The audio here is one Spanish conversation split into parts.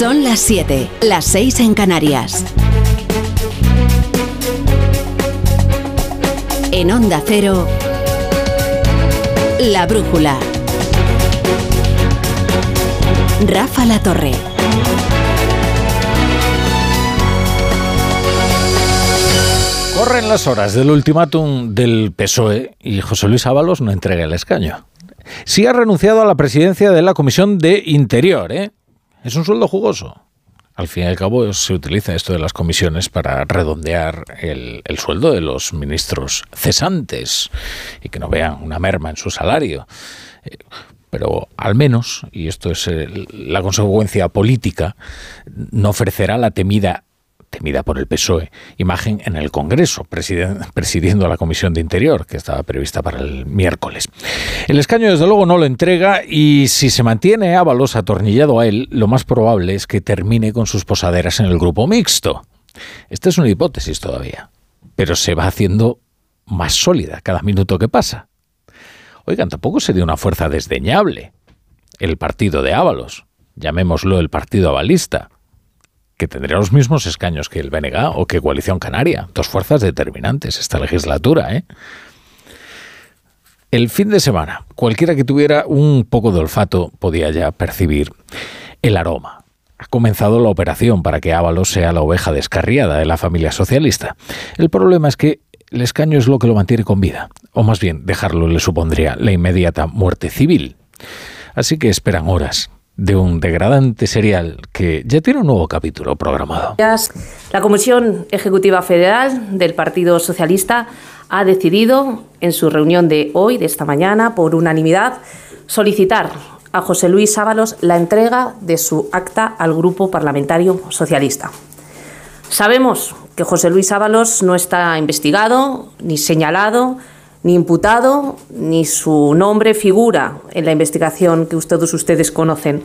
Son las 7, las 6 en Canarias. En Onda Cero, La Brújula. Rafa La Torre. Corren las horas del ultimátum del PSOE y José Luis Ábalos no entrega el escaño. Sí ha renunciado a la presidencia de la Comisión de Interior, ¿eh? Es un sueldo jugoso. Al fin y al cabo se utiliza esto de las comisiones para redondear el, sueldo de los ministros cesantes y que no vean una merma en su salario. Eh, pero al menos, y esto es la consecuencia política, no ofrecerá la temida temida por el PSOE, imagen en el Congreso, presidiendo la Comisión de Interior, que estaba prevista para el miércoles. El escaño, desde luego, no lo entrega y si se mantiene Ábalos atornillado a él, lo más probable es que termine con sus posaderas en el grupo mixto. Esta es una hipótesis todavía, pero se va haciendo más sólida cada minuto que pasa. Oigan, tampoco sería una fuerza desdeñable el partido de Ábalos, llamémoslo el partido avalista que tendría los mismos escaños que el BNG o que Coalición Canaria. Dos fuerzas determinantes esta legislatura, ¿eh? El fin de semana, cualquiera que tuviera un poco de olfato podía ya percibir el aroma. Ha comenzado la operación para que Ábalos sea la oveja descarriada de la familia socialista. El problema es que el escaño es lo que lo mantiene con vida, o más bien dejarlo le supondría la inmediata muerte civil. Así que esperan horas, de un degradante serial que ya tiene un nuevo capítulo programado. La Comisión Ejecutiva Federal del Partido Socialista ha decidido en su reunión de hoy, de esta mañana, por unanimidad, solicitar a José Luis Ábalos la entrega de su acta al Grupo Parlamentario Socialista. Sabemos que José Luis Ábalos no está investigado ni señalado ni imputado, ni su nombre figura en la investigación que todos ustedes conocen.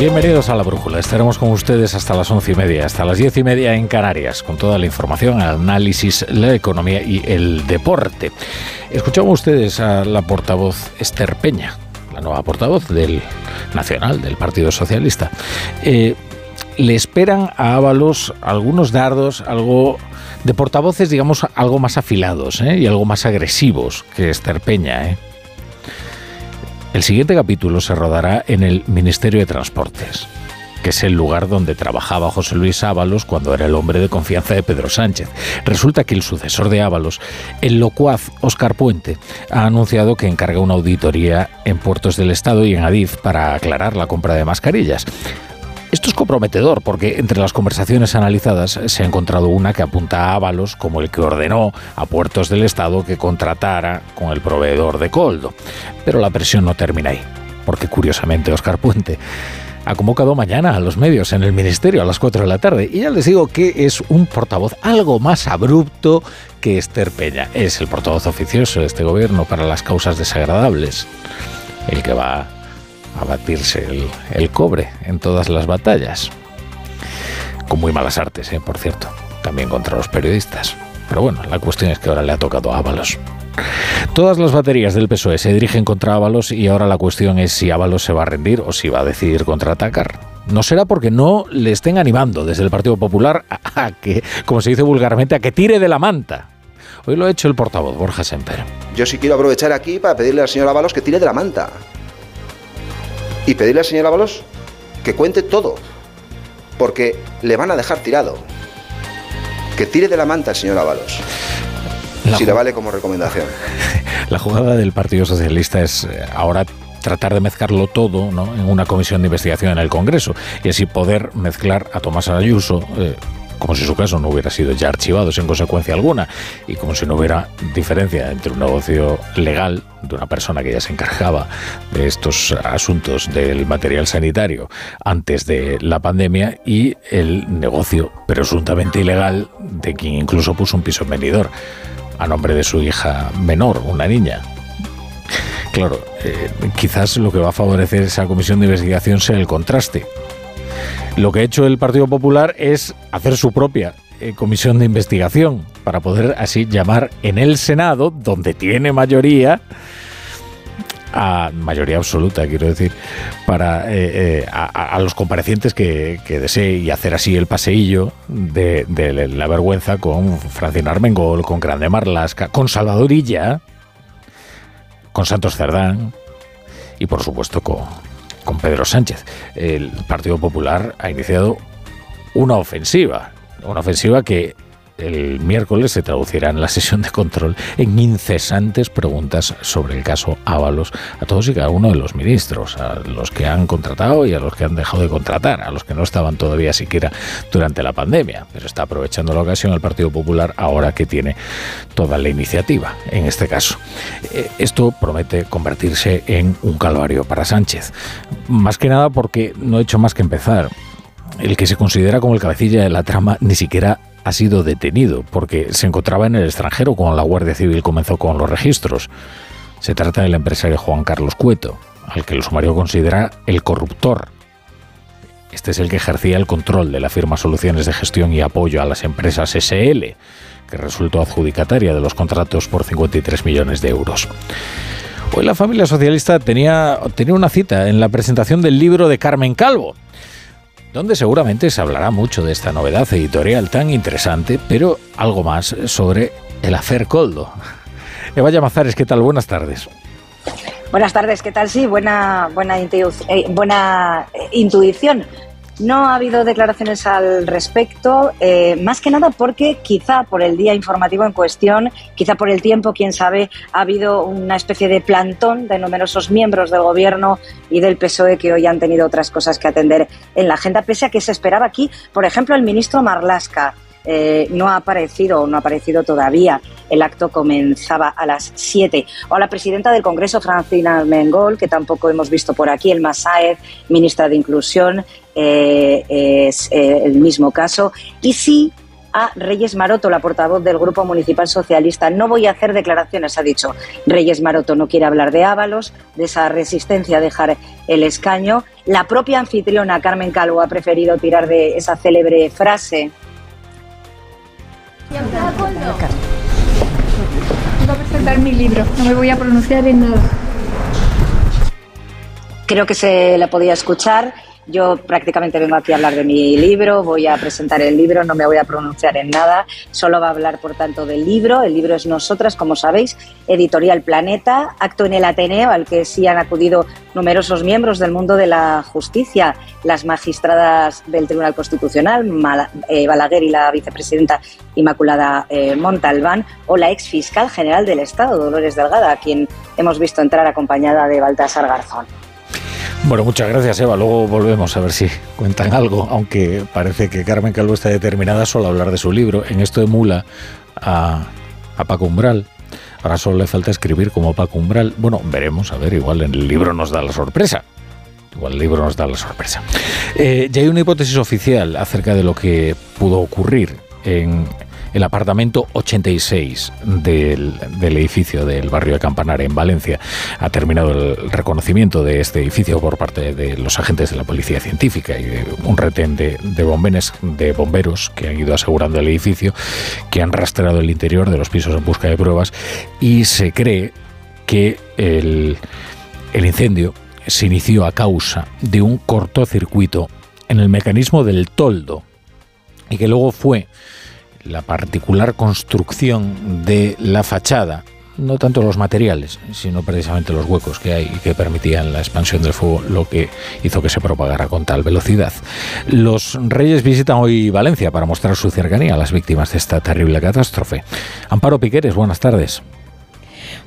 Bienvenidos a La Brújula. Estaremos con ustedes hasta las once y media, hasta las diez y media en Canarias, con toda la información, el análisis, la economía y el deporte. Escuchamos ustedes a la portavoz Esther Peña, la nueva portavoz del Nacional, del Partido Socialista. Eh, le esperan a Ábalos algunos dardos, algo de portavoces, digamos, algo más afilados ¿eh? y algo más agresivos que Esther Peña. ¿eh? El siguiente capítulo se rodará en el Ministerio de Transportes que es el lugar donde trabajaba José Luis Ábalos cuando era el hombre de confianza de Pedro Sánchez. Resulta que el sucesor de Ábalos, el locuaz Óscar Puente, ha anunciado que encarga una auditoría en puertos del Estado y en Adif para aclarar la compra de mascarillas. Esto es comprometedor porque entre las conversaciones analizadas se ha encontrado una que apunta a Ábalos como el que ordenó a puertos del Estado que contratara con el proveedor de Coldo. Pero la presión no termina ahí, porque curiosamente Óscar Puente ha convocado mañana a los medios en el Ministerio a las 4 de la tarde. Y ya les digo que es un portavoz algo más abrupto que Esther Peña. Es el portavoz oficioso de este gobierno para las causas desagradables. El que va a batirse el, cobre en todas las batallas. Con muy malas artes, ¿eh? por cierto. También contra los periodistas. Pero bueno, la cuestión es que ahora le ha tocado a Ábalos. Todas las baterías del PSOE se dirigen contra Ábalos y ahora la cuestión es si Ábalos se va a rendir o si va a decidir contraatacar. No será porque no le estén animando desde el Partido Popular a, que, como se dice vulgarmente, a que tire de la manta. Hoy lo ha hecho el portavoz Borja Semper. Yo sí quiero aprovechar aquí para pedirle al señor Ábalos que tire de la manta. Y pedirle al señor Ábalos que cuente todo. Porque le van a dejar tirado. Que tire de la manta el señor Ábalos si le vale como recomendación. La jugada del Partido Socialista es eh, ahora tratar de mezclarlo todo en una comisión de investigación en el Congreso y así poder mezclar a Tomás Ayuso. Eh, como si su caso no hubiera sido ya archivado sin consecuencia alguna y como si no hubiera diferencia entre un negocio legal de una persona que ya se encargaba de estos asuntos del material sanitario antes de la pandemia y el negocio presuntamente ilegal de quien incluso puso un piso en venidor a nombre de su hija menor, una niña. Claro, eh, quizás lo que va a favorecer esa comisión de investigación sea el contraste. Lo que ha hecho el Partido Popular es hacer su propia eh, comisión de investigación para poder así llamar en el Senado, donde tiene mayoría, a mayoría absoluta, quiero decir, para eh, eh, a, los comparecientes que, desee y hacer así el paseillo de, la vergüenza con Francina Armengol, con Grande Marlasca, con Salvadorilla, con Santos Cerdán y por supuesto con, con Pedro Sánchez. El Partido Popular ha iniciado una ofensiva, una ofensiva que el miércoles se traducirá en la sesión de control en incesantes preguntas sobre el caso Ábalos a todos y cada uno de los ministros, a los que han contratado y a los que han dejado de contratar, a los que no estaban todavía siquiera durante la pandemia. Pero está aprovechando la ocasión el Partido Popular ahora que tiene toda la iniciativa, en este caso. Eh, esto promete convertirse en un calvario para Sánchez. Más que nada porque no ha hecho más que empezar. El que se considera como el cabecilla de la trama ni siquiera ha sido detenido porque se encontraba en el extranjero cuando la Guardia Civil comenzó con los registros. Se trata del empresario Juan Carlos Cueto, al que el sumario considera el corruptor. Este es el que ejercía el control de la firma Soluciones de Gestión y Apoyo a las Empresas SL, que resultó adjudicataria de los contratos por 53 millones de euros. Hoy la familia socialista tenía, tenía una cita en la presentación del libro de Carmen Calvo, donde seguramente se hablará mucho de esta novedad editorial tan interesante, pero algo más sobre el afer Coldo. Eva Llamazares, ¿qué tal? Buenas tardes. Buenas tardes, ¿qué tal? Sí, buena, buena, eh, eh, intuición. No ha habido declaraciones al respecto, eh, más que nada porque quizá por el día informativo en cuestión, quizá por el tiempo, quién sabe, ha habido una especie de plantón de numerosos miembros del Gobierno y del PSOE que hoy han tenido otras cosas que atender en la agenda, pese a que se esperaba aquí, por ejemplo, el ministro Marlasca eh, no ha aparecido, no ha aparecido todavía. El acto comenzaba a las 7. O la presidenta del Congreso, Francina Mengol, que tampoco hemos visto por aquí, el Masaez, ministra de Inclusión, eh, es eh, el mismo caso. Y sí a Reyes Maroto, la portavoz del Grupo Municipal Socialista. No voy a hacer declaraciones, ha dicho Reyes Maroto. No quiere hablar de Ábalos, de esa resistencia a dejar el escaño. La propia anfitriona, Carmen Calvo, ha preferido tirar de esa célebre frase Voy a presentar mi libro, no me voy a pronunciar en nada. Creo que se la podía escuchar yo prácticamente vengo aquí a hablar de mi libro, voy a presentar el libro, no me voy a pronunciar en nada, solo va a hablar por tanto del libro. El libro es Nosotras, como sabéis, Editorial Planeta, acto en el Ateneo al que sí han acudido numerosos miembros del mundo de la justicia, las magistradas del Tribunal Constitucional, eh, Balaguer y la vicepresidenta Inmaculada eh, Montalbán, o la ex fiscal general del Estado, Dolores Delgada, a quien hemos visto entrar acompañada de Baltasar Garzón. Bueno, muchas gracias, Eva. Luego volvemos a ver si cuentan algo, aunque parece que Carmen Calvo está determinada solo a hablar de su libro. En esto emula a, a Paco Umbral. Ahora solo le falta escribir como Paco Umbral. Bueno, veremos, a ver, igual en el libro nos da la sorpresa. Igual el libro nos da la sorpresa. Eh, ya hay una hipótesis oficial acerca de lo que pudo ocurrir en el apartamento 86 del, edificio del barrio de Campanar en Valencia. Ha terminado el reconocimiento de este edificio por parte de los agentes de la Policía Científica y de un retén de, de bomberos que han ido asegurando el edificio, que han rastreado el interior de los pisos en busca de pruebas y se cree que el, el incendio se inició a causa de un cortocircuito en el mecanismo del toldo y que luego fue la particular construcción de la fachada, no tanto los materiales, sino precisamente los huecos que hay y que permitían la expansión del fuego, lo que hizo que se propagara con tal velocidad. Los reyes visitan hoy Valencia para mostrar su cercanía a las víctimas de esta terrible catástrofe. Amparo Piqueres, buenas tardes.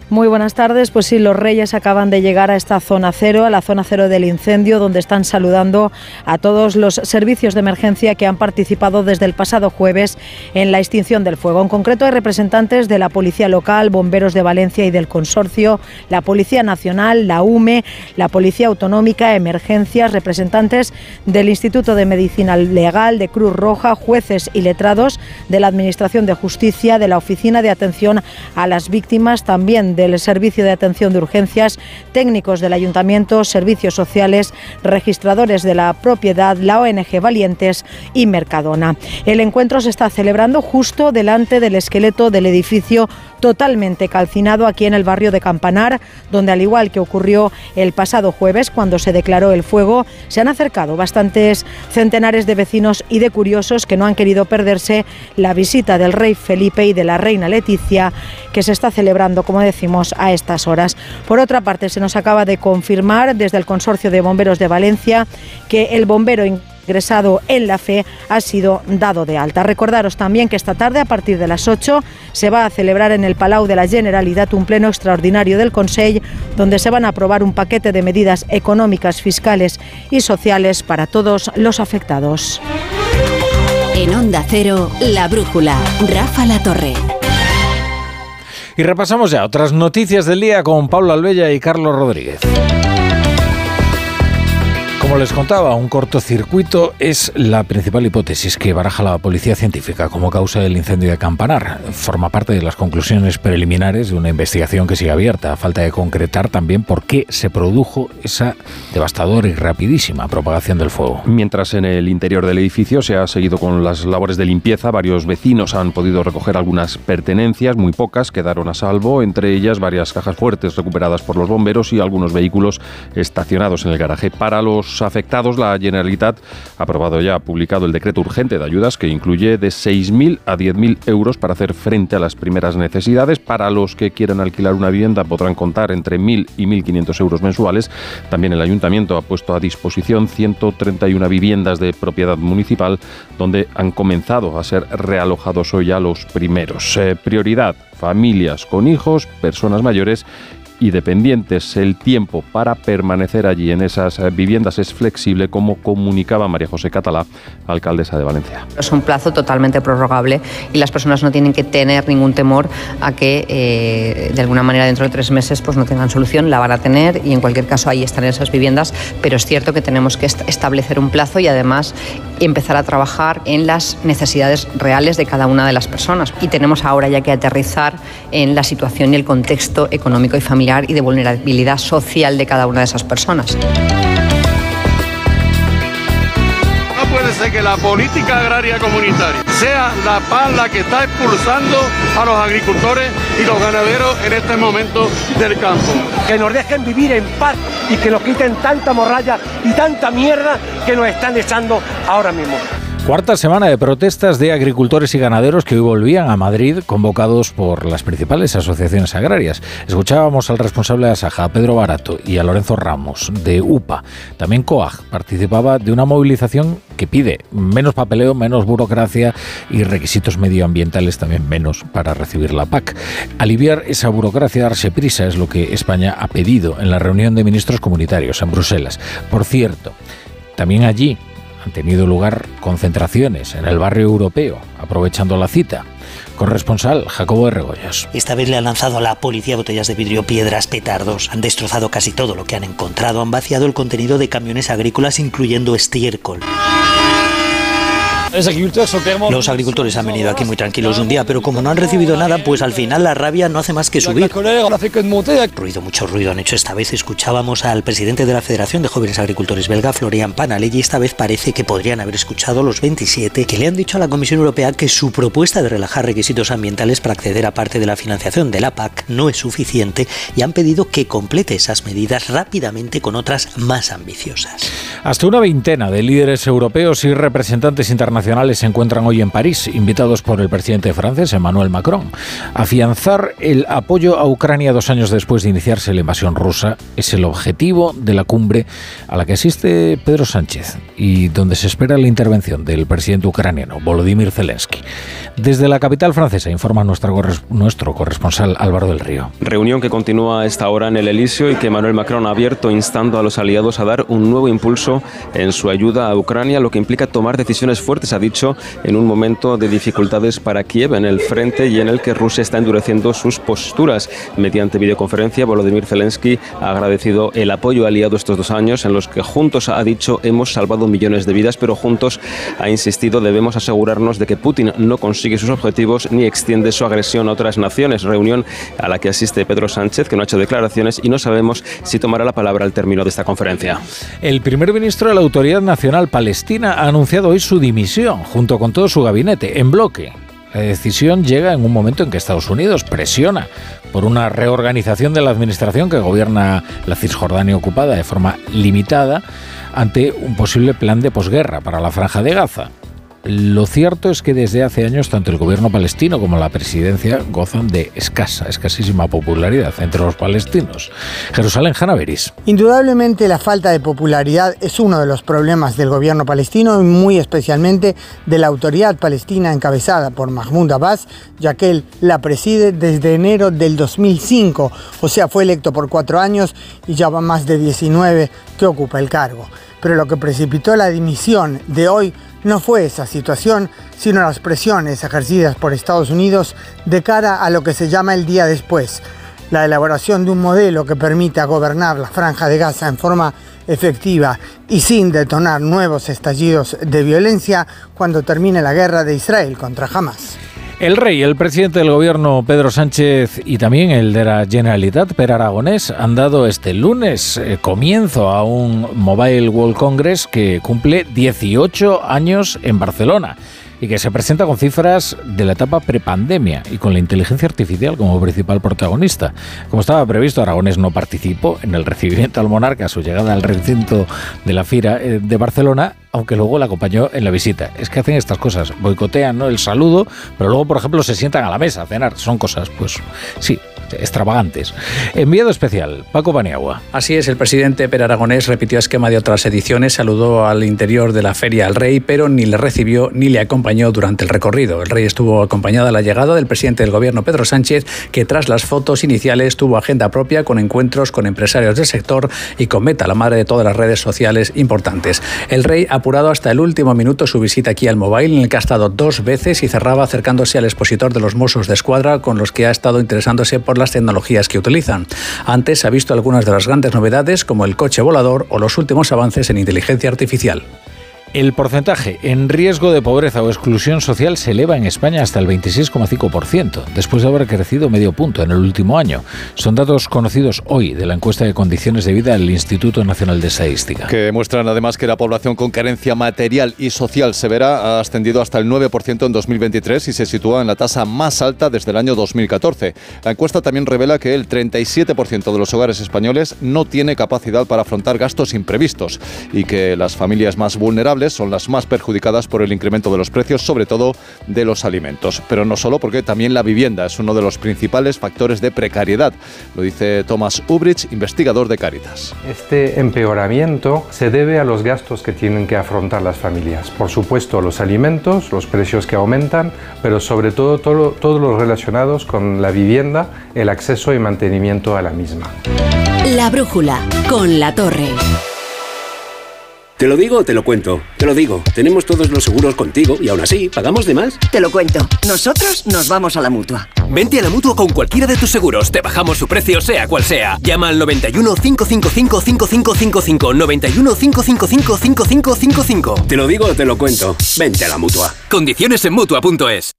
Muy buenas tardes. Pues sí, los Reyes acaban de llegar a esta zona cero, a la zona cero del incendio, donde están saludando a todos los servicios de emergencia que han participado desde el pasado jueves en la extinción del fuego. En concreto, hay representantes de la Policía Local, Bomberos de Valencia y del Consorcio, la Policía Nacional, la UME, la Policía Autonómica, Emergencias, representantes del Instituto de Medicina Legal, de Cruz Roja, jueces y letrados de la Administración de Justicia, de la Oficina de Atención a las Víctimas, también del Servicio de Atención de Urgencias, técnicos del Ayuntamiento, servicios sociales, registradores de la propiedad, la ONG Valientes y Mercadona. El encuentro se está celebrando justo delante del esqueleto del edificio totalmente calcinado aquí en el barrio de Campanar, donde al igual que ocurrió el pasado jueves cuando se declaró el fuego, se han acercado bastantes centenares de vecinos y de curiosos que no han querido perderse la visita del rey Felipe y de la reina Leticia, que se está celebrando, como decimos, a estas horas. Por otra parte, se nos acaba de confirmar desde el Consorcio de Bomberos de Valencia que el bombero ingresado en la fe ha sido dado de alta. Recordaros también que esta tarde, a partir de las 8, se va a celebrar en el Palau de la Generalitat un pleno extraordinario del Consejo, donde se van a aprobar un paquete de medidas económicas, fiscales y sociales para todos los afectados. En Onda Cero, La Brújula, Rafa La Torre. Y repasamos ya otras noticias del día con Pablo Albella y Carlos Rodríguez. Como les contaba, un cortocircuito es la principal hipótesis que baraja la policía científica como causa del incendio de Campanar. Forma parte de las conclusiones preliminares de una investigación que sigue abierta. Falta de concretar también por qué se produjo esa devastadora y rapidísima propagación del fuego. Mientras en el interior del edificio se ha seguido con las labores de limpieza, varios vecinos han podido recoger algunas pertenencias, muy pocas quedaron a salvo, entre ellas varias cajas fuertes recuperadas por los bomberos y algunos vehículos estacionados en el garaje. Para los afectados, la Generalitat ha aprobado ya, ha publicado el decreto urgente de ayudas que incluye de 6.000 a 10.000 euros para hacer frente a las primeras necesidades. Para los que quieran alquilar una vivienda podrán contar entre 1.000 y 1.500 euros mensuales. También el Ayuntamiento ha puesto a disposición 131 viviendas de propiedad municipal donde han comenzado a ser realojados hoy ya los primeros. Eh, prioridad, familias con hijos, personas mayores y dependientes. El tiempo para permanecer allí en esas viviendas es flexible, como comunicaba María José Catalá, alcaldesa de Valencia. Es un plazo totalmente prorrogable y las personas no tienen que tener ningún temor a que eh, de alguna manera dentro de tres meses pues no tengan solución, la van a tener y en cualquier caso ahí están esas viviendas, pero es cierto que tenemos que establecer un plazo y además empezar a trabajar en las necesidades reales de cada una de las personas y tenemos ahora ya que aterrizar en la situación y el contexto económico y familiar y de vulnerabilidad social de cada una de esas personas. No puede ser que la política agraria comunitaria sea la paz la que está expulsando a los agricultores y los ganaderos en este momento del campo. Que nos dejen vivir en paz y que nos quiten tanta morralla y tanta mierda que nos están echando ahora mismo. Cuarta semana de protestas de agricultores y ganaderos que hoy volvían a Madrid convocados por las principales asociaciones agrarias. Escuchábamos al responsable de Asaja, Pedro Barato, y a Lorenzo Ramos, de UPA. También COAG participaba de una movilización que pide menos papeleo, menos burocracia y requisitos medioambientales también menos para recibir la PAC. Aliviar esa burocracia, darse prisa, es lo que España ha pedido en la reunión de ministros comunitarios en Bruselas. Por cierto, también allí han tenido lugar concentraciones en el barrio europeo, aprovechando la cita. Corresponsal Jacobo de Regoyos. Esta vez le han lanzado a la policía botellas de vidrio, piedras, petardos. Han destrozado casi todo lo que han encontrado. Han vaciado el contenido de camiones agrícolas, incluyendo estiércol. Los agricultores han venido aquí muy tranquilos un día, pero como no han recibido nada, pues al final la rabia no hace más que subir. Ruido, mucho ruido han hecho esta vez. Escuchábamos al presidente de la Federación de Jóvenes Agricultores belga, Florian Panale, y esta vez parece que podrían haber escuchado los 27 que le han dicho a la Comisión Europea que su propuesta de relajar requisitos ambientales para acceder a parte de la financiación de la PAC no es suficiente y han pedido que complete esas medidas rápidamente con otras más ambiciosas. Hasta una veintena de líderes europeos y representantes internacionales se encuentran hoy en París, invitados por el presidente francés Emmanuel Macron. Afianzar el apoyo a Ucrania dos años después de iniciarse la invasión rusa es el objetivo de la cumbre a la que asiste Pedro Sánchez y donde se espera la intervención del presidente ucraniano Volodymyr Zelensky. Desde la capital francesa informa nuestro corresponsal Álvaro del Río. Reunión que continúa a esta hora en el Elíseo y que Emmanuel Macron ha abierto instando a los aliados a dar un nuevo impulso en su ayuda a Ucrania, lo que implica tomar decisiones fuertes ha dicho, en un momento de dificultades para Kiev en el frente y en el que Rusia está endureciendo sus posturas. Mediante videoconferencia, Volodymyr Zelensky ha agradecido el apoyo aliado estos dos años en los que juntos ha dicho hemos salvado millones de vidas, pero juntos ha insistido debemos asegurarnos de que Putin no consigue sus objetivos ni extiende su agresión a otras naciones. Reunión a la que asiste Pedro Sánchez, que no ha hecho declaraciones y no sabemos si tomará la palabra al término de esta conferencia. El primer ministro de la Autoridad Nacional Palestina ha anunciado hoy su dimisión, junto con todo su gabinete, en bloque. La decisión llega en un momento en que Estados Unidos presiona por una reorganización de la administración que gobierna la Cisjordania ocupada de forma limitada ante un posible plan de posguerra para la franja de Gaza. Lo cierto es que desde hace años tanto el gobierno palestino como la presidencia gozan de escasa, escasísima popularidad entre los palestinos. Jerusalén Hanaveris. Indudablemente la falta de popularidad es uno de los problemas del gobierno palestino y muy especialmente de la autoridad palestina encabezada por Mahmoud Abbas, ya que él la preside desde enero del 2005, o sea, fue electo por cuatro años y ya va más de 19 que ocupa el cargo. Pero lo que precipitó la dimisión de hoy no fue esa situación, sino las presiones ejercidas por Estados Unidos de cara a lo que se llama el día después, la elaboración de un modelo que permita gobernar la franja de Gaza en forma efectiva y sin detonar nuevos estallidos de violencia cuando termine la guerra de Israel contra Hamas. El rey, el presidente del gobierno Pedro Sánchez y también el de la Generalitat Per Aragonés han dado este lunes eh, comienzo a un Mobile World Congress que cumple 18 años en Barcelona y que se presenta con cifras de la etapa prepandemia y con la inteligencia artificial como principal protagonista. Como estaba previsto, Aragonés no participó en el recibimiento al monarca a su llegada al recinto de la Fira eh, de Barcelona, aunque luego la acompañó en la visita. Es que hacen estas cosas, boicotean ¿no? el saludo, pero luego, por ejemplo, se sientan a la mesa a cenar. Son cosas, pues sí, extravagantes. Enviado especial, Paco Paniagua. Así es, el presidente Per Aragonés repitió esquema de otras ediciones, saludó al interior de la feria al rey, pero ni le recibió ni le acompañó durante el recorrido. El rey estuvo acompañado a la llegada del presidente del gobierno, Pedro Sánchez, que tras las fotos iniciales tuvo agenda propia con encuentros con empresarios del sector y con Meta, la madre de todas las redes sociales importantes. El rey apurado hasta el último minuto su visita aquí al Mobile, en el que ha estado dos veces y cerraba acercándose al expositor de los Mossos de Escuadra, con los que ha estado interesándose por las tecnologías que utilizan. Antes ha visto algunas de las grandes novedades como el coche volador o los últimos avances en inteligencia artificial. El porcentaje en riesgo de pobreza o exclusión social se eleva en España hasta el 26,5%, después de haber crecido medio punto en el último año. Son datos conocidos hoy de la encuesta de condiciones de vida del Instituto Nacional de Estadística. Que demuestran además que la población con carencia material y social severa ha ascendido hasta el 9% en 2023 y se sitúa en la tasa más alta desde el año 2014. La encuesta también revela que el 37% de los hogares españoles no tiene capacidad para afrontar gastos imprevistos y que las familias más vulnerables son las más perjudicadas por el incremento de los precios, sobre todo de los alimentos. Pero no solo porque también la vivienda es uno de los principales factores de precariedad, lo dice Thomas Ubrich, investigador de Caritas. Este empeoramiento se debe a los gastos que tienen que afrontar las familias. Por supuesto, los alimentos, los precios que aumentan, pero sobre todo todo, todos los relacionados con la vivienda, el acceso y mantenimiento a la misma. La brújula con la torre. ¿Te lo digo o te lo cuento? Te lo digo. Tenemos todos los seguros contigo y aún así, ¿pagamos de más? Te lo cuento. Nosotros nos vamos a la mutua. Vente a la mutua con cualquiera de tus seguros. Te bajamos su precio, sea cual sea. Llama al 91 555 5555. 91 555 5555. Te lo digo o te lo cuento. Vente a la mutua. Condiciones en mutua.es.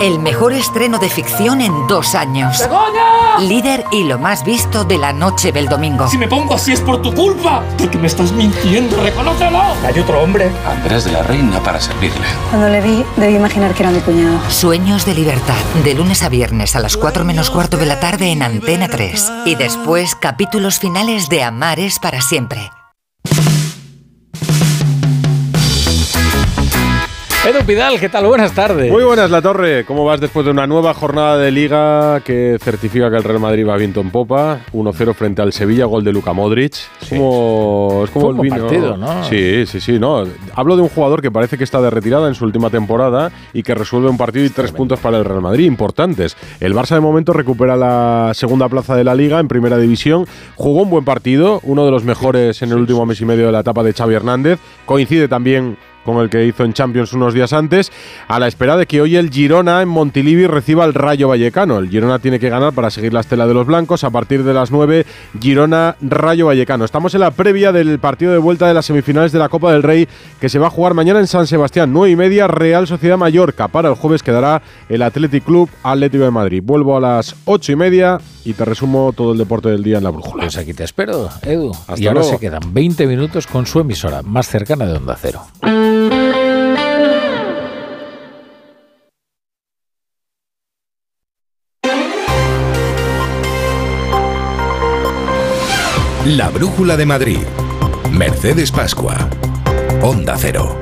El mejor estreno de ficción en dos años. ¡Begoña! Líder y lo más visto de la noche del domingo. Si me pongo así es por tu culpa. Porque me estás mintiendo, reconócelo. Hay otro hombre. Andrés de la Reina para servirle. Cuando le vi, debí imaginar que era mi cuñado. Sueños de libertad. De lunes a viernes a las 4 menos cuarto de la tarde en Antena 3. Y después capítulos finales de Amares para siempre. Edu Pidal, ¿qué tal? Buenas tardes. Muy buenas, La Torre. ¿Cómo vas después de una nueva jornada de Liga que certifica que el Real Madrid va viento en popa? 1-0 frente al Sevilla, gol de Luka Modric. Es como, es como Fue un el vino. partido, ¿no? Sí, sí, sí. No. Hablo de un jugador que parece que está de retirada en su última temporada y que resuelve un partido y tres puntos para el Real Madrid, importantes. El Barça de momento recupera la segunda plaza de la Liga en primera división. Jugó un buen partido, uno de los mejores en el último mes y medio de la etapa de Xavi Hernández. Coincide también con el que hizo en Champions unos días antes, a la espera de que hoy el Girona en Montilivi reciba el Rayo Vallecano. El Girona tiene que ganar para seguir la estela de los blancos. A partir de las 9, Girona-Rayo Vallecano. Estamos en la previa del partido de vuelta de las semifinales de la Copa del Rey que se va a jugar mañana en San Sebastián, 9 y media, Real Sociedad Mallorca. Para el jueves quedará el Athletic Club Atlético de Madrid. Vuelvo a las 8 y media y te resumo todo el deporte del día en la brújula. Pues aquí te espero, Edu. Hasta y ahora luego. se quedan 20 minutos con su emisora más cercana de Onda Cero. La Brújula de Madrid. Mercedes Pascua. Onda Cero.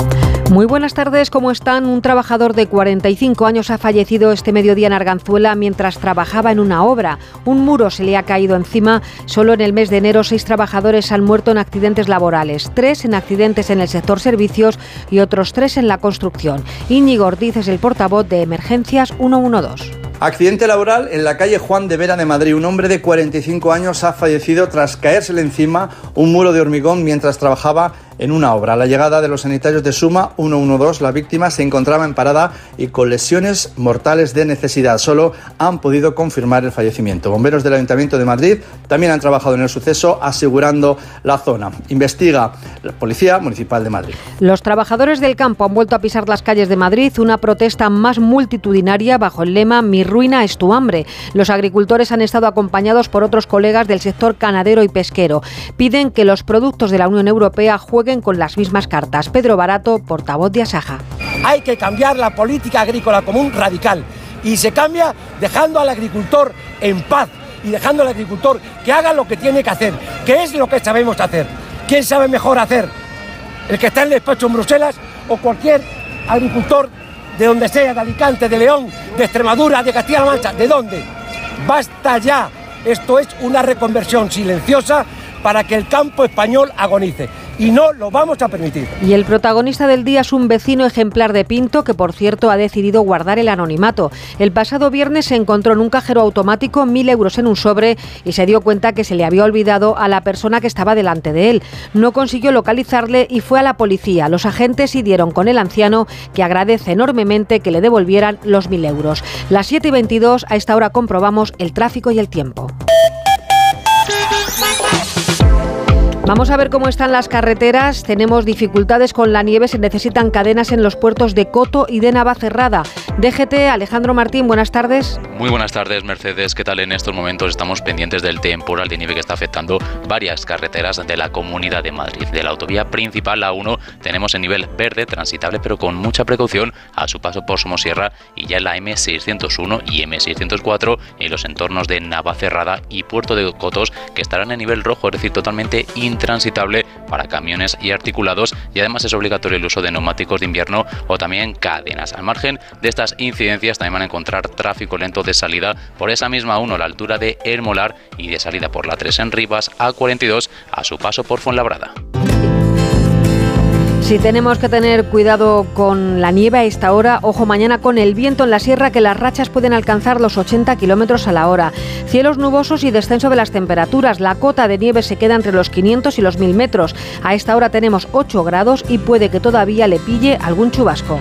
Muy buenas tardes, ¿cómo están? Un trabajador de 45 años ha fallecido este mediodía en Arganzuela mientras trabajaba en una obra. Un muro se le ha caído encima. Solo en el mes de enero seis trabajadores han muerto en accidentes laborales, tres en accidentes en el sector servicios y otros tres en la construcción. Íñigo Ortiz es el portavoz de Emergencias 112. Accidente laboral en la calle Juan de Vera de Madrid. Un hombre de 45 años ha fallecido tras caérsele encima un muro de hormigón mientras trabajaba en una obra. A la llegada de los sanitarios de Suma 112, la víctima se encontraba en parada y con lesiones mortales de necesidad. Solo han podido confirmar el fallecimiento. Bomberos del Ayuntamiento de Madrid también han trabajado en el suceso asegurando la zona. Investiga la Policía Municipal de Madrid. Los trabajadores del campo han vuelto a pisar las calles de Madrid, una protesta más multitudinaria bajo el lema Mi ruina es tu hambre. Los agricultores han estado acompañados por otros colegas del sector ganadero y pesquero. Piden que los productos de la Unión Europea jueguen con las mismas cartas. Pedro Barato, portavoz de Asaja. Hay que cambiar la política agrícola común radical y se cambia dejando al agricultor en paz y dejando al agricultor que haga lo que tiene que hacer, que es lo que sabemos hacer. ¿Quién sabe mejor hacer? ¿El que está en el despacho en Bruselas o cualquier agricultor de donde sea, de Alicante, de León, de Extremadura, de Castilla-La Mancha? ¿De dónde? Basta ya. Esto es una reconversión silenciosa para que el campo español agonice. Y no lo vamos a permitir. Y el protagonista del día es un vecino ejemplar de Pinto que, por cierto, ha decidido guardar el anonimato. El pasado viernes se encontró en un cajero automático mil euros en un sobre y se dio cuenta que se le había olvidado a la persona que estaba delante de él. No consiguió localizarle y fue a la policía. Los agentes dieron con el anciano que agradece enormemente que le devolvieran los mil euros. Las 7 y 22, a esta hora comprobamos el tráfico y el tiempo. Vamos a ver cómo están las carreteras. Tenemos dificultades con la nieve, se necesitan cadenas en los puertos de Coto y de Navacerrada. DGT, Alejandro Martín, buenas tardes. Muy buenas tardes, Mercedes. ¿Qué tal en estos momentos? Estamos pendientes del temporal de nieve que está afectando varias carreteras de la Comunidad de Madrid. De la autovía principal A1 tenemos el nivel verde transitable, pero con mucha precaución a su paso por Somosierra y ya en la M601 y M604 en los entornos de Navacerrada y Puerto de Cotos que estarán en nivel rojo, es decir, totalmente intransitable para camiones y articulados y además es obligatorio el uso de neumáticos de invierno o también cadenas. Al margen de estas incidencias también van a encontrar tráfico lento de salida por esa misma 1 a la altura de Hermolar y de salida por la 3 en Rivas A42 a su paso por Fuenlabrada. Si tenemos que tener cuidado con la nieve a esta hora, ojo mañana con el viento en la sierra que las rachas pueden alcanzar los 80 kilómetros a la hora. Cielos nubosos y descenso de las temperaturas. La cota de nieve se queda entre los 500 y los 1000 metros. A esta hora tenemos 8 grados y puede que todavía le pille algún chubasco.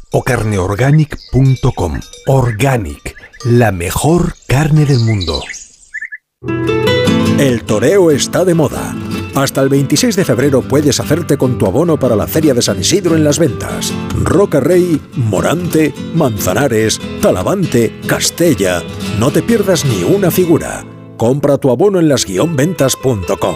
o carneorganic.com. Organic, la mejor carne del mundo. El toreo está de moda. Hasta el 26 de febrero puedes hacerte con tu abono para la Feria de San Isidro en las ventas. Roca Rey, Morante, Manzanares, Talavante, Castella. No te pierdas ni una figura. Compra tu abono en las-ventas.com.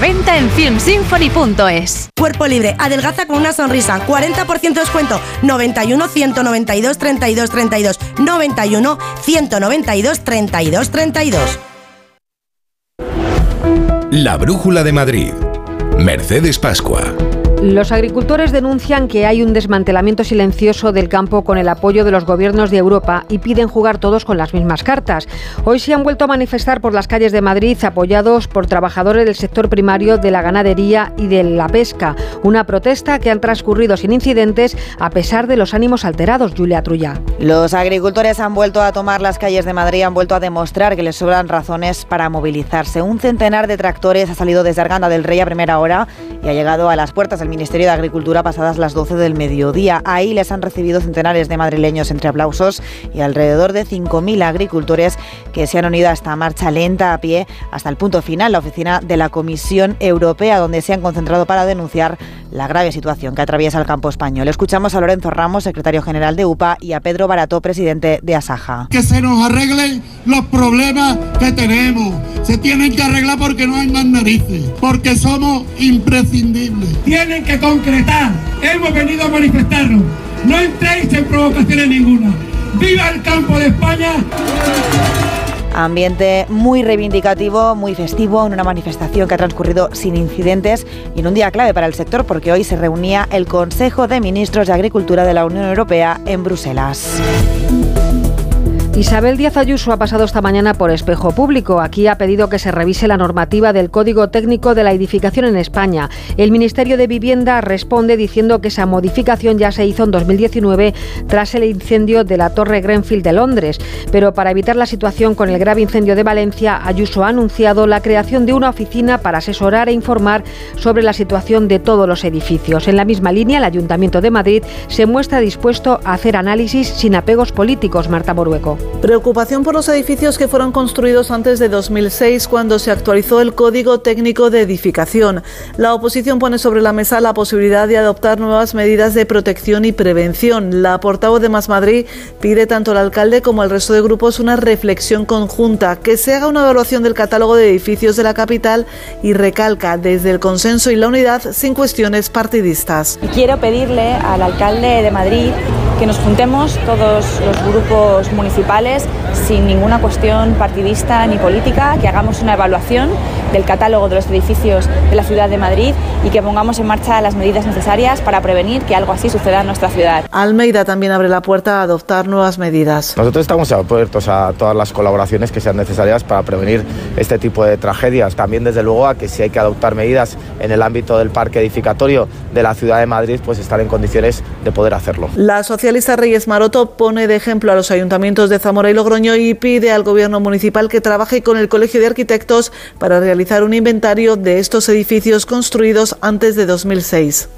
venta en filmsymphony.es. Cuerpo libre, adelgaza con una sonrisa, 40% descuento, 91 192 32 32, 91 192 32 32. La Brújula de Madrid. Mercedes Pascua. Los agricultores denuncian que hay un desmantelamiento silencioso del campo con el apoyo de los gobiernos de Europa y piden jugar todos con las mismas cartas. Hoy se han vuelto a manifestar por las calles de Madrid apoyados por trabajadores del sector primario de la ganadería y de la pesca. Una protesta que han transcurrido sin incidentes a pesar de los ánimos alterados. Julia Trulla. Los agricultores han vuelto a tomar las calles de Madrid, han vuelto a demostrar que les sobran razones para movilizarse. Un centenar de tractores ha salido desde Arganda del Rey a primera hora y ha llegado a las puertas del Ministerio de Agricultura pasadas las 12 del mediodía. Ahí les han recibido centenares de madrileños entre aplausos y alrededor de 5.000 agricultores que se han unido a esta marcha lenta a pie hasta el punto final, la oficina de la Comisión Europea, donde se han concentrado para denunciar la grave situación que atraviesa el campo español. Escuchamos a Lorenzo Ramos, secretario general de UPA, y a Pedro Barato, presidente de Asaja. Que se nos arreglen los problemas que tenemos. Se tienen que arreglar porque no hay más narices, porque somos imprescindibles. Tienen que concretar. Hemos venido a manifestarnos. No entréis en provocaciones ninguna. ¡Viva el campo de España! Ambiente muy reivindicativo, muy festivo, en una manifestación que ha transcurrido sin incidentes y en un día clave para el sector porque hoy se reunía el Consejo de Ministros de Agricultura de la Unión Europea en Bruselas. Isabel Díaz Ayuso ha pasado esta mañana por espejo público. Aquí ha pedido que se revise la normativa del Código Técnico de la Edificación en España. El Ministerio de Vivienda responde diciendo que esa modificación ya se hizo en 2019 tras el incendio de la Torre Grenfell de Londres. Pero para evitar la situación con el grave incendio de Valencia, Ayuso ha anunciado la creación de una oficina para asesorar e informar sobre la situación de todos los edificios. En la misma línea, el Ayuntamiento de Madrid se muestra dispuesto a hacer análisis sin apegos políticos. Marta Borueco. Preocupación por los edificios que fueron construidos antes de 2006 cuando se actualizó el Código Técnico de Edificación. La oposición pone sobre la mesa la posibilidad de adoptar nuevas medidas de protección y prevención. La portavoz de Más Madrid pide tanto al alcalde como al resto de grupos una reflexión conjunta, que se haga una evaluación del catálogo de edificios de la capital y recalca desde el consenso y la unidad sin cuestiones partidistas. Y quiero pedirle al alcalde de Madrid que nos juntemos todos los grupos municipales sin ninguna cuestión partidista ni política, que hagamos una evaluación del catálogo de los edificios de la ciudad de Madrid y que pongamos en marcha las medidas necesarias para prevenir que algo así suceda en nuestra ciudad. Almeida también abre la puerta a adoptar nuevas medidas. Nosotros estamos abiertos a todas las colaboraciones que sean necesarias para prevenir este tipo de tragedias. También, desde luego, a que si hay que adoptar medidas en el ámbito del parque edificatorio de la ciudad de Madrid, pues estar en condiciones de poder hacerlo. La socialista Reyes Maroto pone de ejemplo a los ayuntamientos de Zamora y Logroño y pide al gobierno municipal que trabaje con el Colegio de Arquitectos para realizar un inventario de estos edificios construidos antes de 2006.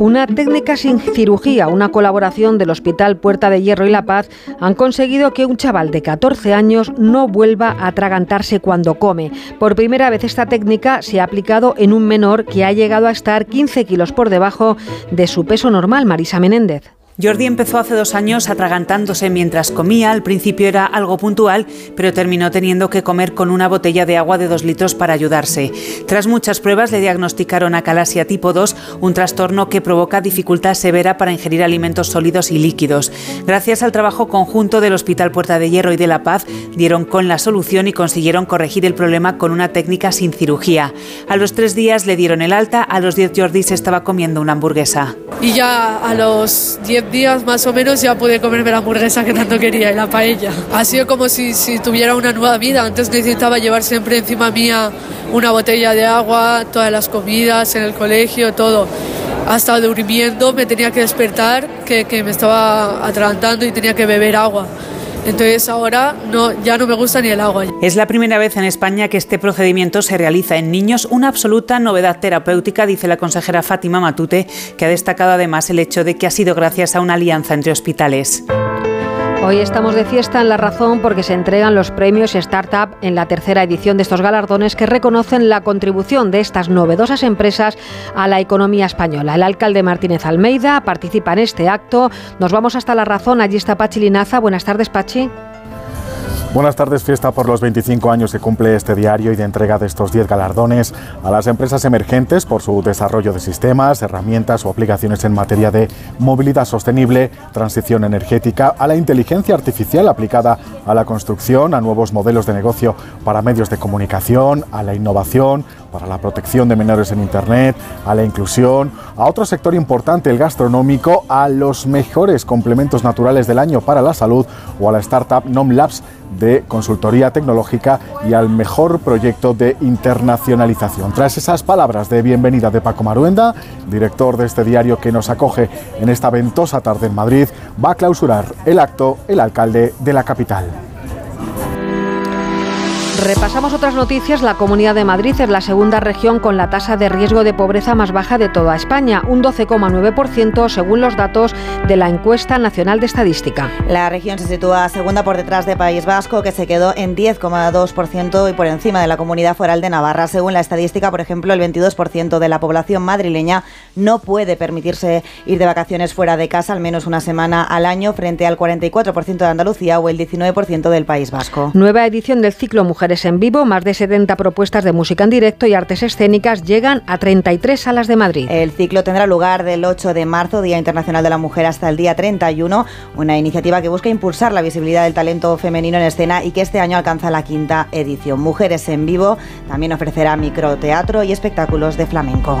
Una técnica sin cirugía, una colaboración del Hospital Puerta de Hierro y La Paz han conseguido que un chaval de 14 años no vuelva a atragantarse cuando come. Por primera vez esta técnica se ha aplicado en un menor que ha llegado a estar 15 kilos por debajo de su peso normal, Marisa Menéndez. Jordi empezó hace dos años atragantándose mientras comía. Al principio era algo puntual, pero terminó teniendo que comer con una botella de agua de dos litros para ayudarse. Tras muchas pruebas le diagnosticaron acalasia tipo 2, un trastorno que provoca dificultad severa para ingerir alimentos sólidos y líquidos. Gracias al trabajo conjunto del Hospital Puerta de Hierro y de La Paz, dieron con la solución y consiguieron corregir el problema con una técnica sin cirugía. A los tres días le dieron el alta, a los diez Jordi se estaba comiendo una hamburguesa. Y ya a los 10 días más o menos ya pude comerme la hamburguesa que tanto quería y la paella. Ha sido como si, si tuviera una nueva vida. Antes necesitaba llevar siempre encima mía una botella de agua, todas las comidas, en el colegio, todo. Hasta durmiendo me tenía que despertar, que, que me estaba atragantando y tenía que beber agua. Entonces ahora no, ya no me gusta ni el agua. Es la primera vez en España que este procedimiento se realiza en niños, una absoluta novedad terapéutica, dice la consejera Fátima Matute, que ha destacado además el hecho de que ha sido gracias a una alianza entre hospitales. Hoy estamos de fiesta en La Razón porque se entregan los premios Startup en la tercera edición de estos galardones que reconocen la contribución de estas novedosas empresas a la economía española. El alcalde Martínez Almeida participa en este acto. Nos vamos hasta La Razón. Allí está Pachi Linaza. Buenas tardes, Pachi. Buenas tardes, fiesta por los 25 años que cumple este diario y de entrega de estos 10 galardones a las empresas emergentes por su desarrollo de sistemas, herramientas o aplicaciones en materia de movilidad sostenible, transición energética, a la inteligencia artificial aplicada a la construcción, a nuevos modelos de negocio para medios de comunicación, a la innovación, para la protección de menores en Internet, a la inclusión, a otro sector importante, el gastronómico, a los mejores complementos naturales del año para la salud o a la startup Nom Labs de consultoría tecnológica y al mejor proyecto de internacionalización. Tras esas palabras de bienvenida de Paco Maruenda, director de este diario que nos acoge en esta ventosa tarde en Madrid, va a clausurar el acto el alcalde de la capital. Repasamos otras noticias. La Comunidad de Madrid es la segunda región con la tasa de riesgo de pobreza más baja de toda España, un 12,9% según los datos de la encuesta nacional de estadística. La región se sitúa segunda por detrás de País Vasco, que se quedó en 10,2% y por encima de la Comunidad Foral de Navarra. Según la estadística, por ejemplo, el 22% de la población madrileña no puede permitirse ir de vacaciones fuera de casa al menos una semana al año, frente al 44% de Andalucía o el 19% del País Vasco. Nueva edición del ciclo Mujeres en vivo, más de 70 propuestas de música en directo y artes escénicas llegan a 33 salas de Madrid. El ciclo tendrá lugar del 8 de marzo, Día Internacional de la Mujer, hasta el día 31, una iniciativa que busca impulsar la visibilidad del talento femenino en escena y que este año alcanza la quinta edición. Mujeres en vivo también ofrecerá microteatro y espectáculos de flamenco.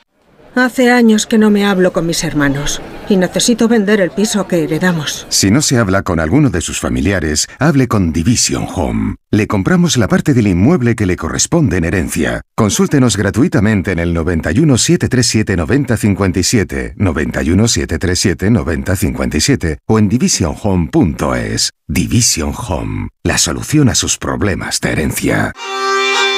Hace años que no me hablo con mis hermanos y necesito vender el piso que heredamos. Si no se habla con alguno de sus familiares, hable con Division Home. Le compramos la parte del inmueble que le corresponde en herencia. Consúltenos gratuitamente en el 91 737 9057, 91 737 9057 o en divisionhome.es. Division Home, la solución a sus problemas de herencia.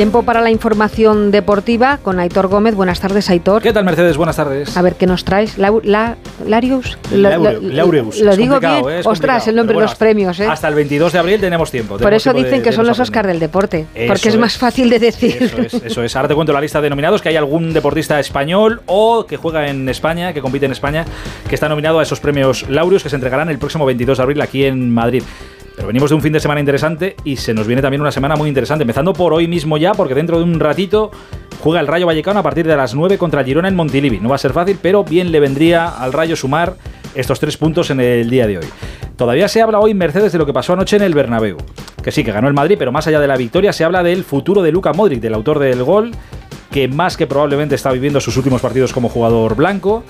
Tiempo para la información deportiva con Aitor Gómez. Buenas tardes, Aitor. ¿Qué tal, Mercedes? Buenas tardes. A ver, ¿qué nos traes? ¿Larius? Laureus. Lo, digo bien. Ostras, el nombre de los premios. ¿eh? Hasta el 22 de abril tenemos tiempo. Por eso dicen que son los Oscar del deporte. porque es, más fácil de decir. Eso es, eso es. Ahora te cuento la lista de nominados, que hay algún deportista español o que juega en España, que compite en España, que está nominado a esos premios Laureus que se entregarán el próximo 22 de abril aquí en Madrid. Pero venimos de un fin de semana interesante y se nos viene también una semana muy interesante, empezando por hoy mismo ya, porque dentro de un ratito juega el Rayo Vallecano a partir de las 9 contra Girona en Montilivi. No va a ser fácil, pero bien le vendría al Rayo sumar estos tres puntos en el día de hoy. Todavía se habla hoy, Mercedes, de lo que pasó anoche en el Bernabéu. Que sí, que ganó el Madrid, pero más allá de la victoria se habla del futuro de Luka Modric, del autor del gol, que más que probablemente está viviendo sus últimos partidos como jugador blanco.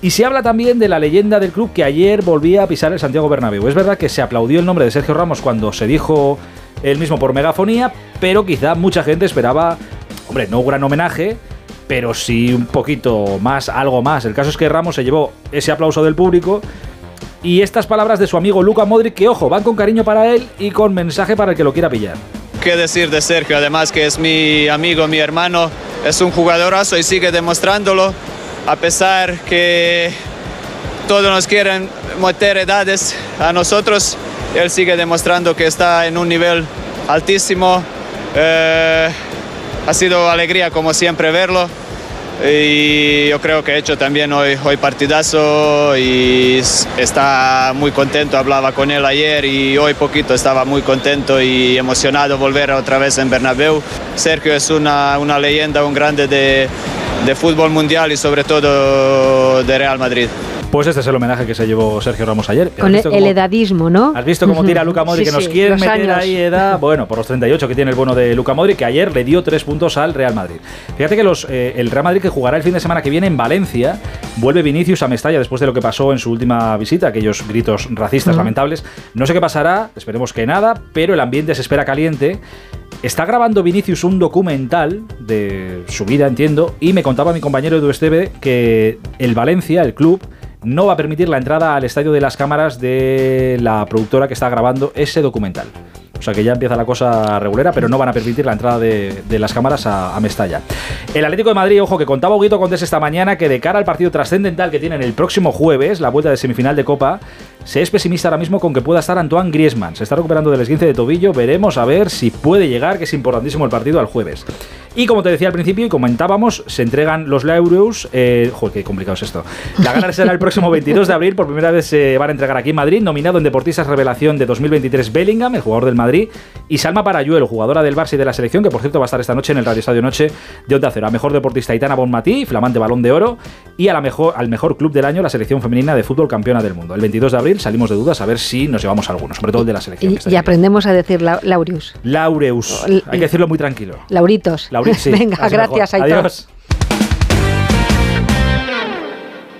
Y se habla también de la leyenda del club que ayer volvía a pisar el Santiago Bernabéu. Es verdad que se aplaudió el nombre de Sergio Ramos cuando se dijo el mismo por megafonía, pero quizá mucha gente esperaba, hombre, no un gran homenaje, pero sí un poquito más, algo más. El caso es que Ramos se llevó ese aplauso del público y estas palabras de su amigo Luca Modric, que ojo, van con cariño para él y con mensaje para el que lo quiera pillar. ¿Qué decir de Sergio? Además que es mi amigo, mi hermano, es un jugadorazo y sigue demostrándolo a pesar que todos nos quieren meter edades a nosotros, él sigue demostrando que está en un nivel altísimo. Eh, ha sido alegría como siempre verlo y yo creo que he hecho también hoy, hoy partidazo y está muy contento, hablaba con él ayer y hoy poquito estaba muy contento y emocionado volver otra vez en Bernabéu. Sergio es una, una leyenda, un grande de, de fútbol mundial y sobre todo de Real Madrid. Pues este es el homenaje que se llevó Sergio Ramos ayer. Con el, edadismo, ¿no? ¿Has visto cómo tira Luca Modric? que nos quiere meter ahí edad. Bueno, por los 38 que tiene el bueno de Luca Modric, que ayer le dio tres puntos al Real Madrid. Fíjate que los, eh, el Real Madrid que jugará el fin de semana que viene en Valencia, vuelve Vinicius a Mestalla después de lo que pasó en su última visita, aquellos gritos racistas lamentables. No sé qué pasará, esperemos que nada, pero el ambiente se espera caliente. Está grabando Vinicius un documental de su vida, entiendo, y me contaba mi compañero Edu Esteve que el Valencia, el club, no va a permitir la entrada al estadio de las cámaras de la productora que está grabando ese documental. O sea que ya empieza la cosa regulera, pero no van a permitir la entrada de, las cámaras a, Mestalla. El Atlético de Madrid, ojo, que contaba Huguito Condes esta mañana que de cara al partido trascendental que tienen el próximo jueves, la vuelta de semifinal de Copa, se es pesimista ahora mismo con que pueda estar Antoine Griezmann. Se está recuperando del esguince de tobillo, veremos a ver si puede llegar, que es importantísimo el partido al jueves. Y como te decía al principio y comentábamos, se entregan los Laureus. Eh, joder, qué complicado es esto. La gana será el próximo 22 de abril. Por primera vez se van a entregar aquí en Madrid. Nominado en Deportistas Revelación de 2023 Bellingham, el jugador del Madrid. Y Salma Parayuelo, jugadora del Barça y de la selección, que por cierto va a estar esta noche en el Radio Estadio Noche de Onda Cero. A mejor deportista Itana Bonmatí, flamante balón de oro. Y a la mejor, al mejor club del año, la selección femenina de fútbol campeona del mundo. El 22 de abril salimos de dudas a ver si nos llevamos algunos, sobre todo el de la selección. Y, aprendemos a decir Laureus. Laureus. Hay que decirlo muy tranquilo. Lauritos. Lauritos, sí. Venga, gracias, Aitor. Adiós.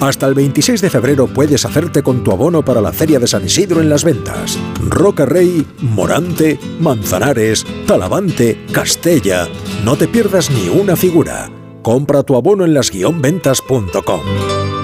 Hasta el 26 de febrero puedes hacerte con tu abono para la Feria de San Isidro en las ventas. Roca Rey, Morante, Manzanares, Talavante, Castella. No te pierdas ni una figura. Compra tu abono en las-ventas.com.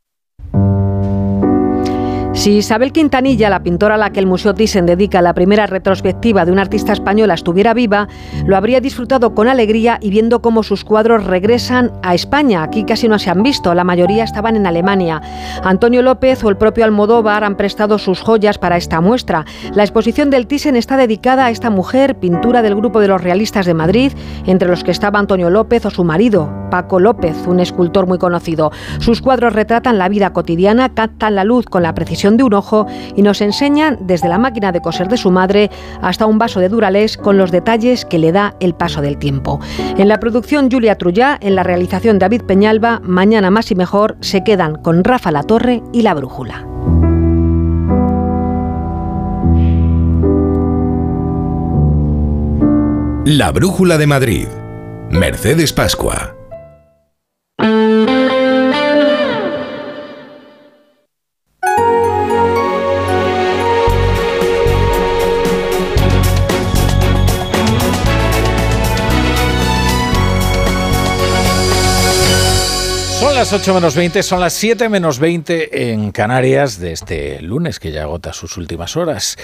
Si Isabel Quintanilla, la pintora a la que el Museo Thyssen dedica la primera retrospectiva de una artista española, estuviera viva, lo habría disfrutado con alegría y viendo cómo sus cuadros regresan a España. Aquí casi no se han visto, la mayoría estaban en Alemania. Antonio López o el propio Almodóvar han prestado sus joyas para esta muestra. La exposición del Thyssen está dedicada a esta mujer, pintura del grupo de los realistas de Madrid, entre los que estaba Antonio López o su marido, Paco López, un escultor muy conocido. Sus cuadros retratan la vida cotidiana, captan la luz con la precisión de un ojo y nos enseñan desde la máquina de coser de su madre hasta un vaso de Duralés con los detalles que le da el paso del tiempo. En la producción Julia Trullá, en la realización David Peñalba, mañana más y mejor se quedan con Rafa La Torre y La Brújula. La Brújula de Madrid. Mercedes Pascua. Las 8 menos 20, son las 7 menos 20 en Canarias de este lunes que ya agota sus últimas horas.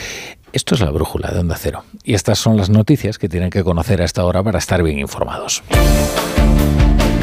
Esto es la brújula de Onda Cero y estas son las noticias que tienen que conocer a esta hora para estar bien informados.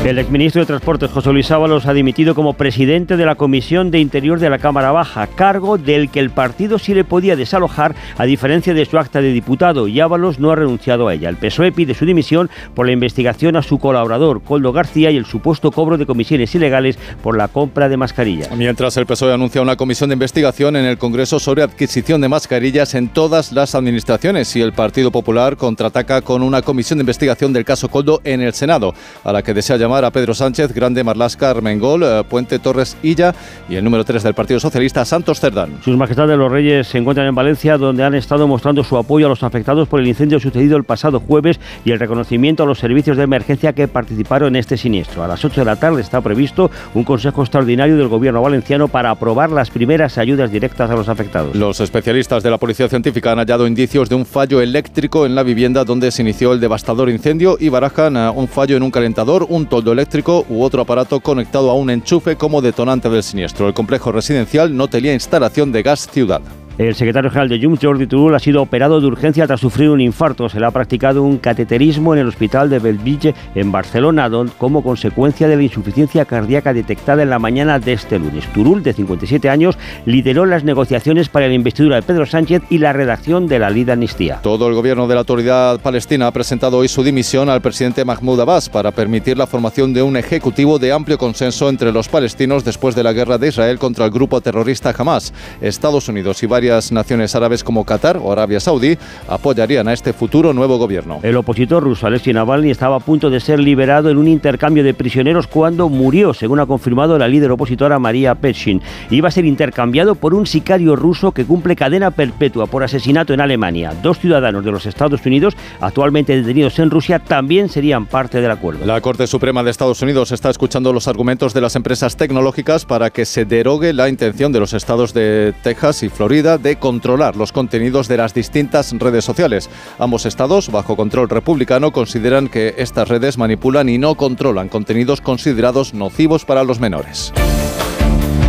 El exministro de Transportes, José Luis Ábalos, ha dimitido como presidente de la Comisión de Interior de la Cámara Baja, cargo del que el partido sí le podía desalojar, a diferencia de su acta de diputado, y Ábalos no ha renunciado a ella. El PSOE pide su dimisión por la investigación a su colaborador, Coldo García, y el supuesto cobro de comisiones ilegales por la compra de mascarillas. Mientras el PSOE anuncia una comisión de investigación en el Congreso sobre adquisición de mascarillas en todas las administraciones, y el Partido Popular contraataca con una comisión de investigación del caso Coldo en el Senado, a la que desea llamar a Pedro Sánchez, Grande Marlasca, Armengol, eh, Puente Torres Illa y el número 3 del Partido Socialista, Santos Cerdán. Sus Majestades los Reyes se encuentran en Valencia, donde han estado mostrando su apoyo a los afectados por el incendio sucedido el pasado jueves y el reconocimiento a los servicios de emergencia que participaron en este siniestro. A las 8 de la tarde está previsto un consejo extraordinario del Gobierno valenciano para aprobar las primeras ayudas directas a los afectados. Los especialistas de la Policía Científica han hallado indicios de un fallo eléctrico en la vivienda donde se inició el devastador incendio y barajan eh, un fallo en un calentador, un eléctrico u otro aparato conectado a un enchufe como detonante del siniestro. El complejo residencial no tenía instalación de gas ciudad. El secretario general de Junts, Jordi Turul, ha sido operado de urgencia tras sufrir un infarto. Se le ha practicado un cateterismo en el hospital de Bellvitge, en Barcelona, como consecuencia de la insuficiencia cardíaca detectada en la mañana de este lunes. Turul, de 57 años, lideró las negociaciones para la investidura de Pedro Sánchez y la redacción de la ley de amnistía. Todo el gobierno de la autoridad palestina ha presentado hoy su dimisión al presidente Mahmoud Abbas para permitir la formación de un ejecutivo de amplio consenso entre los palestinos después de la guerra de Israel contra el grupo terrorista Hamas. Estados Unidos y varios naciones árabes como Qatar o Arabia Saudí apoyarían a este futuro nuevo gobierno. El opositor ruso Alexei Navalny estaba a punto de ser liberado en un intercambio de prisioneros cuando murió, según ha confirmado la líder opositora María Petshin. Iba a ser intercambiado por un sicario ruso que cumple cadena perpetua por asesinato en Alemania. Dos ciudadanos de los Estados Unidos, actualmente detenidos en Rusia, también serían parte del acuerdo. La Corte Suprema de Estados Unidos está escuchando los argumentos de las empresas tecnológicas para que se derogue la intención de los estados de Texas y Florida de controlar los contenidos de las distintas redes sociales. Ambos estados, bajo control republicano, consideran que estas redes manipulan y no controlan contenidos considerados nocivos para los menores.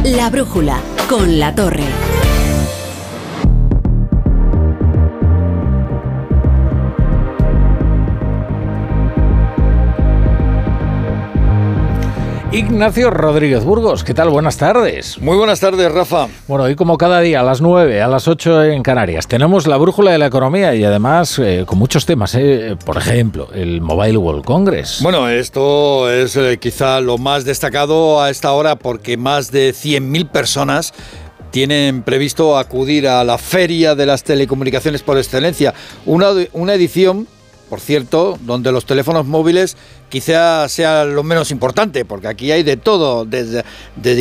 La brújula con la torre. Ignacio Rodríguez Burgos, ¿qué tal? Buenas tardes. Muy buenas tardes, Rafa. Bueno, hoy como cada día, a las 9, a las 8 en Canarias, tenemos la brújula de la economía y además eh, con muchos temas, eh, por ejemplo, el Mobile World Congress. Bueno, esto es eh, quizá lo más destacado a esta hora porque más de 100.000 personas tienen previsto acudir a la Feria de las Telecomunicaciones por Excelencia, una, una edición por cierto, donde los teléfonos móviles quizá sea lo menos importante, porque aquí hay de todo, desde,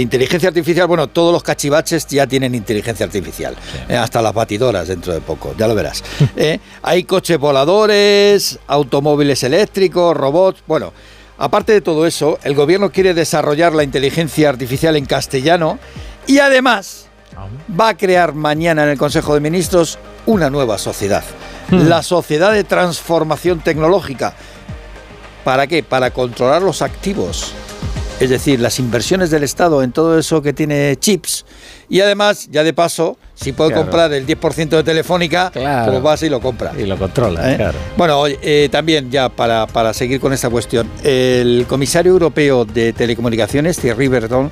inteligencia artificial, bueno, todos los cachivaches ya tienen inteligencia artificial, eh, hasta las batidoras dentro de poco, ya lo verás. Eh, hay coches voladores, automóviles eléctricos, robots, bueno. Aparte de todo eso, el gobierno quiere desarrollar la inteligencia artificial en castellano y además va a crear mañana en el Consejo de Ministros una nueva sociedad, hmm. la Sociedad de Transformación Tecnológica. ¿Para qué? Para controlar los activos, es decir, las inversiones del Estado en todo eso que tiene chips. Y además, ya de paso, si puede comprar el 10% de Telefónica, pues vas y lo compra. Y lo controla, ¿Eh? claro. Bueno, eh, también ya para, para, seguir con esta cuestión, el comisario europeo de telecomunicaciones, Thierry Breton,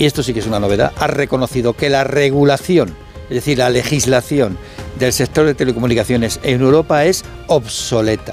y esto sí que es una novedad, ha reconocido que la regulación, es decir, la legislación del sector de telecomunicaciones en Europa es obsoleta.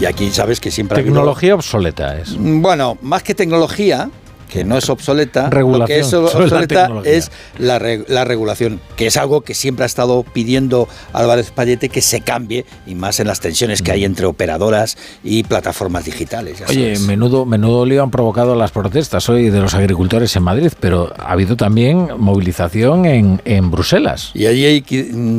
Y aquí sabes que siempre Tecnología obsoleta es. Bueno, más que tecnología, que no es obsoleta, lo que es obsoleta es la, regulación, que es algo que siempre ha estado pidiendo Álvarez Payete que se cambie, y más en las tensiones que hay entre operadoras y plataformas digitales. Oye, menudo, menudo lío han provocado las protestas hoy de los agricultores en Madrid, pero ha habido también movilización en, en Bruselas. Y allí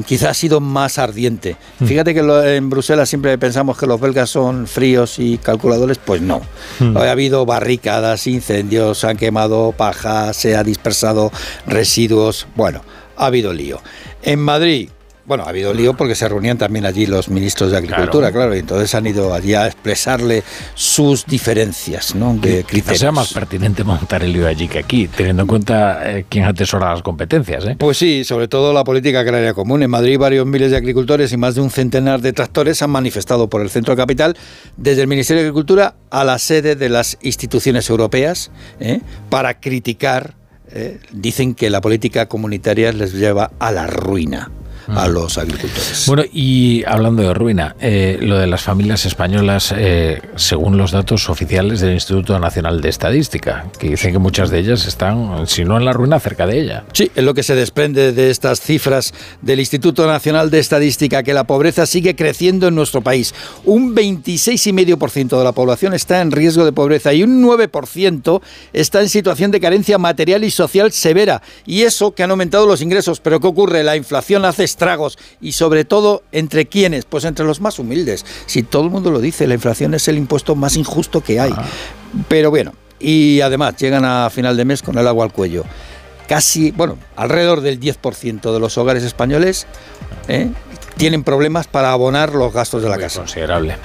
quizás ha sido más ardiente. Mm. Fíjate que en Bruselas siempre pensamos que los belgas son fríos y calculadores, pues no. Mm. Ha habido barricadas, incendios, se han quemado paja, se ha dispersado residuos. Bueno, ha habido lío. En Madrid, bueno, ha habido lío porque se reunían también allí los ministros de Agricultura, claro, y entonces han ido allí a expresarle sus diferencias, ¿no? De Quizás sea más pertinente montar el lío allí que aquí, teniendo en cuenta eh, quién atesora las competencias, ¿eh? Pues sí, sobre todo la política agraria común. En Madrid varios miles de agricultores y más de un centenar de tractores han manifestado por el centro capital desde el Ministerio de Agricultura a la sede de las instituciones europeas ¿eh? para criticar, ¿eh? dicen que la política comunitaria les lleva a la ruina a los agricultores. Bueno, y hablando de ruina, eh, lo de las familias españolas, eh, según los datos oficiales del Instituto Nacional de Estadística, que dicen que muchas de ellas están, si no en la ruina, cerca de ella. Sí, es lo que se desprende de estas cifras del Instituto Nacional de Estadística, que la pobreza sigue creciendo en nuestro país. Un 26,5% de la población está en riesgo de pobreza y un 9% está en situación de carencia material y social severa. Y eso que han aumentado los ingresos. Pero ¿qué ocurre? La inflación hace tragos y sobre todo entre quiénes, pues entre los más humildes. Si todo el mundo lo dice, la inflación es el impuesto más injusto que hay. Pero bueno, y además llegan a final de mes con el agua al cuello. Casi, bueno, alrededor del 10% de los hogares españoles ¿eh? Tienen problemas para abonar los gastos de la casa. Considerable.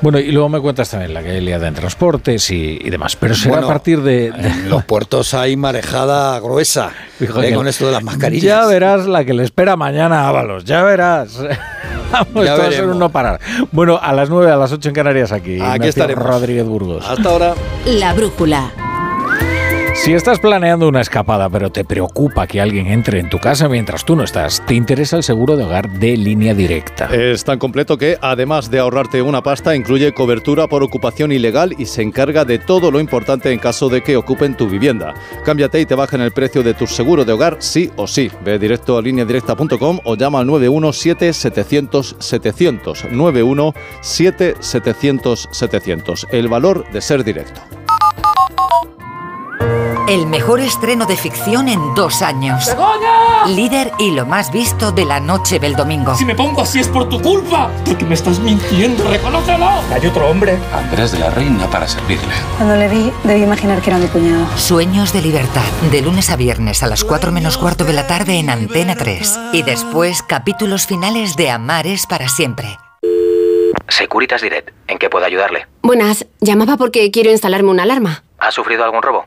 Bueno, y luego me cuentas también la que hay de transportes y, demás. Pero será a partir de, En los puertos hay marejada gruesa eh, con esto de las mascarillas. Ya verás la que le espera mañana a Ábalos, ya verás. Vamos, ya a ser un no parar. Bueno, a las 9, a las 8 en Canarias aquí. Aquí estaremos. Rodríguez Burgos. Hasta ahora. La brújula. Si estás planeando una escapada pero te preocupa que alguien entre en tu casa mientras tú no estás, te interesa el seguro de hogar de línea directa. Es tan completo que, además de ahorrarte una pasta, incluye cobertura por ocupación ilegal y se encarga de todo lo importante en caso de que ocupen tu vivienda. Cámbiate y te bajen el precio de tu seguro de hogar sí o sí. Ve directo a lineadirecta.com o llama al 917-700-700. 917-700-700. El valor de ser directo. El mejor estreno de ficción en dos años. ¡Begoña! Líder y lo más visto de la noche del domingo. Si me pongo así es por tu culpa. Porque me estás mintiendo, reconócelo. Hay otro hombre. Andrés de la Reina para servirle. Cuando le vi, debí imaginar que era mi cuñado. Sueños de libertad. De lunes a viernes a las 4 menos cuarto de la tarde en Antena 3. Y después capítulos finales de Amares para siempre. Securitas Direct. ¿En qué puedo ayudarle? Buenas. Llamaba porque quiero instalarme una alarma. ¿Ha sufrido algún robo?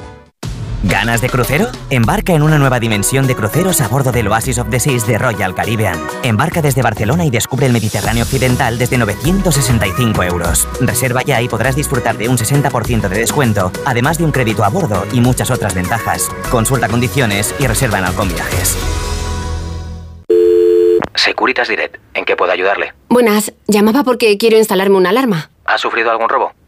¿Ganas de crucero? Embarca en una nueva dimensión de cruceros a bordo del Oasis of the Seas de Royal Caribbean. Embarca desde Barcelona y descubre el Mediterráneo Occidental desde 965 euros. Reserva ya y podrás disfrutar de un 60% de descuento, además de un crédito a bordo y muchas otras ventajas. Consulta condiciones y reserva en Alcon Viajes. Securitas Direct. ¿En qué puedo ayudarle? Buenas, llamaba porque quiero instalarme una alarma. ¿Ha sufrido algún robo?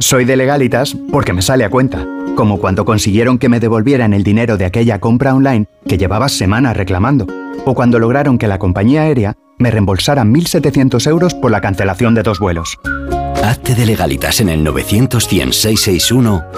Soy de legalitas porque me sale a cuenta, como cuando consiguieron que me devolvieran el dinero de aquella compra online que llevaba semanas reclamando, o cuando lograron que la compañía aérea me reembolsara 1.700 euros por la cancelación de dos vuelos. Hazte de legalitas en el 900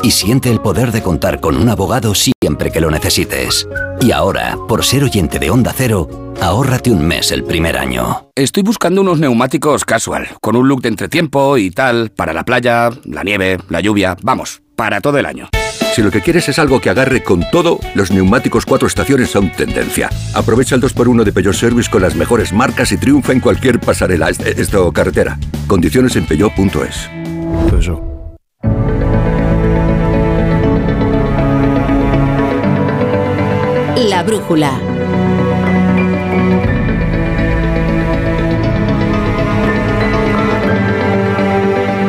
y siente el poder de contar con un abogado siempre que lo necesites. Y ahora, por ser oyente de Onda Cero, ahórrate un mes el primer año. Estoy buscando unos neumáticos casual, con un look de entretiempo y tal, para la playa, la nieve, la lluvia, vamos, para todo el año. Si lo que quieres es algo que agarre con todo, los neumáticos cuatro estaciones son tendencia. Aprovecha el 2x1 de Peugeot Service con las mejores marcas y triunfa en cualquier pasarela, esto carretera. Condiciones en peugeot.es. La brújula.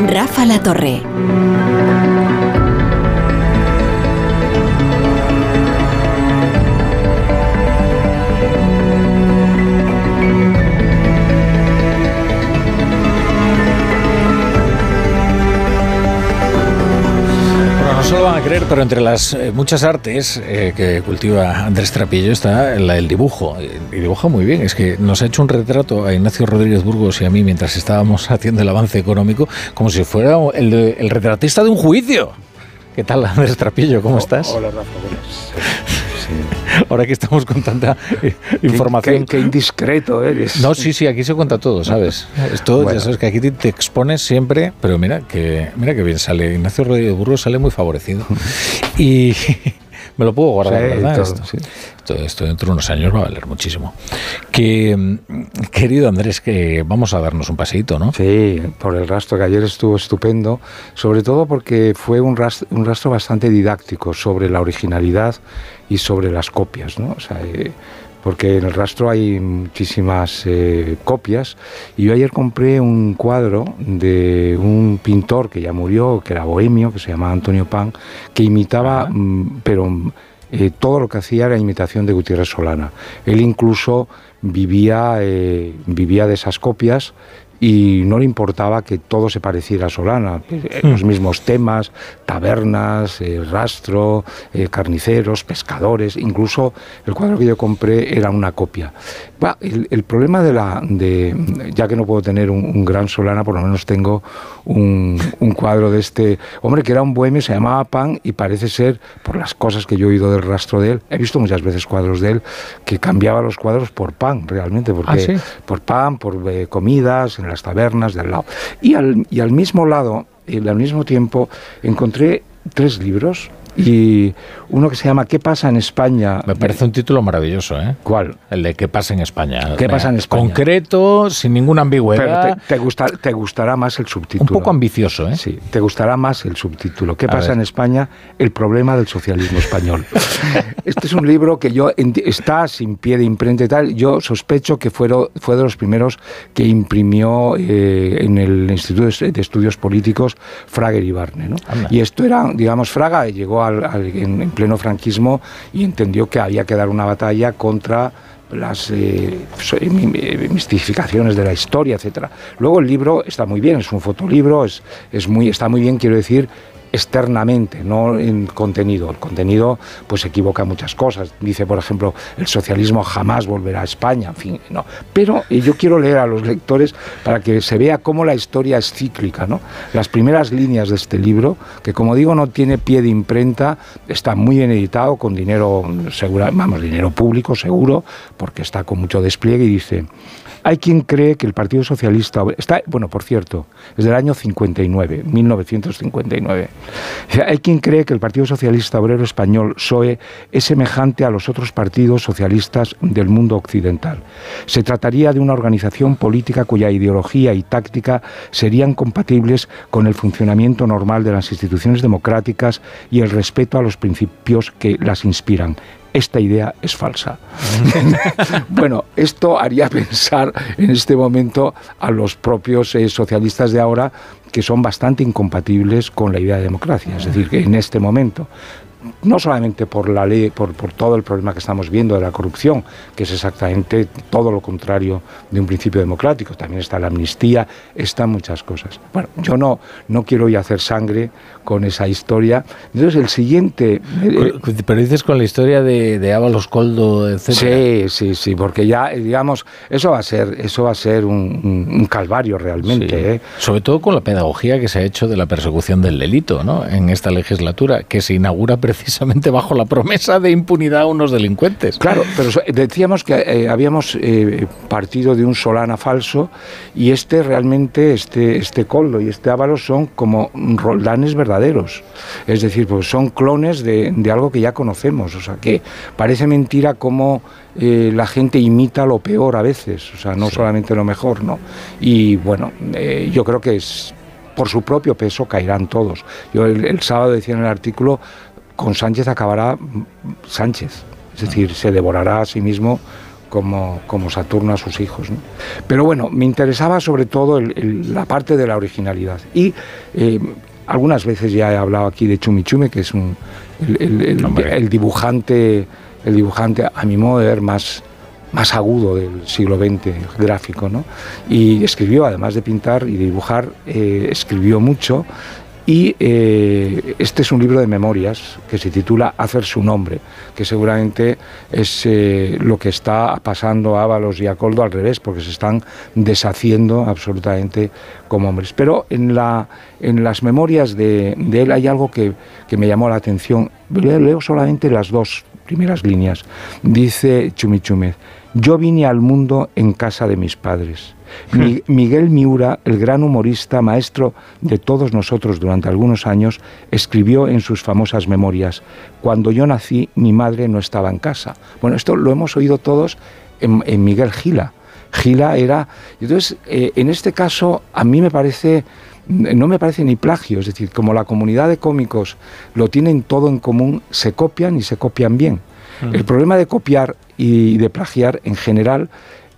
Rafa La Torre. Lo van a creer, pero entre las eh, muchas artes eh, que cultiva Andrés Trapillo está la del dibujo. Y dibuja muy bien. Es que nos ha hecho un retrato a Ignacio Rodríguez Burgos y a mí mientras estábamos haciendo el avance económico, como si fuera el, el retratista de un juicio. ¿Qué tal, Andrés Trapillo? ¿Cómo estás? Hola, Rafa. Ahora que estamos con tanta eh, información. Qué, indiscreto eres. No, sí, sí, aquí se cuenta todo, ¿sabes? Esto, ya sabes que aquí te, expones siempre, pero mira que, mira que bien sale. Ignacio Rodríguez Burro sale muy favorecido. y me lo puedo guardar, ¿verdad? esto, esto, dentro de unos años va a valer muchísimo. Que, mm, querido Andrés, que vamos a darnos un paseíto, ¿no? Sí, por el rastro que ayer estuvo estupendo, sobre todo porque fue un rastro, un rastro bastante didáctico sobre la originalidad y sobre las copias, ¿no? O sea, eh, porque en el rastro hay muchísimas eh, copias y yo ayer compré un cuadro de un pintor que ya murió, que era bohemio, que se llamaba Antonio Pan, que imitaba, mm, pero eh, todo lo que hacía era imitación de Gutiérrez Solana. Él incluso vivía, vivía de esas copias y no le importaba que todo se pareciera a Solana, eh, hmm. los mismos temas, tabernas, eh, rastro, eh, carniceros, pescadores, incluso el cuadro que yo compré era una copia. El, problema de la, de, ya que no puedo tener un, gran Solana, por lo menos tengo un, cuadro de este hombre que era un bohemio, se llamaba Pan y parece ser, por las cosas que yo he oído del rastro de él, he visto muchas veces cuadros de él, que cambiaba los cuadros por pan, realmente, porque ¿Ah, por pan, por comidas, en las tabernas del lado. Y al, y al mismo lado, y al mismo tiempo, encontré tres libros y uno que se llama ¿Qué pasa en España? Me parece un título maravilloso, ¿eh? ¿Cuál? El de ¿Qué pasa en España? ¿Qué pasa en España? Concreto, sin ninguna ambigüedad. Pero te, te, gustará más el subtítulo. Un poco ambicioso, ¿eh? Sí, te gustará más el subtítulo. ¿Qué pasa en España? El problema del socialismo español. este es un libro que yo, está sin pie de imprenta y tal, yo sospecho que fue, fue de los primeros que imprimió eh, en el Instituto de Estudios Políticos Frager y Barne, ¿no? Y esto era, digamos, Fraga llegó en, pleno franquismo y entendió que había que dar una batalla contra las eh, mistificaciones de la historia, etcétera. Luego el libro está muy bien, es un fotolibro, es, es muy, está muy bien, quiero decir, externamente, no en contenido. El contenido pues equivoca muchas cosas. Dice, por ejemplo, el socialismo jamás volverá a España, en fin, no. Pero yo quiero leer a los lectores para que se vea cómo la historia es cíclica, ¿no? Las primeras líneas de este libro, que como digo no tiene pie de imprenta, está muy bien editado con dinero seguro, vamos, dinero público seguro, porque está con mucho despliegue y dice hay quien cree que el Partido Socialista está, bueno, por cierto, es del año 59, 1959. Hay quien cree que el Partido Socialista Obrero Español PSOE es semejante a los otros partidos socialistas del mundo occidental. Se trataría de una organización política cuya ideología y táctica serían compatibles con el funcionamiento normal de las instituciones democráticas y el respeto a los principios que las inspiran esta idea es falsa. bueno, esto haría pensar en este momento a los propios eh, socialistas de ahora que son bastante incompatibles con la idea de democracia. Es decir, que en este momento no solamente por la ley, por, por, todo el problema que estamos viendo de la corrupción, que es exactamente todo lo contrario de un principio democrático, también está la amnistía, están muchas cosas. Bueno, yo no, no quiero ir a hacer sangre con esa historia. Entonces, el siguiente... Eh, pero dices con la historia de, de Ábalos Coldo, etc. Sí, sí, sí, porque ya, digamos, eso va a ser, eso va a ser un, calvario realmente. ¿eh? Sobre todo con la pedagogía que se ha hecho de la persecución del delito ¿no? en esta legislatura, que se inaugura precisamente bajo la promesa de impunidad a unos delincuentes. Claro, pero decíamos que habíamos partido de un Solana falso y este realmente, este, este Coldo y este Ábalos son como Roldanes verdaderos es decir, pues son clones de, algo que ya conocemos. O sea, que parece mentira cómo eh, la gente imita lo peor a veces, o sea, no solamente lo mejor, ¿no? Y bueno, eh, yo creo que es, por su propio peso caerán todos. Yo el, sábado decía en el artículo, con Sánchez acabará Sánchez. Es decir, se devorará a sí mismo como, como, Saturno a sus hijos. Pero bueno, me interesaba sobre todo la parte de la originalidad. Y eh, algunas veces ya he hablado aquí de Chumichume, que es un, el, dibujante, el dibujante, a mi modo de ver, más, más agudo del siglo XX gráfico. ¿no? Y escribió, además de pintar y dibujar, eh, escribió mucho y eh, este es un libro de memorias que se titula Hacer su nombre, que seguramente es eh, lo que está pasando a Ábalos y a Coldo al revés, porque se están deshaciendo absolutamente como hombres. Pero en, la, en las memorias de, él hay algo que, que, me llamó la atención. Leo solamente las dos primeras líneas. Dice Chumichúmez, yo vine al mundo en casa de mis padres Miguel Miura, el gran humorista, maestro de todos nosotros durante algunos años, escribió en sus famosas memorias, Cuando yo nací, mi madre no estaba en casa. Bueno, esto lo hemos oído todos en, Miguel Gila. Gila era... Entonces, eh, en este caso, a mí me parece no me parece ni plagio, es decir, como la comunidad de cómicos lo tienen todo en común, se copian y se copian bien. El problema de copiar y de plagiar en general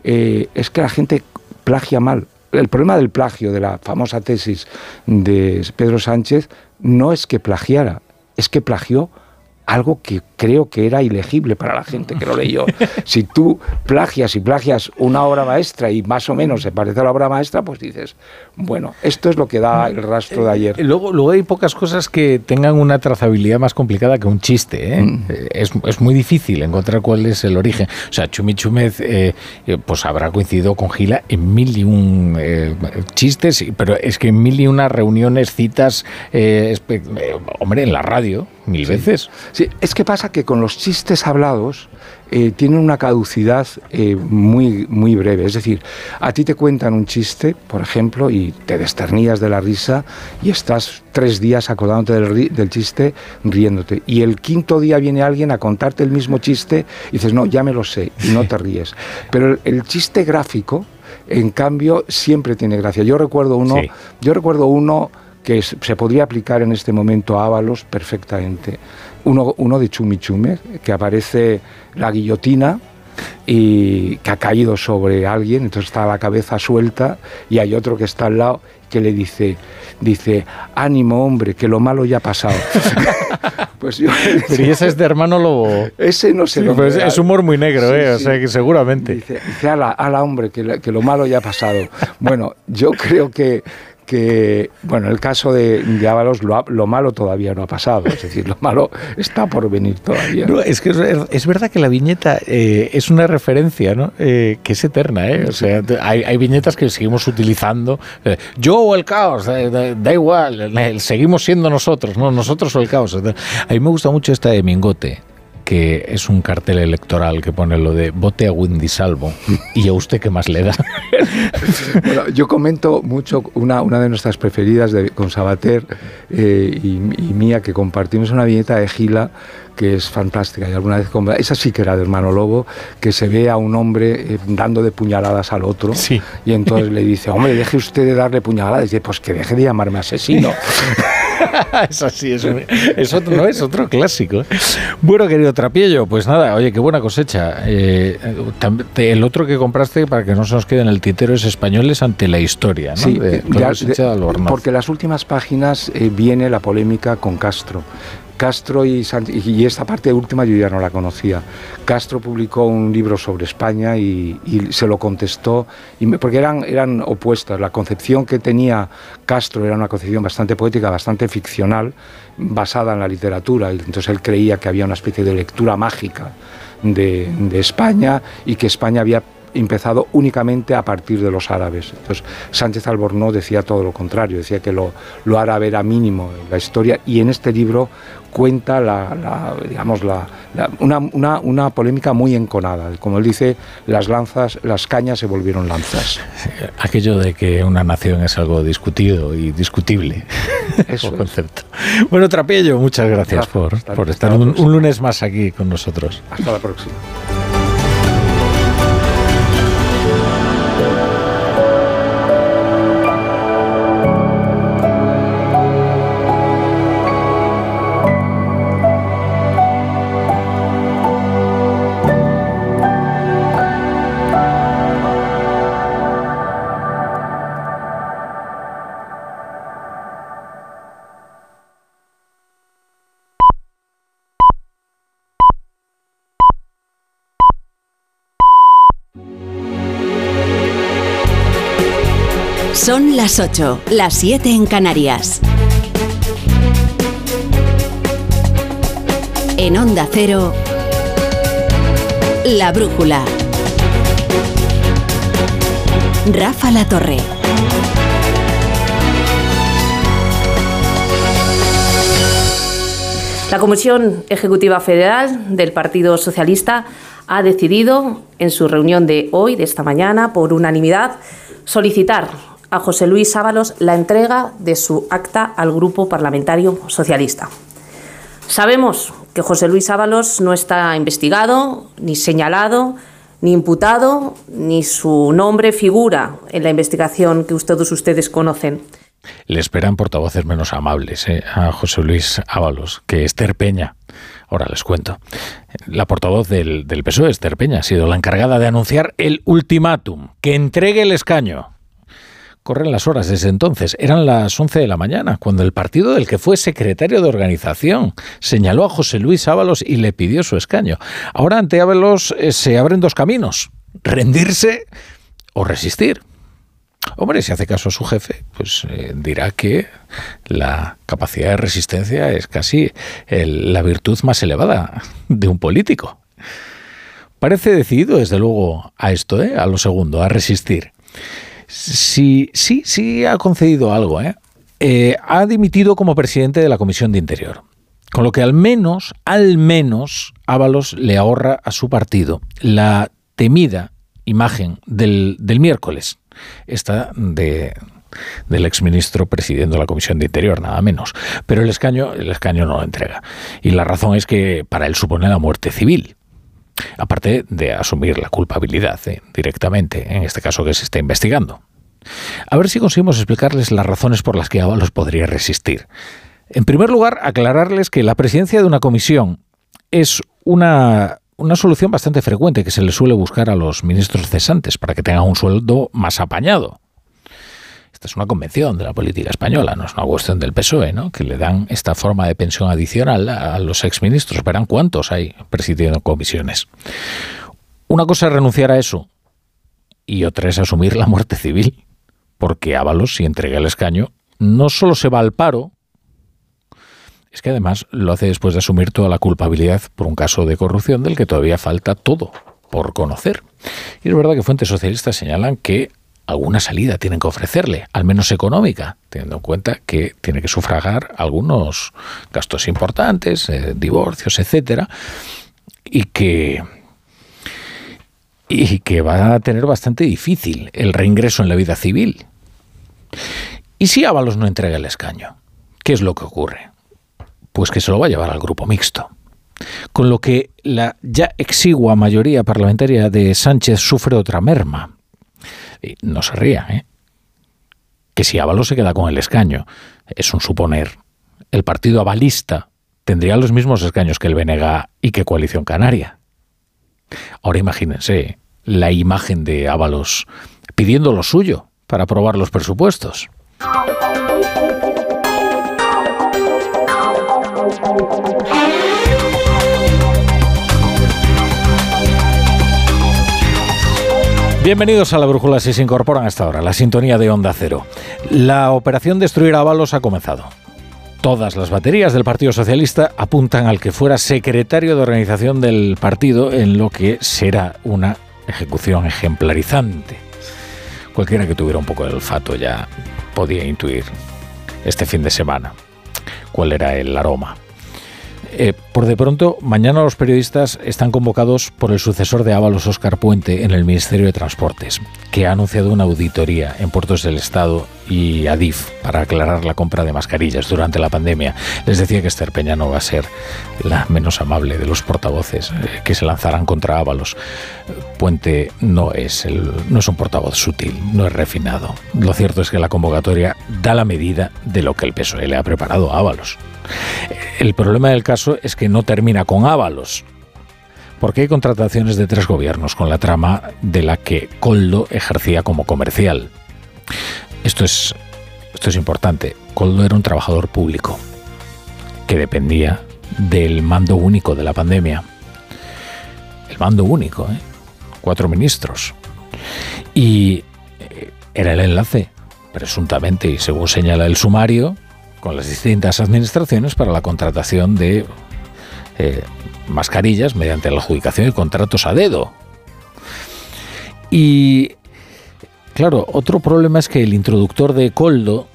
eh, es que la gente plagia mal. El problema del plagio, de la famosa tesis de Pedro Sánchez, no es que plagiara, es que plagió algo que creo que era ilegible para la gente que lo leyó. Si tú plagias y plagias una obra maestra y más o menos se parece a la obra maestra, pues dices, bueno, esto es lo que da el rastro de ayer. Eh, luego, luego hay pocas cosas que tengan una trazabilidad más complicada que un chiste. ¿eh? Mm. Eh, es, es, muy difícil encontrar cuál es el origen. O sea, Chumi pues habrá coincidido con Gila en mil y un chistes, pero es que en mil y unas reuniones, citas, hombre, en la radio, mil veces. Sí, es que pasa que con los chistes hablados eh, tienen una caducidad eh, muy, muy breve. Es decir, a ti te cuentan un chiste, por ejemplo, y te desternillas de la risa y estás tres días acordándote del, chiste riéndote. Y el quinto día viene alguien a contarte el mismo chiste y dices, no, ya me lo sé, y no te ríes. Pero el, chiste gráfico, en cambio, siempre tiene gracia. Yo recuerdo uno, yo recuerdo uno que se podría aplicar en este momento a Ábalos perfectamente. Uno, uno de Chumichume, que aparece la guillotina y que ha caído sobre alguien, entonces está la cabeza suelta y hay otro que está al lado que le dice, dice, ánimo hombre, que lo malo ya ha pasado. pues yo, Pero y ese es de hermano lobo. Ese no sé. Pues es humor muy negro, eh, o sea que seguramente. Dice, dice ala, hombre, que, que lo malo ya ha pasado. Bueno, yo creo que que, bueno, en el caso de, Ábalos lo, malo todavía no ha pasado, es decir, lo malo está por venir todavía. es que es, verdad que la viñeta eh, es una referencia, ¿no? Eh, que es eterna, ¿eh? O sea, hay, viñetas que seguimos utilizando. Eh, yo o el caos, da, igual, seguimos siendo nosotros, ¿no? Nosotros o el caos. A mí me gusta mucho esta de Mingote que es un cartel electoral que pone lo de vote a Windy Salvo. ¿Y a usted qué más le da? bueno, yo comento mucho una, una de nuestras preferidas de, con Sabater eh, y, mía, que compartimos una viñeta de Gila que es fantástica. Y alguna vez, esa sí que era de hermano Lobo, que se ve a un hombre eh, dando de puñaladas al otro. Y entonces le dice, hombre, deje usted de darle puñaladas. Y dice, pues que deje de llamarme asesino. es así, es, no es otro clásico. Bueno, querido Trapiello, pues nada, oye, qué buena cosecha. Eh, el otro que compraste, para que no se nos quede en el tintero, es Españoles ante la historia, ¿no? Sí, porque las últimas páginas eh, viene la polémica con Castro. Castro y, y, esta parte última yo ya no la conocía. Castro publicó un libro sobre España y, se lo contestó, porque eran, eran opuestas. La concepción que tenía Castro era una concepción bastante poética, bastante ficcional, basada en la literatura. Entonces él creía que había una especie de lectura mágica de España y que España había empezado únicamente a partir de los árabes. Entonces, Sánchez Albornoz decía todo lo contrario, decía que lo, lo árabe era mínimo en la historia y en este libro cuenta la, digamos la, una, una, una, polémica muy enconada. Como él dice, las lanzas, las cañas se volvieron lanzas. Aquello de que una nación es algo discutido y discutible. Eso es. concepto. Bueno, Trapello, muchas gracias, por, por estar un lunes más aquí con nosotros. Hasta la próxima. Las 8, las 7 en Canarias. En Onda Cero, La Brújula. Rafa La Torre. La Comisión Ejecutiva Federal del Partido Socialista ha decidido en su reunión de hoy, de esta mañana, por unanimidad, solicitar a José Luis Ábalos la entrega de su acta al Grupo Parlamentario Socialista. Sabemos que José Luis Ábalos no está investigado, ni señalado, ni imputado, ni su nombre figura en la investigación que todos ustedes conocen. Le esperan portavoces menos amables eh, a José Luis Ábalos que Esther Peña. Ahora les cuento. La portavoz del, del PSOE, Esther Peña, ha sido la encargada de anunciar el ultimátum, que entregue el escaño Corren las horas desde entonces. Eran las 11 de la mañana, cuando el partido del que fue secretario de organización señaló a José Luis Ábalos y le pidió su escaño. Ahora ante Ábalos eh, se abren dos caminos, rendirse o resistir. Hombre, si hace caso a su jefe, pues eh, dirá que la capacidad de resistencia es casi la virtud más elevada de un político. Parece decidido, desde luego, a esto, ¿eh? a lo segundo, a resistir. Sí, sí, sí ha concedido algo. ¿eh? ¿eh? ha dimitido como presidente de la Comisión de Interior. Con lo que al menos, al menos, Ábalos le ahorra a su partido la temida imagen del, del miércoles, esta de, del exministro presidiendo la Comisión de Interior, nada menos. Pero el escaño, el escaño no lo entrega. Y la razón es que para él supone la muerte civil aparte de asumir la culpabilidad eh, directamente, en este caso que se está investigando. A ver si conseguimos explicarles las razones por las que Ábalos podría resistir. En primer lugar, aclararles que la presidencia de una comisión es una, una solución bastante frecuente que se le suele buscar a los ministros cesantes para que tengan un sueldo más apañado. Es una convención de la política española, no es una cuestión del PSOE, ¿no? que le dan esta forma de pensión adicional a, los exministros. Verán cuántos hay presidiendo comisiones. Una cosa es renunciar a eso y otra es asumir la muerte civil, porque Ábalos, si entrega el escaño, no solo se va al paro, es que además lo hace después de asumir toda la culpabilidad por un caso de corrupción del que todavía falta todo por conocer. Y es verdad que fuentes socialistas señalan que alguna salida tienen que ofrecerle, al menos económica, teniendo en cuenta que tiene que sufragar algunos gastos importantes, eh, divorcios, etcétera, y que y que va a tener bastante difícil el reingreso en la vida civil. ¿Y si Ábalos no entrega el escaño? ¿Qué es lo que ocurre? Pues que se lo va a llevar al grupo mixto. Con lo que la ya exigua mayoría parlamentaria de Sánchez sufre otra merma no se ría, ¿eh? Que si Ábalos se queda con el escaño, es un suponer, el partido avalista tendría los mismos escaños que el BNG y que Coalición Canaria. Ahora imagínense la imagen de Ábalos pidiendo lo suyo para aprobar los presupuestos. Bienvenidos a la Brújula si se incorporan hasta ahora, la sintonía de Onda Cero. La operación Destruir Ábalos ha comenzado. Todas las baterías del Partido Socialista apuntan al que fuera secretario de organización del partido en lo que será una ejecución ejemplarizante. Cualquiera que tuviera un poco de olfato ya podía intuir este fin de semana cuál era el aroma. Eh, por de pronto, mañana los periodistas están convocados por el sucesor de Ábalos, Oscar Puente, en el Ministerio de Transportes, que ha anunciado una auditoría en puertos del Estado y Adif para aclarar la compra de mascarillas durante la pandemia. Les decía que Esther Peña no va a ser la menos amable de los portavoces eh, que se lanzarán contra Ábalos. Puente no es, no es un portavoz sutil, no es refinado. Lo cierto es que la convocatoria da la medida de lo que el PSOE le ha preparado a Ábalos. El problema del caso es que no termina con Ábalos, porque hay contrataciones de tres gobiernos con la trama de la que Coldo ejercía como comercial. Esto es, esto es importante. Coldo era un trabajador público que dependía del mando único de la pandemia. El mando único, ¿eh? cuatro ministros. Y eh, era el enlace, presuntamente, y según señala el sumario, con las distintas administraciones para la contratación de eh, mascarillas mediante la adjudicación de contratos a dedo. Y claro, otro problema es que el introductor de Coldo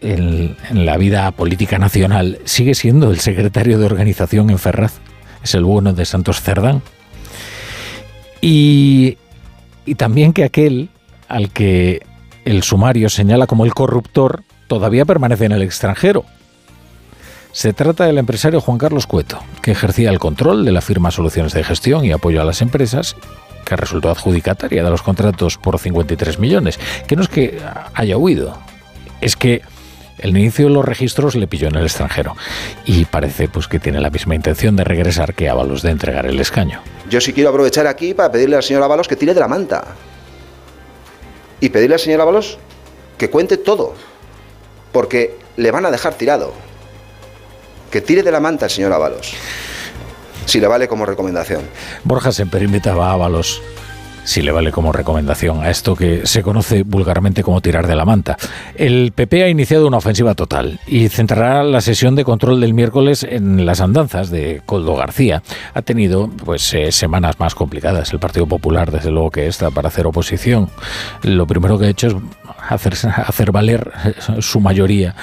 en, la vida política nacional sigue siendo el secretario de organización en Ferraz, es el bueno de Santos Cerdán. Y, y también que aquel al que el sumario señala como el corruptor todavía permanece en el extranjero. Se trata del empresario Juan Carlos Cueto, que ejercía el control de la firma Soluciones de Gestión y apoyo a las empresas, que resultó adjudicataria de los contratos por 53 millones, que no es que haya huido, es que el inicio de los registros le pilló en el extranjero y parece pues que tiene la misma intención de regresar que Ábalos de entregar el escaño. Yo sí quiero aprovechar aquí para pedirle al señor Ábalos que tire de la manta y pedirle al señor Ábalos que cuente todo porque le van a dejar tirado. Que tire de la manta el señor Ábalos, si le vale como recomendación. Borja se invitaba a Ábalos si le vale como recomendación a esto que se conoce vulgarmente como tirar de la manta. El PP ha iniciado una ofensiva total y centrará la sesión de control del miércoles en las andanzas de Coldo García. Ha tenido pues eh, semanas más complicadas el Partido Popular, desde luego que está para hacer oposición. Lo primero que ha hecho es hacer, hacer valer su mayoría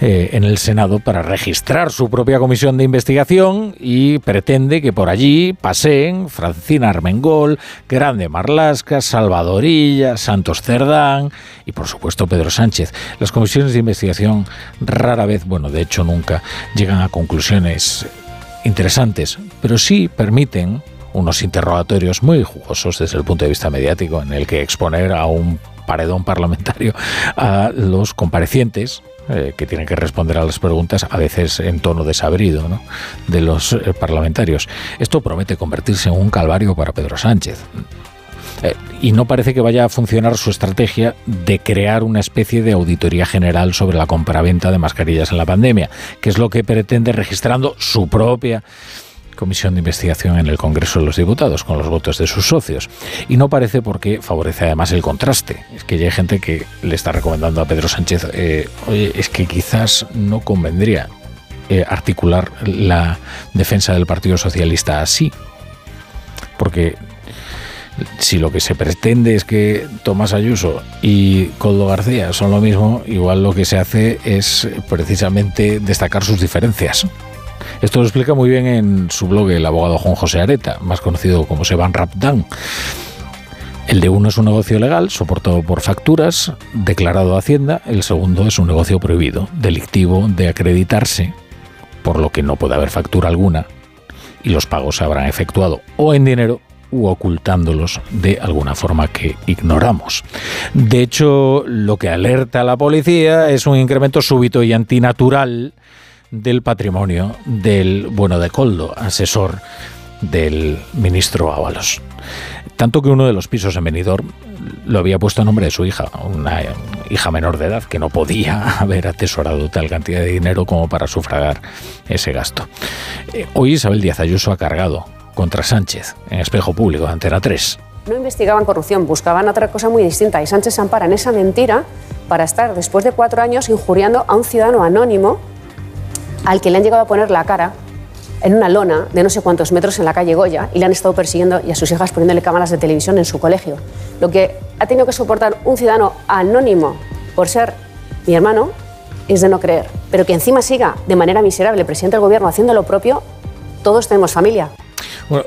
eh, en el Senado para registrar su propia comisión de investigación y pretende que por allí paseen Francina Armengol, Grande Marlasca, Salvadorilla, Santos Cerdán y por supuesto Pedro Sánchez. Las comisiones de investigación rara vez, bueno, de hecho nunca, llegan a conclusiones interesantes, pero sí permiten unos interrogatorios muy jugosos desde el punto de vista mediático en el que exponer a un paredón parlamentario a los comparecientes eh, que tienen que responder a las preguntas, a veces en tono desabrido, de los eh, parlamentarios. Esto promete convertirse en un calvario para Pedro Sánchez. Eh, y no parece que vaya a funcionar su estrategia de crear una especie de auditoría general sobre la compraventa de mascarillas en la pandemia, que es lo que pretende registrando su propia comisión de investigación en el Congreso de los Diputados con los votos de sus socios. Y no parece porque favorece además el contraste. Es que ya hay gente que le está recomendando a Pedro Sánchez, eh, oye, es que quizás no convendría eh, articular la defensa del Partido Socialista así. Porque si lo que se pretende es que Tomás Ayuso y Coldo García son lo mismo, igual lo que se hace es precisamente destacar sus diferencias. Esto lo explica muy bien en su blog el abogado Juan José Areta, más conocido como Seban Rapdan. El de uno es un negocio legal, soportado por facturas, declarado a Hacienda. El segundo es un negocio prohibido, delictivo de acreditarse, por lo que no puede haber factura alguna y los pagos se habrán efectuado o en dinero u ocultándolos de alguna forma que ignoramos. De hecho, lo que alerta a la policía es un incremento súbito y antinatural del patrimonio del bueno de Coldo, asesor del ministro Ábalos. Tanto que uno de los pisos en Benidorm lo había puesto a nombre de su hija, una hija menor de edad que no podía haber atesorado tal cantidad de dinero como para sufragar ese gasto. Eh, hoy Isabel Díaz Ayuso ha cargado contra Sánchez en espejo público de Antena 3. No investigaban corrupción, buscaban otra cosa muy distinta y Sánchez ampara en esa mentira para estar después de cuatro años injuriando a un ciudadano anónimo al que le han llegado a poner la cara en una lona de no sé cuántos metros en la calle Goya y le han estado persiguiendo y a sus hijas poniéndole cámaras de televisión en su colegio. Lo que ha tenido que soportar un ciudadano anónimo por ser mi hermano es de no creer. Pero que encima siga de manera miserable el presidente del gobierno haciendo lo propio, todos tenemos familia.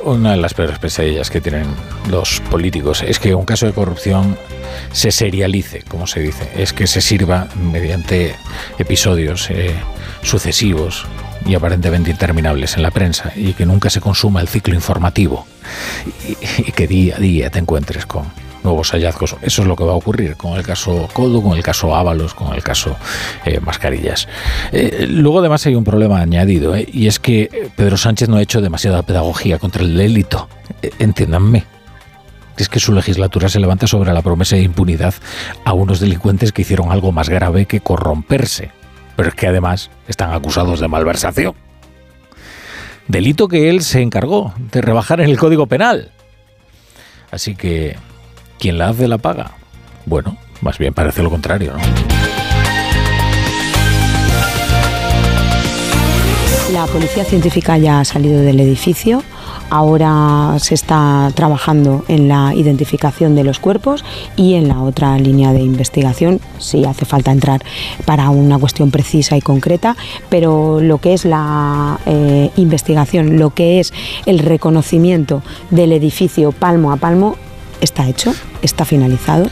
una de las peores pesadillas que tienen los políticos es que un caso de corrupción se serialice, como se dice, es que se sirva mediante episodios eh, sucesivos y aparentemente interminables en la prensa y que nunca se consuma el ciclo informativo y, que día a día te encuentres con nuevos hallazgos. Eso es lo que va a ocurrir con el caso Coldo, con el caso Ábalos, con el caso eh, Mascarillas. Eh, luego además hay un problema añadido eh, y es que Pedro Sánchez no ha hecho demasiada pedagogía contra el delito. entiéndanme es que su legislatura se levanta sobre la promesa de impunidad a unos delincuentes que hicieron algo más grave que corromperse pero es que además están acusados de malversación. Delito que él se encargó de rebajar en el Código Penal. Así que, ¿quién la hace la paga? Bueno, más bien parece lo contrario, ¿no? La policía científica ya ha salido del edificio. Ahora se está trabajando en la identificación de los cuerpos y en la otra línea de investigación, si hace falta entrar para una cuestión precisa y concreta, pero lo que es la eh, investigación, lo que es el reconocimiento del edificio palmo a palmo, está hecho, está finalizado.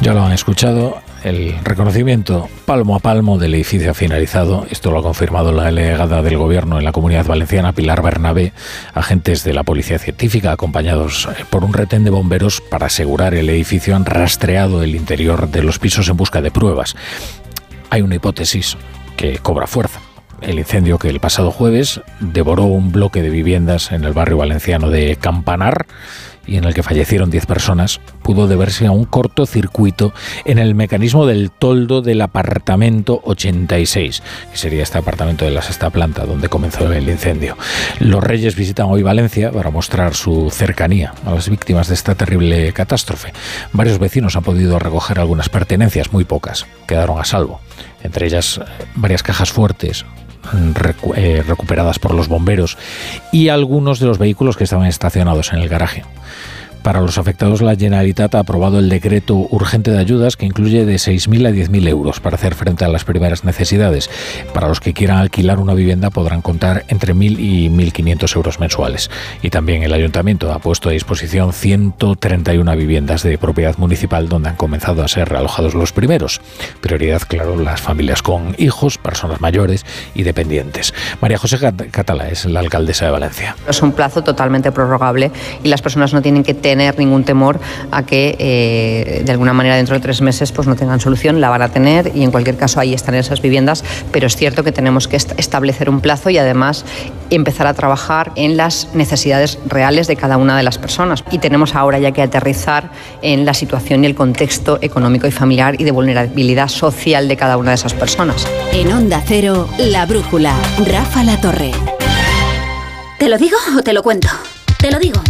Ya lo han escuchado, el reconocimiento palmo a palmo del edificio finalizado. Esto lo ha confirmado la delegada del Gobierno en la Comunidad Valenciana, Pilar Bernabé. Agentes de la Policía Científica, acompañados eh, por un retén de bomberos para asegurar el edificio, han rastreado el interior de los pisos en busca de pruebas. Hay una hipótesis que cobra fuerza el incendio que el pasado jueves devoró un bloque de viviendas en el barrio valenciano de Campanar y en el que fallecieron 10 personas pudo deberse a un cortocircuito en el mecanismo del toldo del apartamento 86, que sería este apartamento de la sexta planta donde comenzó el incendio. Los reyes visitan hoy Valencia para mostrar su cercanía a las víctimas de esta terrible catástrofe. Varios vecinos han podido recoger algunas pertenencias, muy pocas, quedaron a salvo, entre ellas varias cajas fuertes, eh, recuperadas por los bomberos y algunos de los vehículos que estaban estacionados en el garaje. Para los afectados, la Generalitat ha aprobado el decreto urgente de ayudas que incluye de 6.000 a 10.000 euros para hacer frente a las primeras necesidades. Para los que quieran alquilar una vivienda podrán contar entre 1.000 y 1.500 euros mensuales. Y también el Ayuntamiento ha puesto a disposición 131 viviendas de propiedad municipal donde han comenzado a ser realojados los primeros. Prioridad, claro, las familias con hijos, personas mayores y dependientes. María José Catala es la alcaldesa de Valencia. Es un plazo totalmente prorrogable y las personas no tienen que tener tener ningún temor a que eh, de alguna manera dentro de tres meses pues no tengan solución, la van a tener y en cualquier caso ahí están esas viviendas, pero es cierto que tenemos que establecer un plazo y además empezar a trabajar en las necesidades reales de cada una de las personas. Y tenemos ahora ya que aterrizar en la situación y el contexto económico y familiar y de vulnerabilidad social de cada una de esas personas. En Onda Cero, La Brújula, Rafa La Torre. ¿Te lo digo o te lo cuento? Te lo digo.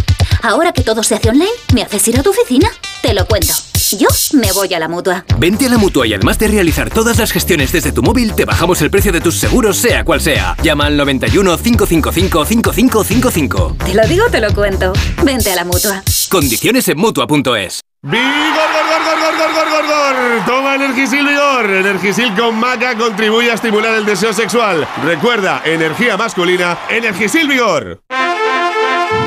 Ahora que todo se hace online, ¿me haces ir a tu oficina? Te lo cuento. Yo me voy a la mutua. Vente a la mutua y además de realizar todas las gestiones desde tu móvil, te bajamos el precio de tus seguros, sea cual sea. Llama al 91 555 5555. Te lo digo, te lo cuento. Vente a la mutua. Condiciones en mutua.es. ¡Vigor, gor, gor, gor, gor, gor, gor, Toma Energisil Vigor. Energisil con maca contribuye a estimular el deseo sexual. Recuerda, energía masculina, Energisil Vigor.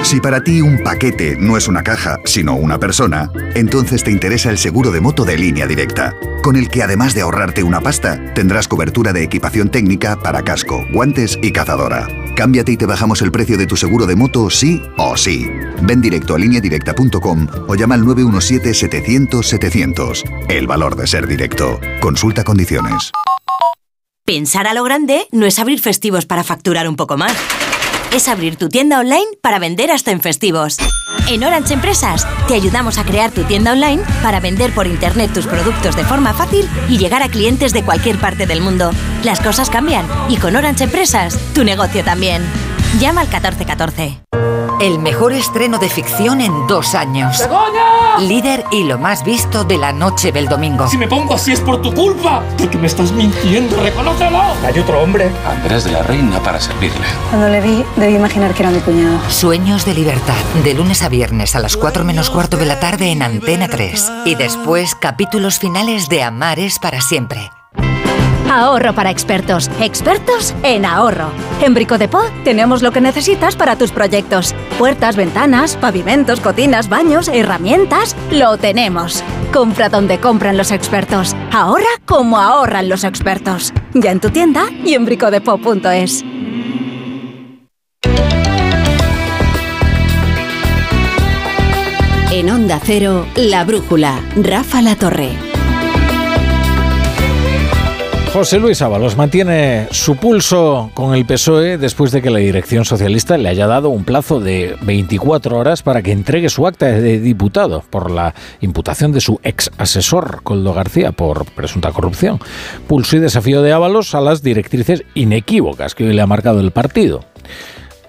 Si para ti un paquete no es una caja, sino una persona, entonces te interesa el seguro de moto de línea directa, con el que además de ahorrarte una pasta, tendrás cobertura de equipación técnica para casco, guantes y cazadora. Cámbiate y te bajamos el precio de tu seguro de moto sí o sí. Ven directo a lineadirecta.com o llama al 917-700-700. El valor de ser directo. Consulta condiciones. Pensar a lo grande no es abrir festivos para facturar un poco más. Es abrir tu tienda online para vender hasta en festivos. En Orange Empresas te ayudamos a crear tu tienda online para vender por internet tus productos de forma fácil y llegar a clientes de cualquier parte del mundo. Las cosas cambian y con Orange Empresas tu negocio también. Llama al 1414. El mejor estreno de ficción en dos años. Líder y lo más visto de la noche del domingo. Si me pongo así es por tu culpa, porque me estás mintiendo, reconócelo. Hay otro hombre. Andrés de la Reina para servirle. Cuando le vi, debí imaginar que era mi cuñado. Sueños de libertad, de lunes a viernes a las 4 menos cuarto de la tarde en Antena 3. Y después capítulos finales de Amares para siempre. Ahorro para expertos. Expertos en ahorro. En Brico de Po tenemos lo que necesitas para tus proyectos. Puertas, ventanas, pavimentos, cocinas, baños, herramientas. Lo tenemos. Compra donde compran los expertos. Ahorra como ahorran los expertos. Ya en tu tienda y en bricodepo.es. En Onda Cero, La Brújula, Rafa La Torre. José Luis Ábalos mantiene su pulso con el PSOE después de que la dirección socialista le haya dado un plazo de 24 horas para que entregue su acta de diputado por la imputación de su ex asesor, Coldo García, por presunta corrupción. Pulso y desafío de Ábalos a las directrices inequívocas que hoy le ha marcado el partido.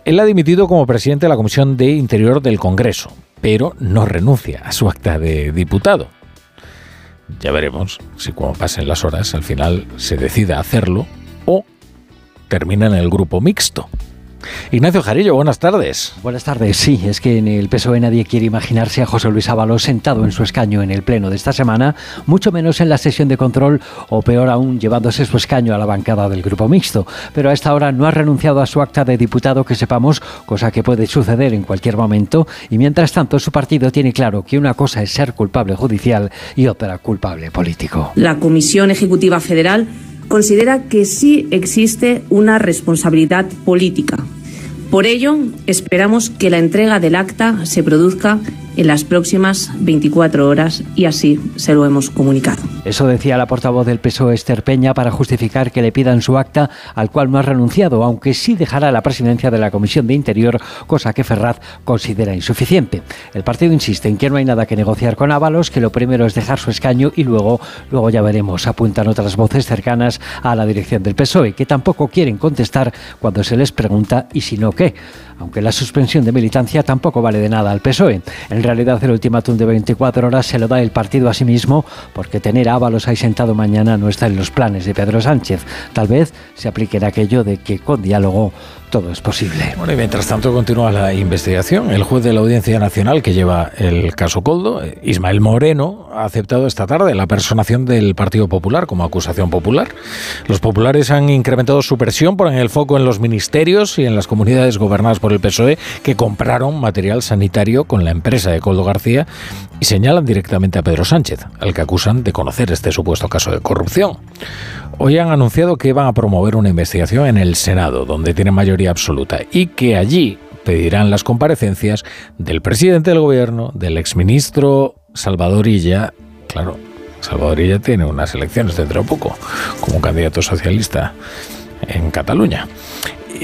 Él ha dimitido como presidente de la Comisión de Interior del Congreso, pero no renuncia a su acta de diputado. Ya veremos si cuando pasen las horas al final se decida hacerlo o termina en el grupo mixto. Ignacio Jarillo, buenas tardes. Buenas tardes. Sí, es que en el PSOE nadie quiere imaginarse a José Luis Ábalos sentado en su escaño en el pleno de esta semana, mucho menos en la sesión de control o peor aún llevándose su escaño a la bancada del grupo mixto. Pero a esta hora no ha renunciado a su acta de diputado que sepamos, cosa que puede suceder en cualquier momento, y mientras tanto su partido tiene claro que una cosa es ser culpable judicial y otra culpable político. La Comisión Ejecutiva Federal considera que sí existe una responsabilidad política. Por ello, esperamos que la entrega del acta se produzca en las próximas 24 horas y así se lo hemos comunicado. Eso decía la portavoz del PSOE Esther Peña para justificar que le pidan su acta al cual no ha renunciado, aunque sí dejará la presidencia de la Comisión de Interior, cosa que Ferraz considera insuficiente. El partido insiste en que no hay nada que negociar con Ábalos, que lo primero es dejar su escaño y luego, luego ya veremos, apuntan otras voces cercanas a la dirección del PSOE, que tampoco quieren contestar cuando se les pregunta y si no qué aunque la suspensión de militancia tampoco vale de nada al PSOE. En realidad el ultimátum de 24 horas se lo da el partido a sí mismo porque tener a Ábalos ahí sentado mañana no está en los planes de Pedro Sánchez. Tal vez se aplique en aquello de que con diálogo todo es posible. Bueno, y mientras tanto continúa la investigación. El juez de la Audiencia Nacional que lleva el caso Coldo, eh, Ismael Moreno, ha aceptado esta tarde la personación del Partido Popular como acusación popular. Los populares han incrementado su presión, ponen el foco en los ministerios y en las comunidades gobernadas por el PSOE que compraron material sanitario con la empresa de Coldo García y señalan directamente a Pedro Sánchez, al que acusan de conocer este supuesto caso de corrupción. Hoy han anunciado que van a promover una investigación en el Senado, donde tienen mayoría absoluta, y que allí pedirán las comparecencias del presidente del gobierno, del exministro Salvador Illa, claro, Salvador Illa tiene unas elecciones dentro de poco, como candidato socialista en Cataluña,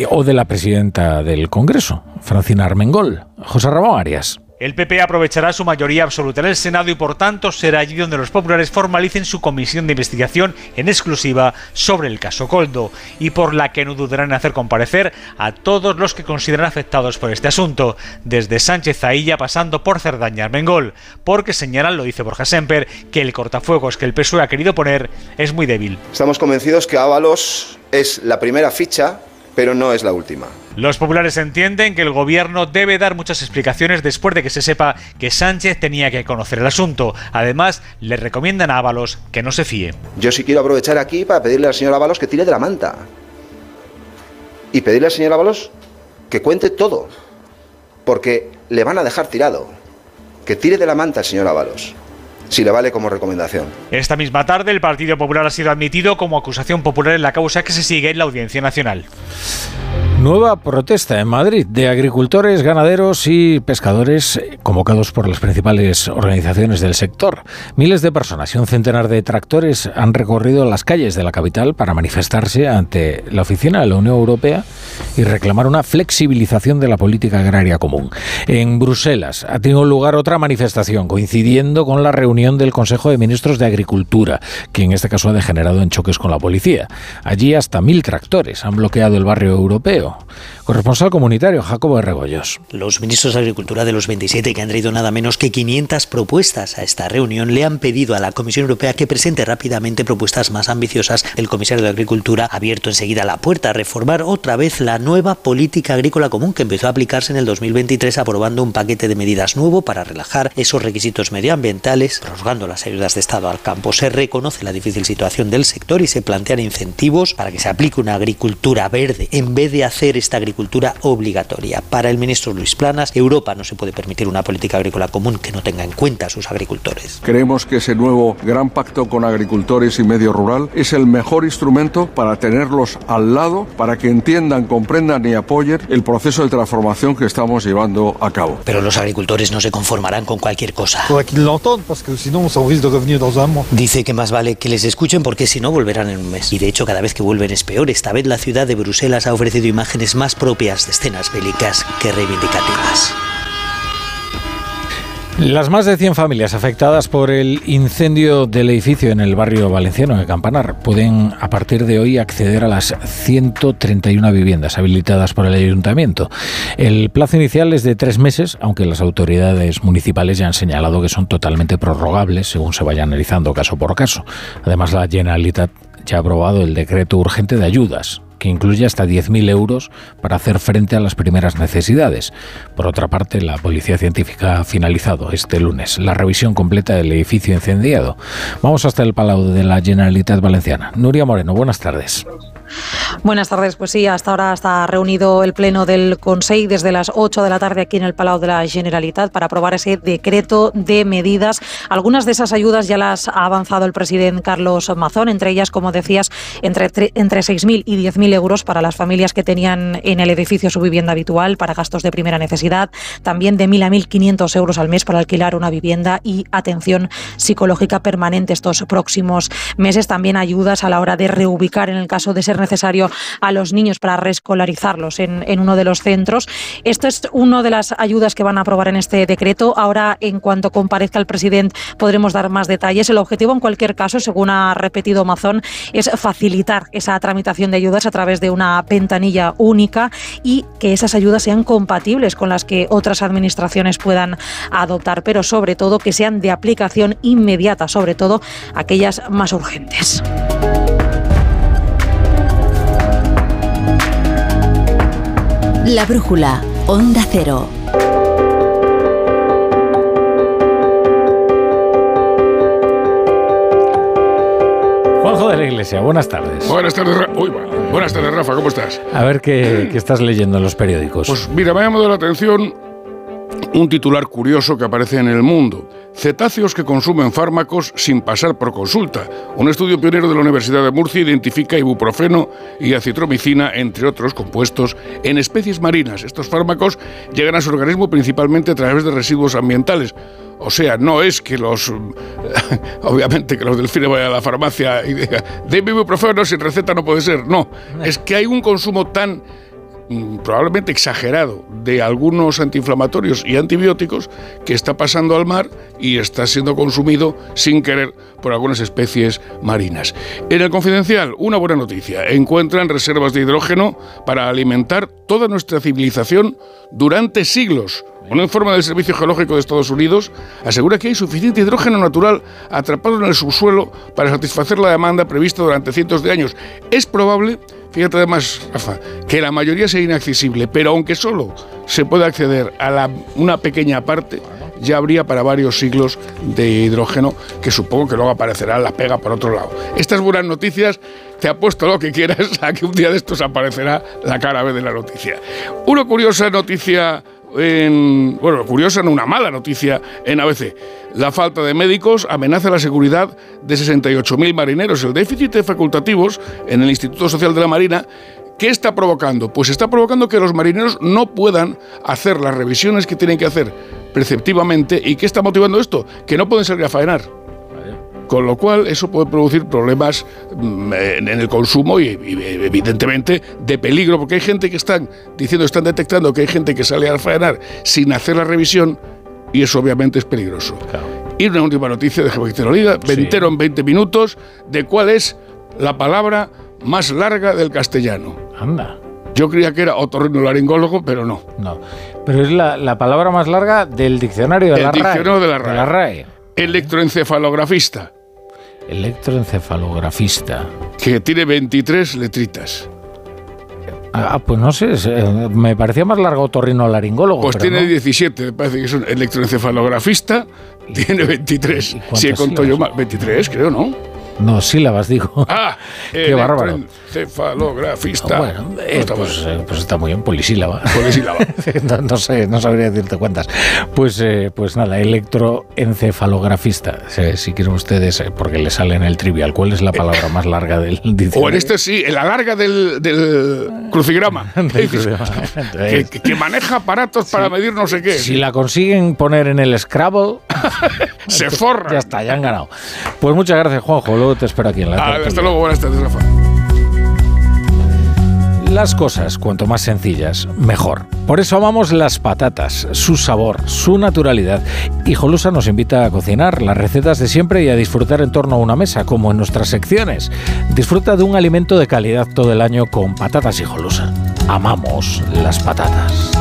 o de la presidenta del Congreso, Francina Armengol, José Ramón Arias. El PP aprovechará su mayoría absoluta en el Senado y por tanto será allí donde los populares formalicen su comisión de investigación en exclusiva sobre el caso Coldo y por la que no dudarán en hacer comparecer a todos los que consideran afectados por este asunto, desde Sánchez Ailla pasando por Cerdaña Armengol, porque señalan, lo dice Borja Semper, que el cortafuegos que el PSOE ha querido poner es muy débil. Estamos convencidos que Ábalos es la primera ficha pero no es la última. Los populares entienden que el gobierno debe dar muchas explicaciones después de que se sepa que Sánchez tenía que conocer el asunto. Además, le recomiendan a Ábalos que no se fíe. Yo sí quiero aprovechar aquí para pedirle al señor Ábalos que tire de la manta. Y pedirle al señor Ábalos que cuente todo. Porque le van a dejar tirado. Que tire de la manta al señor Ábalos si le vale como recomendación. Esta misma tarde el Partido Popular ha sido admitido como acusación popular en la causa que se sigue en la Audiencia Nacional. Nueva protesta en Madrid de agricultores, ganaderos y pescadores convocados por las principales organizaciones del sector. Miles de personas y un centenar de tractores han recorrido las calles de la capital para manifestarse ante la oficina de la Unión Europea y reclamar una flexibilización de la política agraria común. En Bruselas ha tenido lugar otra manifestación coincidiendo con la reunión del Consejo de Ministros de Agricultura, que en este caso ha degenerado en choques con la policía. Allí hasta mil tractores han bloqueado el barrio europeo. Corresponsal comunitario, Jacobo de Regoyos. Los ministros de Agricultura de los 27 que han traído nada menos que 500 propuestas a esta reunión le han pedido a la Comisión Europea que presente rápidamente propuestas más ambiciosas. El comisario de Agricultura ha abierto enseguida la puerta a reformar otra vez la nueva política agrícola común que empezó a aplicarse en el 2023 aprobando un paquete de medidas nuevo para relajar esos requisitos medioambientales, prorrogando las ayudas de Estado al campo. Se reconoce la difícil situación del sector y se plantean incentivos para que se aplique una agricultura verde en vez de hacer esta agricultura obligatoria. Para el ministro Luis Planas, Europa no se puede permitir una política agrícola común que no tenga en cuenta a sus agricultores. Creemos que ese nuevo gran pacto con agricultores y medio rural es el mejor instrumento para tenerlos al lado, para que entiendan, comprendan y apoyen el proceso de transformación que estamos llevando a cabo. Pero los agricultores no se conformarán con cualquier cosa. Dice que más vale que les escuchen porque si no volverán en un mes. Y de hecho cada vez que vuelven es peor. Esta vez la ciudad de Bruselas ha ofrecido imágenes más propias de escenas bélicas que reivindicativas. Las más de 100 familias afectadas por el incendio del edificio en el barrio valenciano de Campanar pueden a partir de hoy acceder a las 131 viviendas habilitadas por el ayuntamiento. El plazo inicial es de tres meses, aunque las autoridades municipales ya han señalado que son totalmente prorrogables según se vaya analizando caso por caso. Además, la Generalitat ya ha aprobado el decreto urgente de ayudas que incluye hasta 10.000 euros para hacer frente a las primeras necesidades. Por otra parte, la Policía Científica ha finalizado este lunes la revisión completa del edificio incendiado. Vamos hasta el Palau de la Generalitat Valenciana. Nuria Moreno, buenas tardes. Buenas tardes. Pues sí, hasta ahora está reunido el Pleno del Consejo desde las 8 de la tarde aquí en el Palau de la Generalitat para aprobar ese decreto de medidas. Algunas de esas ayudas ya las ha avanzado el presidente Carlos Mazón, entre ellas, como decías, entre, entre 6.000 y 10.000 euros para las familias que tenían en el edificio su vivienda habitual para gastos de primera necesidad, también de 1.000 a 1.500 euros al mes para alquilar una vivienda y atención psicológica permanente estos próximos meses. También ayudas a la hora de reubicar en el caso de ser necesario a los niños para reescolarizarlos en, en uno de los centros. Esto es una de las ayudas que van a aprobar en este decreto. Ahora, en cuanto comparezca el presidente, podremos dar más detalles. El objetivo, en cualquier caso, según ha repetido Mazón, es facilitar esa tramitación de ayudas a través de una ventanilla única y que esas ayudas sean compatibles con las que otras administraciones puedan adoptar, pero sobre todo que sean de aplicación inmediata, sobre todo aquellas más urgentes. La brújula, Onda Cero. Juanjo de la Iglesia, buenas tardes. Buenas tardes, Uy, buenas tardes, Rafa, ¿cómo estás? A ver qué, qué estás leyendo en los periódicos. Pues mira, me ha llamado la atención un titular curioso que aparece en El Mundo. Cetáceos que consumen fármacos sin pasar por consulta. Un estudio pionero de la Universidad de Murcia identifica ibuprofeno y acitromicina, entre otros compuestos, en especies marinas. Estos fármacos llegan a su organismo principalmente a través de residuos ambientales. O sea, no es que los. Obviamente que los delfines vayan a la farmacia y digan, de ibuprofeno sin receta no puede ser. No, es que hay un consumo tan probablemente exagerado de algunos antiinflamatorios y antibióticos que está pasando al mar y está siendo consumido sin querer por algunas especies marinas. En el confidencial, una buena noticia. Encuentran reservas de hidrógeno para alimentar toda nuestra civilización durante siglos. Un informe del Servicio Geológico de Estados Unidos asegura que hay suficiente hidrógeno natural atrapado en el subsuelo para satisfacer la demanda prevista durante cientos de años. Es probable, fíjate además, Rafa, que la mayoría sea inaccesible, pero aunque solo se pueda acceder a una pequeña parte, ya habría para varios siglos de hidrógeno que supongo que luego aparecerá la pega por otro lado. Estas buenas noticias te apuesto lo que quieras a que un día de estos aparecerá la cara B de la noticia. Una curiosa noticia en, bueno, curiosa, no una mala noticia en ABC. La falta de médicos amenaza la seguridad de 68.000 marineros. El déficit de facultativos en el Instituto Social de la Marina ¿Qué está provocando? Pues está provocando que los marineros no puedan hacer las revisiones que tienen que hacer preceptivamente. ¿Y qué está motivando esto? Que no pueden salir a faenar. Con lo cual, eso puede producir problemas mm, en el consumo y, evidentemente, de peligro, porque hay gente que están diciendo, están detectando que hay gente que sale a faenar sin hacer la revisión y eso obviamente es peligroso. Y una última noticia, déjame que te lo diga, me entero en 20 minutos de cuál es la palabra más larga del castellano. Anda. Yo creía que era otorrinolaringólogo, pero no. No. Pero es la, palabra más larga del diccionario de, la, diccionario RAE, de la RAE. De la RAE. Electroencefalografista. Electroencefalografista. Que tiene 23 letritas. Ah, pues no sé, eh, me parecía más largo otorrinolaringólogo. Pues tiene 17, me parece que es un electroencefalografista, tiene 23. Si he contado yo más, 23 creo, ¿no? No, sílabas, digo. Ah, qué bárbaro. Encefalografista. bueno, eh, pues, eh, pues, está muy bien, polisílaba. Polisílaba. no, sé, no sabría decirte cuántas. Pues, eh, pues nada, electroencefalografista. si quieren ustedes, porque le sale en el trivial, ¿cuál es la palabra más larga del diccionario? O en este sí, en la larga del, crucigrama. que, maneja aparatos para medir no sé qué. Si la consiguen poner en el Scrabble, se forra. Ya está, ya han ganado. Pues muchas gracias, Juanjo te espero aquí en la ah, Hasta luego, buenas tardes, Rafa. Las cosas, cuanto más sencillas, mejor. Por eso amamos las patatas, su sabor, su naturalidad. Y Jolusa nos invita a cocinar las recetas de siempre y a disfrutar en torno a una mesa, como en nuestras secciones. Disfruta de un alimento de calidad todo el año con patatas y Jolusa. Amamos las patatas.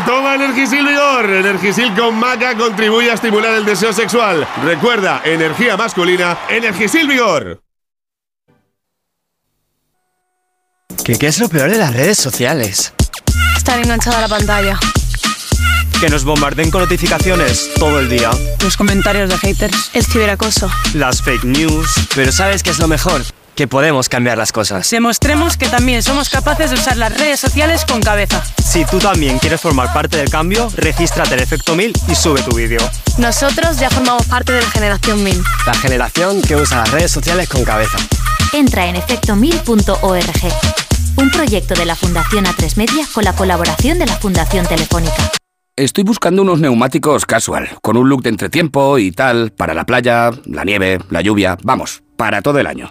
Toma Energisil Vigor. Energisil con maca contribuye a estimular el deseo sexual. Recuerda, energía masculina, Energisil Vigor. ¿Qué, ¿Qué es lo peor de las redes sociales? Estar enganchada a la pantalla. Que nos bombarden con notificaciones todo el día. Los comentarios de haters. El ciberacoso. Las fake news. Pero ¿sabes qué es lo mejor? Que podemos cambiar las cosas. Demostremos que también somos capaces de usar las redes sociales con cabeza. Si tú también quieres formar parte del cambio, regístrate en Efecto 1000 y sube tu vídeo. Nosotros ya formamos parte de la generación 1000. La generación que usa las redes sociales con cabeza. Entra en efecto1000.org. Un proyecto de la Fundación A3 Media con la colaboración de la Fundación Telefónica. Estoy buscando unos neumáticos casual, con un look de entretiempo y tal, para la playa, la nieve, la lluvia, vamos, para todo el año.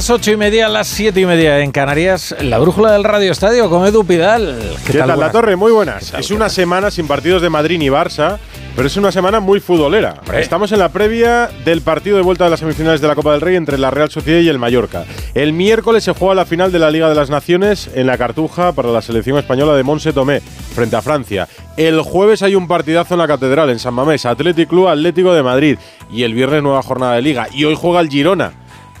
Las ocho y media, las siete y media en Canarias, la brújula del Radio Estadio con Edu Pidal. ¿Qué, tal, La Torre? Muy buenas. Es una semana sin partidos de Madrid ni Barça, pero es una semana muy futbolera. Estamos en la previa del partido de vuelta de las semifinales de la Copa del Rey entre la Real Sociedad y el Mallorca. El miércoles se juega la final de la Liga de las Naciones en la Cartuja para la selección española de Monse Tomé frente a Francia. El jueves hay un partidazo en la Catedral en San Mamés, Atlético Club Atlético de Madrid y el viernes nueva jornada de Liga y hoy juega el Girona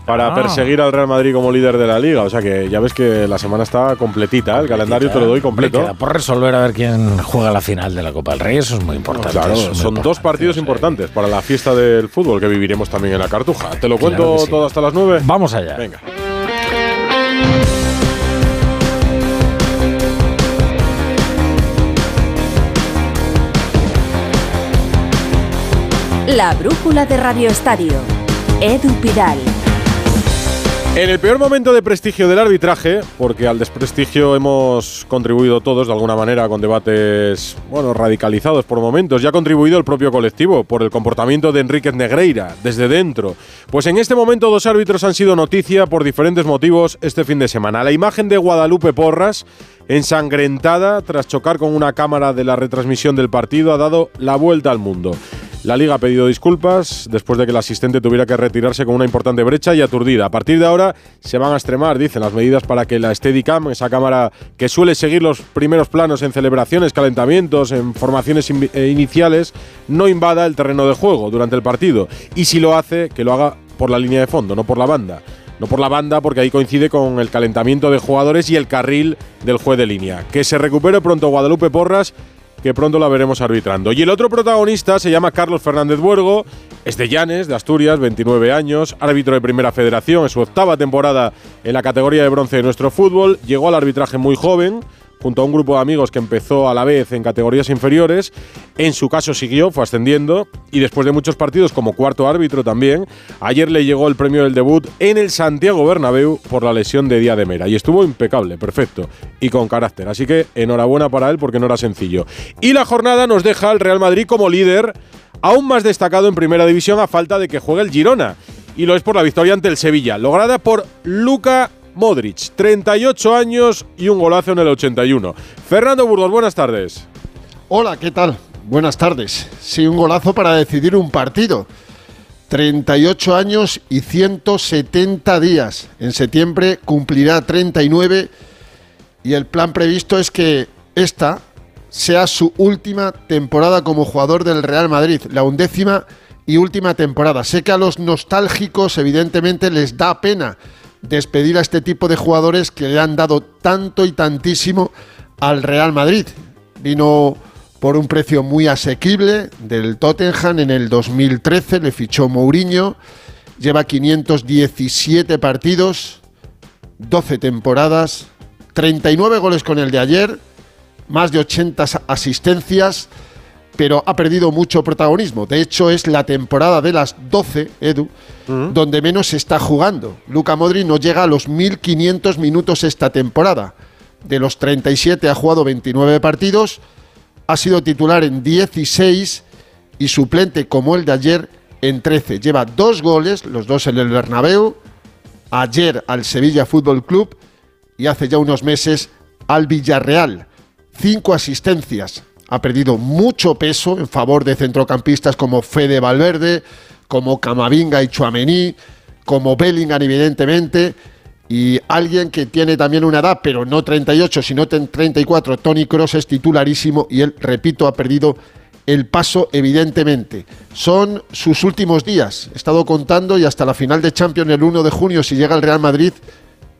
para ah. perseguir al Real Madrid como líder de la liga. O sea que ya ves que la semana está completita, el calendario te lo doy completo. por resolver a ver quién juega la final de la Copa del Rey, eso es muy importante. claro, son dos partidos importantes para la fiesta del fútbol que viviremos también en la Cartuja. ¿Te lo cuento todo hasta las 9? Vamos allá. Venga. La brújula de Radio Estadio. Edu Pidal. En el peor momento de prestigio del arbitraje, porque al desprestigio hemos contribuido todos de alguna manera con debates, bueno, radicalizados por momentos, ya ha contribuido el propio colectivo por el comportamiento de Enríquez Negreira desde dentro. Pues en este momento dos árbitros han sido noticia por diferentes motivos este fin de semana. La imagen de Guadalupe Porras, ensangrentada tras chocar con una cámara de la retransmisión del partido, ha dado la vuelta al mundo. La liga ha pedido disculpas después de que el asistente tuviera que retirarse con una importante brecha y aturdida. A partir de ahora se van a extremar, dicen, las medidas para que la Steadicam, esa cámara que suele seguir los primeros planos en celebraciones, calentamientos, en formaciones eh, iniciales, no invada el terreno de juego durante el partido. Y si lo hace, que lo haga por la línea de fondo, no por la banda. No por la banda, porque ahí coincide con el calentamiento de jugadores y el carril del juez de línea. Que se recupere pronto Guadalupe Porras que pronto la veremos arbitrando. Y el otro protagonista se llama Carlos Fernández Buergo, es de Llanes, de Asturias, 29 años, árbitro de Primera Federación, en su octava temporada en la categoría de bronce de nuestro fútbol, llegó al arbitraje muy joven, junto a un grupo de amigos que empezó a la vez en categorías inferiores. En su caso siguió, fue ascendiendo y después de muchos partidos como cuarto árbitro también, ayer le llegó el premio del debut en el Santiago Bernabéu por la lesión de Día de Mera y estuvo impecable, perfecto y con carácter. Así que enhorabuena para él porque no era sencillo. Y la jornada nos deja al Real Madrid como líder aún más destacado en primera división a falta de que juegue el Girona. Y lo es por la victoria ante el Sevilla, lograda por Luca Modric, 38 años y un golazo en el 81. Fernando Burgos, buenas tardes. Hola, ¿qué tal? Buenas tardes. Sí, un golazo para decidir un partido. 38 años y 170 días. En septiembre cumplirá 39 y el plan previsto es que esta sea su última temporada como jugador del Real Madrid, la undécima y última temporada. Sé que a los nostálgicos evidentemente les da pena despedir a este tipo de jugadores que le han dado tanto y tantísimo al Real Madrid. Vino por un precio muy asequible del Tottenham en el 2013, le fichó Mourinho, lleva 517 partidos, 12 temporadas, 39 goles con el de ayer, más de 80 asistencias, pero ha perdido mucho protagonismo. De hecho, es la temporada de las 12, Edu, donde menos se está jugando. Luca Modri no llega a los 1.500 minutos esta temporada. De los 37 ha jugado 29 partidos, ha sido titular en 16 y suplente como el de ayer en 13. Lleva dos goles, los dos en el Bernabéu, ayer al Sevilla Fútbol Club y hace ya unos meses al Villarreal. Cinco asistencias, ha perdido mucho peso en favor de centrocampistas como Fede Valverde, como Camavinga y Chuamení, como Bellingham evidentemente, y alguien que tiene también una edad, pero no 38, sino 34, Tony Cross es titularísimo y él, repito, ha perdido el paso evidentemente. Son sus últimos días, he estado contando y hasta la final de Champions el 1 de junio, si llega al Real Madrid,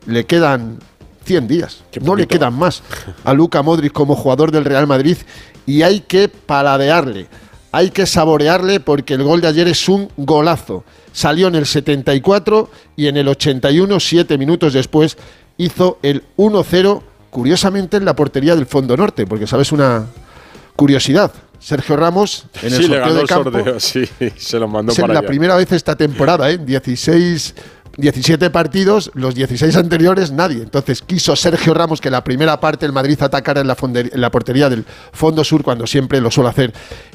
le quedan 100 días. No le quedan más a Luca Modric como jugador del Real Madrid y hay que paladearle, hay que saborearle porque el gol de ayer es un golazo. Salió en el 74 y en el 81, siete minutos después, hizo el 1-0, curiosamente en la portería del Fondo Norte, porque sabes una curiosidad. Sergio Ramos en el sorteo de campo. sí, se lo mandó es la primera vez esta temporada, ¿eh? 16 17 partidos, los 16 anteriores nadie. Entonces quiso Sergio Ramos que la primera parte el Madrid atacara en la, en la portería del Fondo Sur cuando siempre lo suele hacer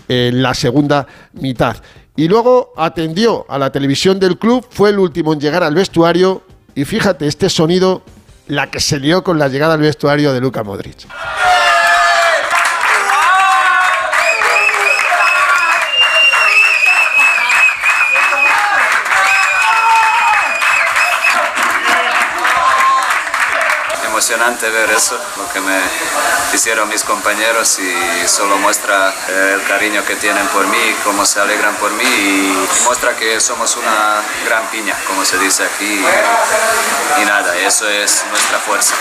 en la segunda mitad. Y luego atendió a la televisión del club, fue el último en llegar al vestuario y fíjate este sonido, la que se lió con la llegada al vestuario de Luca Modric. Emocionante ver eso, lo que me hicieron mis compañeros y solo muestra eh, el cariño que tienen por mí, cómo se alegran por mí y, muestra que somos una gran piña, como se dice aquí. Y, nada, eso es nuestra fuerza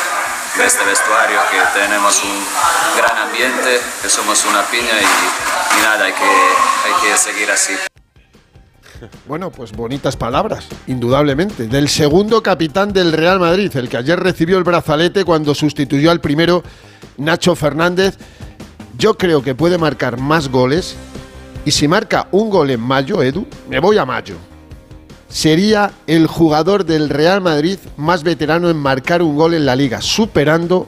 de este vestuario, que tenemos un gran ambiente, que somos una piña y, nada, hay que, hay que seguir así. Bueno, pues bonitas palabras, indudablemente. Del segundo capitán del Real Madrid, el que ayer recibió el brazalete cuando sustituyó al primero Nacho Fernández. Yo creo que puede marcar más goles Y si marca un gol en mayo, Edu, me voy a mayo. Sería el jugador del Real Madrid más veterano en marcar un gol en la liga, superando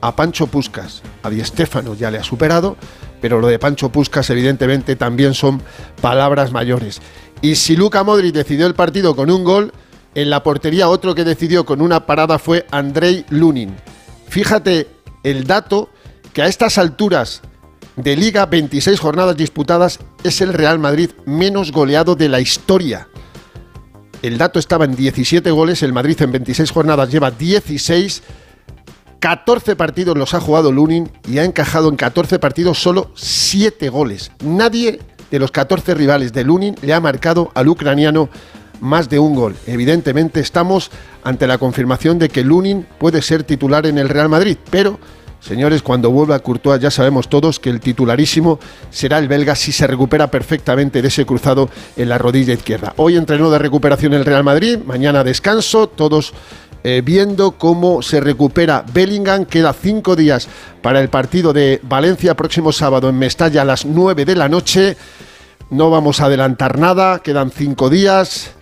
a Pancho Puscas. A Di Stéfano ya le ha superado, pero lo de Pancho Puscas evidentemente también son palabras mayores. Y si Luca Modric decidió el partido con un gol, en la portería otro que decidió con una parada fue Andrei Lunin. Fíjate el dato que a estas alturas de liga, 26 jornadas disputadas, es el Real Madrid menos goleado de la historia. El dato estaba en 17 goles, el Madrid en 26 jornadas lleva 16 14 partidos los ha jugado Lunin y ha encajado en 14 partidos solo 7 goles. Nadie de los 14 rivales de Lunin le ha marcado al ucraniano más de un gol. Evidentemente estamos ante la confirmación de que Lunin puede ser titular en el Real Madrid, pero Señores, cuando vuelva Courtois ya sabemos todos que el titularísimo será el belga si se recupera perfectamente de ese cruzado en la rodilla izquierda. Hoy entrenó de recuperación el Real Madrid, mañana descanso, todos eh, viendo cómo se recupera Bellingham. Queda cinco días para el partido de Valencia próximo sábado en Mestalla a las 9 de la noche. No vamos a adelantar nada, quedan cinco días.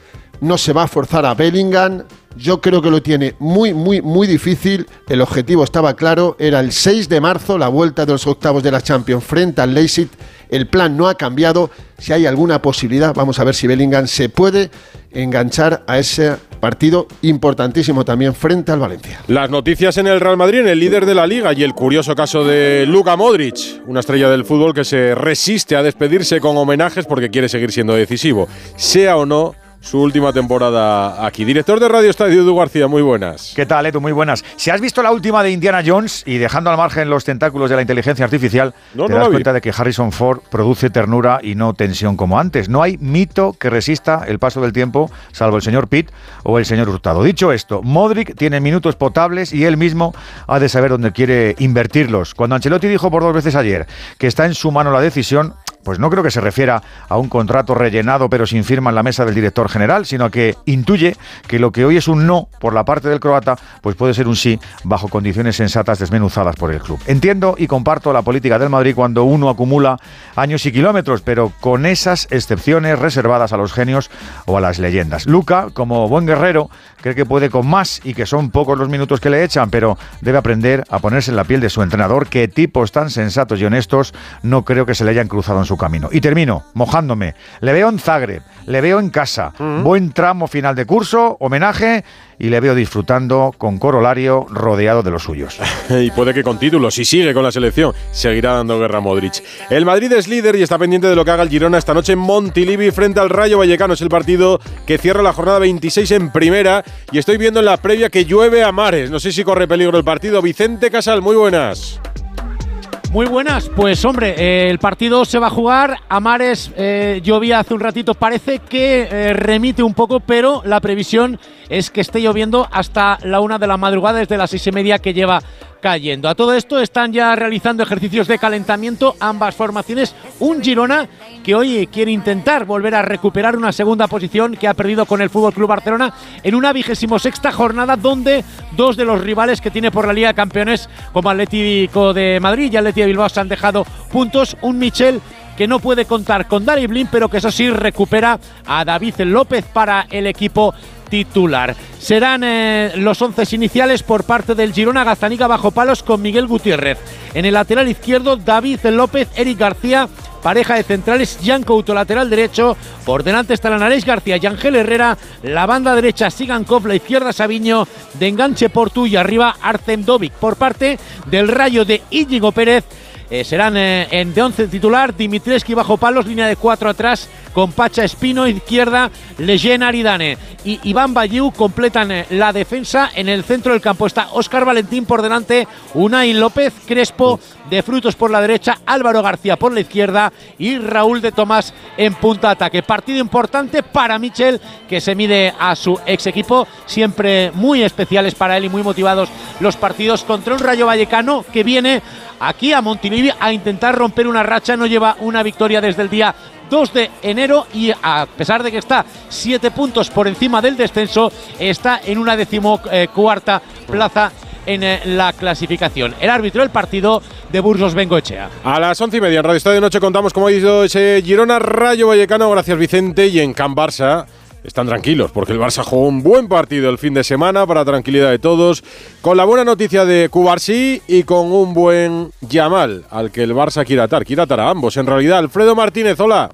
No se va a forzar a Bellingham. Yo creo que lo tiene muy, muy, muy difícil. El objetivo estaba claro. Era el 6 de marzo, la vuelta de los octavos de la Champions frente al Leipzig. El plan no ha cambiado. Si hay alguna posibilidad, vamos a ver si Bellingham se puede enganchar a ese partido importantísimo también frente al Valencia. Las noticias en el Real Madrid, en el líder de la liga y el curioso caso de Luka Modric, una estrella del fútbol que se resiste a despedirse con homenajes porque quiere seguir siendo decisivo, sea o no su última temporada aquí. Director de Radio Estadio Edu García, muy buenas. ¿Qué tal, Edu? Muy buenas. Si has visto la última de Indiana Jones y dejando al margen los tentáculos de la inteligencia artificial, te das cuenta de que Harrison Ford produce ternura y no tensión como antes. No hay mito que resista el paso del tiempo, salvo el señor Pitt o el señor Hurtado. Dicho esto, Modric tiene minutos potables y él mismo ha de saber dónde quiere invertirlos. Cuando Ancelotti dijo por dos veces ayer que está en su mano la decisión, pues no creo que se refiera a un contrato rellenado pero sin firma en la mesa del director general, sino que intuye que lo que hoy es un no por la parte del croata, pues puede ser un sí bajo condiciones sensatas desmenuzadas por el club. Entiendo y comparto la política del Madrid cuando uno acumula años y kilómetros, pero con esas excepciones reservadas a los genios o a las leyendas. Luca, como buen guerrero, cree que puede con más y que son pocos los minutos que le echan, pero debe aprender a ponerse en la piel de su entrenador, que tipos tan sensatos y honestos no creo que se le hayan cruzado en su camino. Y termino mojándome. Le veo en Zagreb, le veo en casa. Buen tramo final de curso, homenaje y le veo disfrutando con corolario rodeado de los suyos. y puede que con títulos, si sigue con la selección, seguirá dando guerra a Modric. El Madrid es líder y está pendiente de lo que haga el Girona esta noche en Montilivi frente al Rayo Vallecano. Es el partido que cierra la jornada 26 en primera y estoy viendo en la previa que llueve a mares. No sé si corre peligro el partido. Vicente Casal, muy buenas. Muy buenas, pues hombre, eh, el partido se va a jugar. Amares eh, llovía hace un ratito, parece que eh, remite un poco, pero la previsión es que esté lloviendo hasta la una de la madrugada, desde las seis y media que lleva cayendo. A todo esto están ya realizando ejercicios de calentamiento ambas formaciones. Un Girona que hoy quiere intentar volver a recuperar una segunda posición que ha perdido con el Fútbol Club Barcelona en una vigésimo sexta jornada donde dos de los rivales que tiene por la Liga de Campeones como Atlético de Madrid y Atlético de Bilbao se han dejado puntos. Un Michel que no puede contar con Dari Blin, pero que eso sí recupera a David López para el equipo titular. Serán eh, los once iniciales por parte del Girona Gazaniga bajo palos con Miguel Gutiérrez. En el lateral izquierdo, David López, Eric García, pareja de centrales, Jan Couto, lateral derecho. Por delante está Naréis García y Ángel Herrera. La banda derecha, Sigan Koff, la izquierda, Sabiño. De enganche Portu y arriba, Arcem Dovic. Por parte del rayo de Íñigo Pérez. Eh, serán eh, en de 11 titular, Dimitreski bajo palos, línea de 4 atrás, con Pacha Espino, izquierda, Leyen Aridane y Iván Bayou completan eh, la defensa. En el centro del campo está Óscar Valentín por delante, Unai López, Crespo de Frutos por la derecha, Álvaro García por la izquierda y Raúl de Tomás en punta ataque. Partido importante para Michel, que se mide a su ex equipo, siempre muy especiales para él y muy motivados los partidos contra un Rayo Vallecano que viene aquí a Montilivi a intentar romper una racha, no lleva una victoria desde el día 2 de enero y a pesar de que está 7 puntos por encima del descenso, está en una decimocuarta plaza en eh, la clasificación. El árbitro del partido de Burgos Bengoechea. A las once y media en Radio Estadio Noche contamos cómo ha ido ese Girona Rayo Vallecano, gracias Vicente, y en Can Barça están tranquilos porque el Barça jugó un buen partido el fin de semana para tranquilidad de todos, con la buena noticia de Cubarsí y con un buen Yamal al que el Barça quiere atar, quiere atar a ambos en realidad. Alfredo Martínez, hola.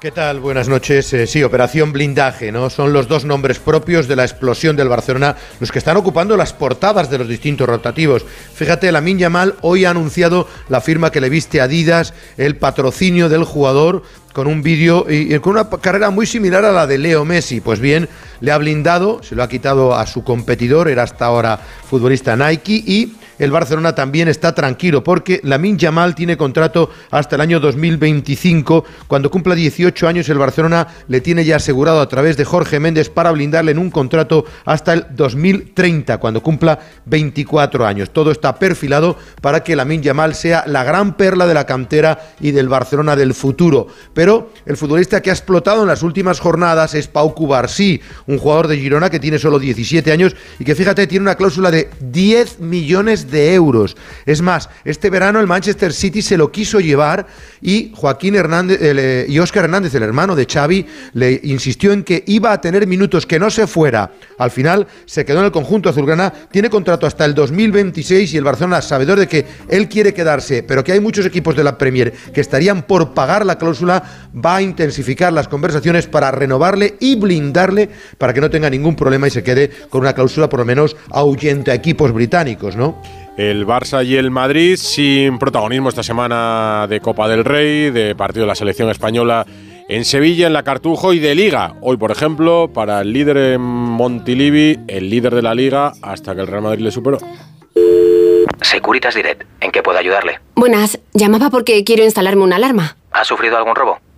¿Qué tal? Buenas noches. Eh, sí, Operación Blindaje, ¿no? Son los dos nombres propios de la explosión del Barcelona los que están ocupando las portadas de los distintos rotativos. Fíjate, Lamin Yamal hoy ha anunciado la firma que le viste a Adidas, el patrocinio del jugador con un vídeo y, con una carrera muy similar a la de Leo Messi. Pues bien, le ha blindado, se lo ha quitado a su competidor, era hasta ahora futbolista Nike y el Barcelona también está tranquilo porque Lamin Yamal tiene contrato hasta el año 2025. Cuando cumpla 18 años el Barcelona le tiene ya asegurado a través de Jorge Méndez para blindarle en un contrato hasta el 2030, cuando cumpla 24 años. Todo está perfilado para que Lamin Yamal sea la gran perla de la cantera y del Barcelona del futuro. Pero el futbolista que ha explotado en las últimas jornadas es Pau Cubarsí, un jugador de Girona que tiene solo 17 años y que fíjate tiene una cláusula de 10 millones de euros. Es más, este verano el Manchester City se lo quiso llevar y Joaquín Hernández eh, y Óscar Hernández, el hermano de Xavi, le insistió en que iba a tener minutos que no se fuera. Al final se quedó en el conjunto azulgrana, tiene contrato hasta el 2026 y el Barcelona, sabedor de que él quiere quedarse, pero que hay muchos equipos de la Premier que estarían por pagar la cláusula, va a intensificar las conversaciones para renovarle y blindarle para que no tenga ningún problema y se quede con una cláusula por lo menos ahuyente a equipos británicos, ¿no? El Barça y el Madrid sin protagonismo esta semana de Copa del Rey, de partido de la selección española en Sevilla, en la Cartujo y de Liga. Hoy, por ejemplo, para el líder en Montilivi, el líder de la Liga, hasta que el Real Madrid le superó. Securitas Direct, ¿en qué puedo ayudarle? Buenas, llamaba porque quiero instalarme una alarma. ¿Ha sufrido algún robo?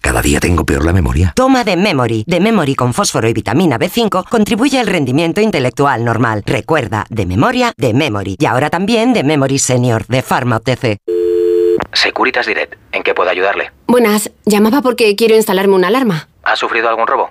Cada día tengo peor la memoria. Toma de Memory. De Memory con fósforo y vitamina B5 contribuye al rendimiento intelectual normal. Recuerda, de memoria, de Memory. Y ahora también de Memory Senior, de Pharma OTC. Securitas Direct, ¿en qué puedo ayudarle? Buenas, llamaba porque quiero instalarme una alarma. ¿Ha sufrido algún robo?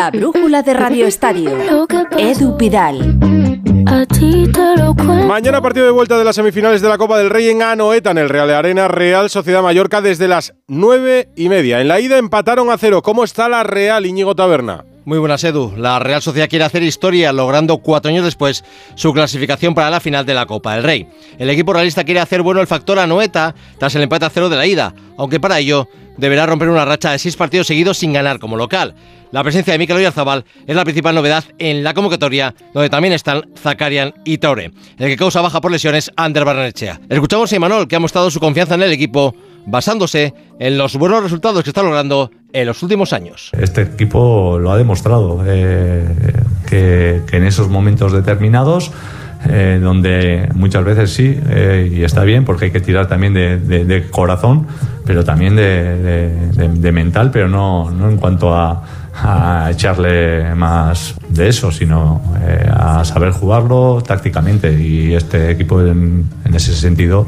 La brújula de Radio Estadio. Edu Pidal. Mañana partido de vuelta de las semifinales de la Copa del Rey en Anoeta, en el Real de Arena, Real Sociedad Mallorca desde las nueve y media. En la ida empataron a cero. ¿Cómo está la Real, Íñigo Taberna? Muy buenas, Edu. La Real Sociedad quiere hacer historia, logrando cuatro años después su clasificación para la final de la Copa del Rey. El equipo realista quiere hacer bueno el factor Anoeta tras el empate a cero de la ida, aunque para ello deberá romper una racha de seis partidos seguidos sin ganar como local. La presencia de Mikel Oyarzabal es la principal novedad en la convocatoria, donde también están Zakarian y Torre. El que causa baja por lesiones, Ander Barnechea. Escuchamos a Imanol, que ha mostrado su confianza en el equipo, basándose en los buenos resultados que está logrando en los últimos años. Este equipo lo ha demostrado, eh, que, en esos momentos determinados eh, donde muchas veces sí, eh, y está bien, porque hay que tirar también de, corazón, pero también de, mental, pero no en cuanto a, a echarle más de eso, sino eh, a saber jugarlo tácticamente. Y este equipo, en, ese sentido,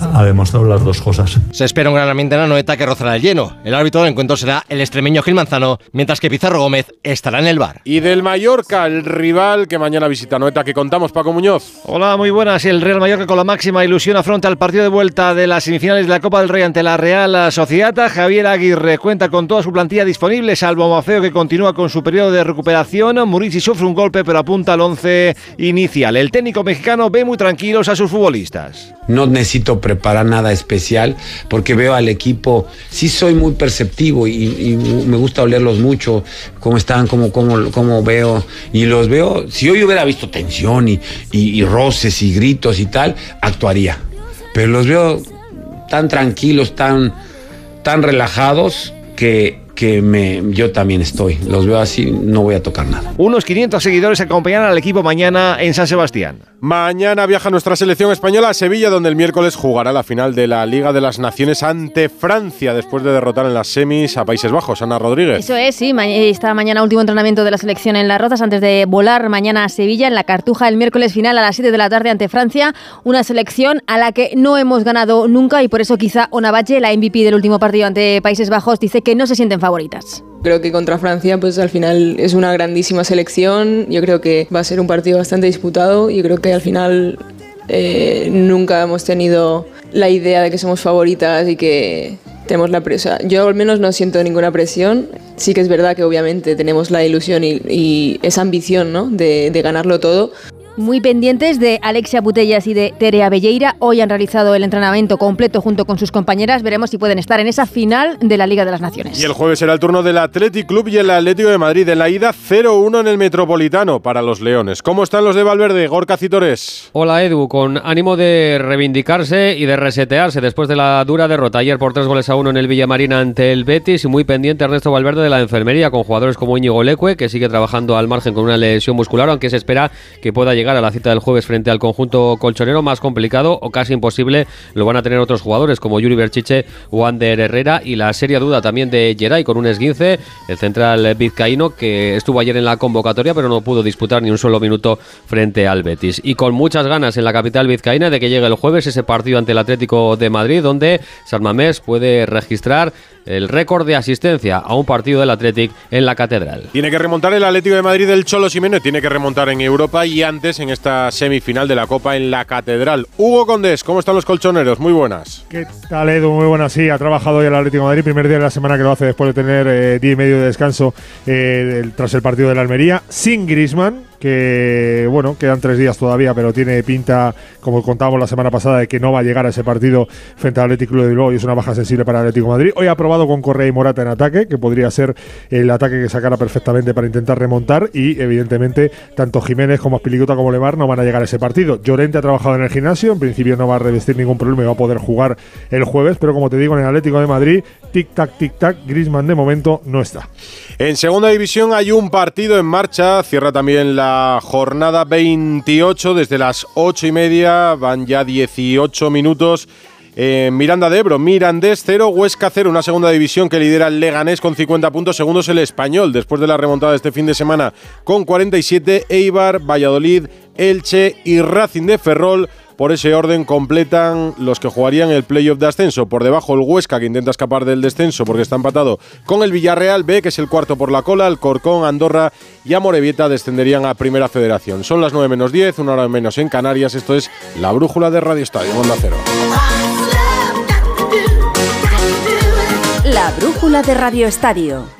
ha demostrado las dos cosas. Se espera un gran ambiente en la noeta que rozará el lleno. El árbitro del encuentro será el extremeño Gil Manzano, mientras que Pizarro Gómez estará en el bar. Y del Mallorca, el rival que mañana visita Noeta, que contamos, Paco Muñoz. Hola, muy buenas. El Real Mallorca con la máxima ilusión afronta el partido de vuelta de las semifinales de la Copa del Rey ante la Real Sociedad. Javier Aguirre cuenta con toda su plantilla disponible, salvo Mafeo que continúa con su periodo de recuperación. Murici sufre un golpe, pero apunta al 11 inicial. El técnico mexicano ve muy tranquilos a sus futbolistas. No necesito preparar nada especial porque veo al equipo, sí soy muy perceptivo y, me gusta olerlos mucho, cómo están, cómo, cómo, cómo, veo. Y los veo, si hoy hubiera visto tensión y, y roces y gritos y tal, actuaría. Pero los veo tan tranquilos, tan, tan relajados que que me, yo también estoy. Los veo así, no voy a tocar nada. Unos 500 seguidores acompañan al equipo mañana en San Sebastián. Mañana viaja nuestra selección española a Sevilla, donde el miércoles jugará la final de la Liga de las Naciones ante Francia, después de derrotar en las semis a Países Bajos. Ana Rodríguez. Eso es, sí. Esta mañana último entrenamiento de la selección en Las Rozas antes de volar mañana a Sevilla en la Cartuja el miércoles final a las 7 de la tarde ante Francia. Una selección a la que no hemos ganado nunca y por eso quizá Onavache, la MVP del último partido ante Países Bajos, dice que no se sienten favoritas. Creo que contra Francia, pues al final es una grandísima selección. Yo creo que va a ser un partido bastante disputado. y creo que al final eh, nunca hemos tenido la idea de que somos favoritas y que tenemos la presión. Yo al menos no siento ninguna presión. Sí que es verdad que obviamente tenemos la ilusión y, esa ambición ¿no? de, de ganarlo todo muy pendientes de Alexia Butellas y de Terea Belleira. Hoy han realizado el entrenamiento completo junto con sus compañeras. Veremos si pueden estar en esa final de la Liga de las Naciones. Y el jueves será el turno del Athletic Club y el Atlético de Madrid. En la ida 0-1 en el Metropolitano para los Leones. ¿Cómo están los de Valverde? Gorka Citores. Hola Edu, con ánimo de reivindicarse y de resetearse después de la dura derrota ayer por tres goles a uno en el Villamarina ante el Betis y muy pendiente Ernesto Valverde de la enfermería con jugadores como Íñigo Leque que sigue trabajando al margen con una lesión muscular aunque se espera que pueda llegar a la cita del jueves frente al conjunto colchonero, más complicado o casi imposible lo van a tener otros jugadores como Yuri Berchiche o Ander Herrera y la seria duda también de Geray con un esguince, el central vizcaíno que estuvo ayer en la convocatoria pero no pudo disputar ni un solo minuto frente al Betis. Y con muchas ganas en la capital vizcaína de que llegue el jueves ese partido ante el Atlético de Madrid donde Sarmamés puede registrar el récord de asistencia a un partido del Athletic en la Catedral. Tiene que remontar el Atlético de Madrid del Cholo Simeone, tiene que remontar en Europa y antes en esta semifinal de la Copa en la Catedral. Hugo Condés, ¿cómo están los colchoneros? Muy buenas. ¿Qué tal, Edu? Muy buenas. Sí, ha trabajado hoy el Atlético de Madrid, primer día de la semana que lo hace después de tener eh, día y medio de descanso eh, tras el partido de la Almería, sin Grisman, que bueno, quedan tres días todavía, pero tiene pinta, como contábamos la semana pasada, de que no va a llegar a ese partido frente al Atlético de Bilbao y es una baja sensible para el Atlético de Madrid. Hoy ha probado con Correa y Morata en ataque, que podría ser el ataque que sacara perfectamente para intentar remontar y evidentemente tanto Jiménez como Aspilicueta como Lemar no van a llegar a ese partido. Llorente ha trabajado en el gimnasio, en principio no va a revestir ningún problema y va a poder jugar el jueves, pero como te digo, en el Atlético de Madrid, tic-tac, tic-tac, Grisman de momento no está. En segunda división hay un partido en marcha, cierra también la jornada 28 desde las 8 y media, van ya 18 minutos. Miranda de Ebro, Mirandés 0, Huesca 0, una segunda división que lidera el Leganés con 50 puntos, segundos el Español, después de la remontada de este fin de semana con 47, Eibar, Valladolid, Elche y Racing de Ferrol por ese orden completan los que jugarían el playoff de ascenso. Por debajo el Huesca que intenta escapar del descenso porque está empatado con el Villarreal B, que es el cuarto por la cola. El Corcón, Andorra y Amorebieta descenderían a Primera Federación. Son las 9 menos 10, una hora menos en Canarias. Esto es la brújula de Radio Estadio, Onda Cero. La brújula de Radio Estadio.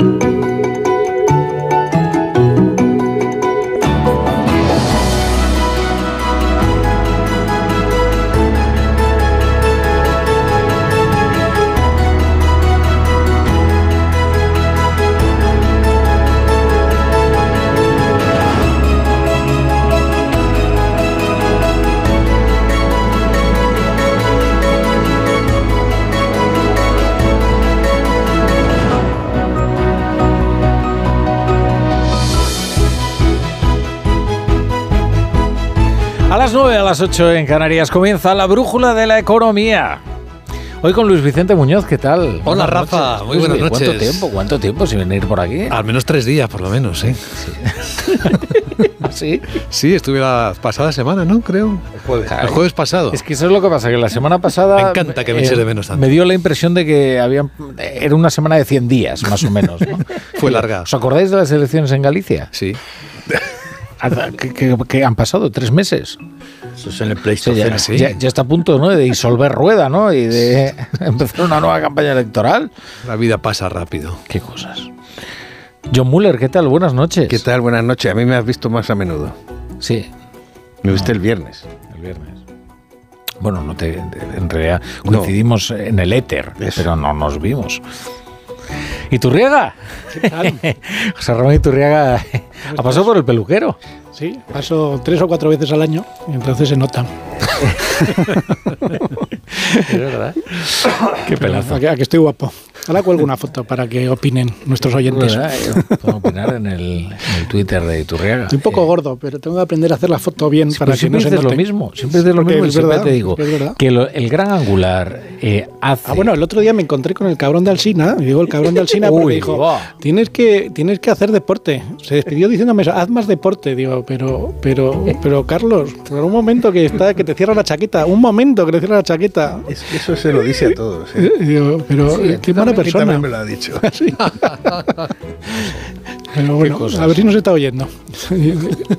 Las 9, a las 8 en Canarias comienza la brújula de la economía. Hoy con Luis Vicente Muñoz, ¿qué tal? Hola Rafa, muy buenas noches. ¿Cuánto tiempo? ¿Cuánto tiempo sin venir por aquí? Al menos tres días, por lo menos, sí. ¿Sí? Sí, estuve la pasada semana, ¿no? Creo. El jueves. El jueves pasado. Es que eso es lo que pasa, que la semana pasada... Me encanta que me eches de menos tanto. Me dio la impresión de que habían, era una semana de 100 días, más o menos. ¿no? Fue larga. ¿Os acordáis de las elecciones en Galicia? Sí. ¿Qué, qué- qué han pasado? ¿Tres meses? Eso es en el PlayStation. ya, sí. ya- ya está a punto ¿no? de disolver rueda ¿no? y de empezar una nueva campaña electoral. La vida pasa rápido. Qué cosas. John Muller, ¿qué tal? Buenas noches. ¿Qué tal? Buenas noches. A mí me has visto más a menudo. Sí. Me viste el viernes. El viernes. Bueno, no te, en realidad coincidimos en el éter, pero no nos vimos. ¿Iturriaga? ¿Qué tal? José Ramón Iturriaga ha pasado por el peluquero. Sí, paso tres o cuatro veces al año y entonces se nota. Es verdad. Qué pelazo. A que, a que estoy guapo. Ahora cuelgo una foto para que opinen nuestros oyentes. Puedo opinar en el, en el Twitter de Iturriaga. Estoy un poco gordo, pero tengo que aprender a hacer la foto bien para que siempre no se lo mismo, siempre dices lo mismo es siempre verdad, te digo es que lo- el gran angular eh, hace... Ah, bueno, el otro día me encontré con el cabrón de Alsina, y digo el cabrón de Alsina porque Uy, dijo, tienes que, tienes que hacer deporte. Se despidió diciéndome, eso, haz más deporte. Digo, pero, pero, pero Carlos, por un momento que está, que te cierra la chaqueta, un momento que te cierra la chaqueta. Eso se lo dice a todos. ¿eh? Eh, digo, pero Sí, eh, qué mala también- a mí persona. también me lo ha dicho. Sí. Pero bueno, cosas. a ver si nos está oyendo.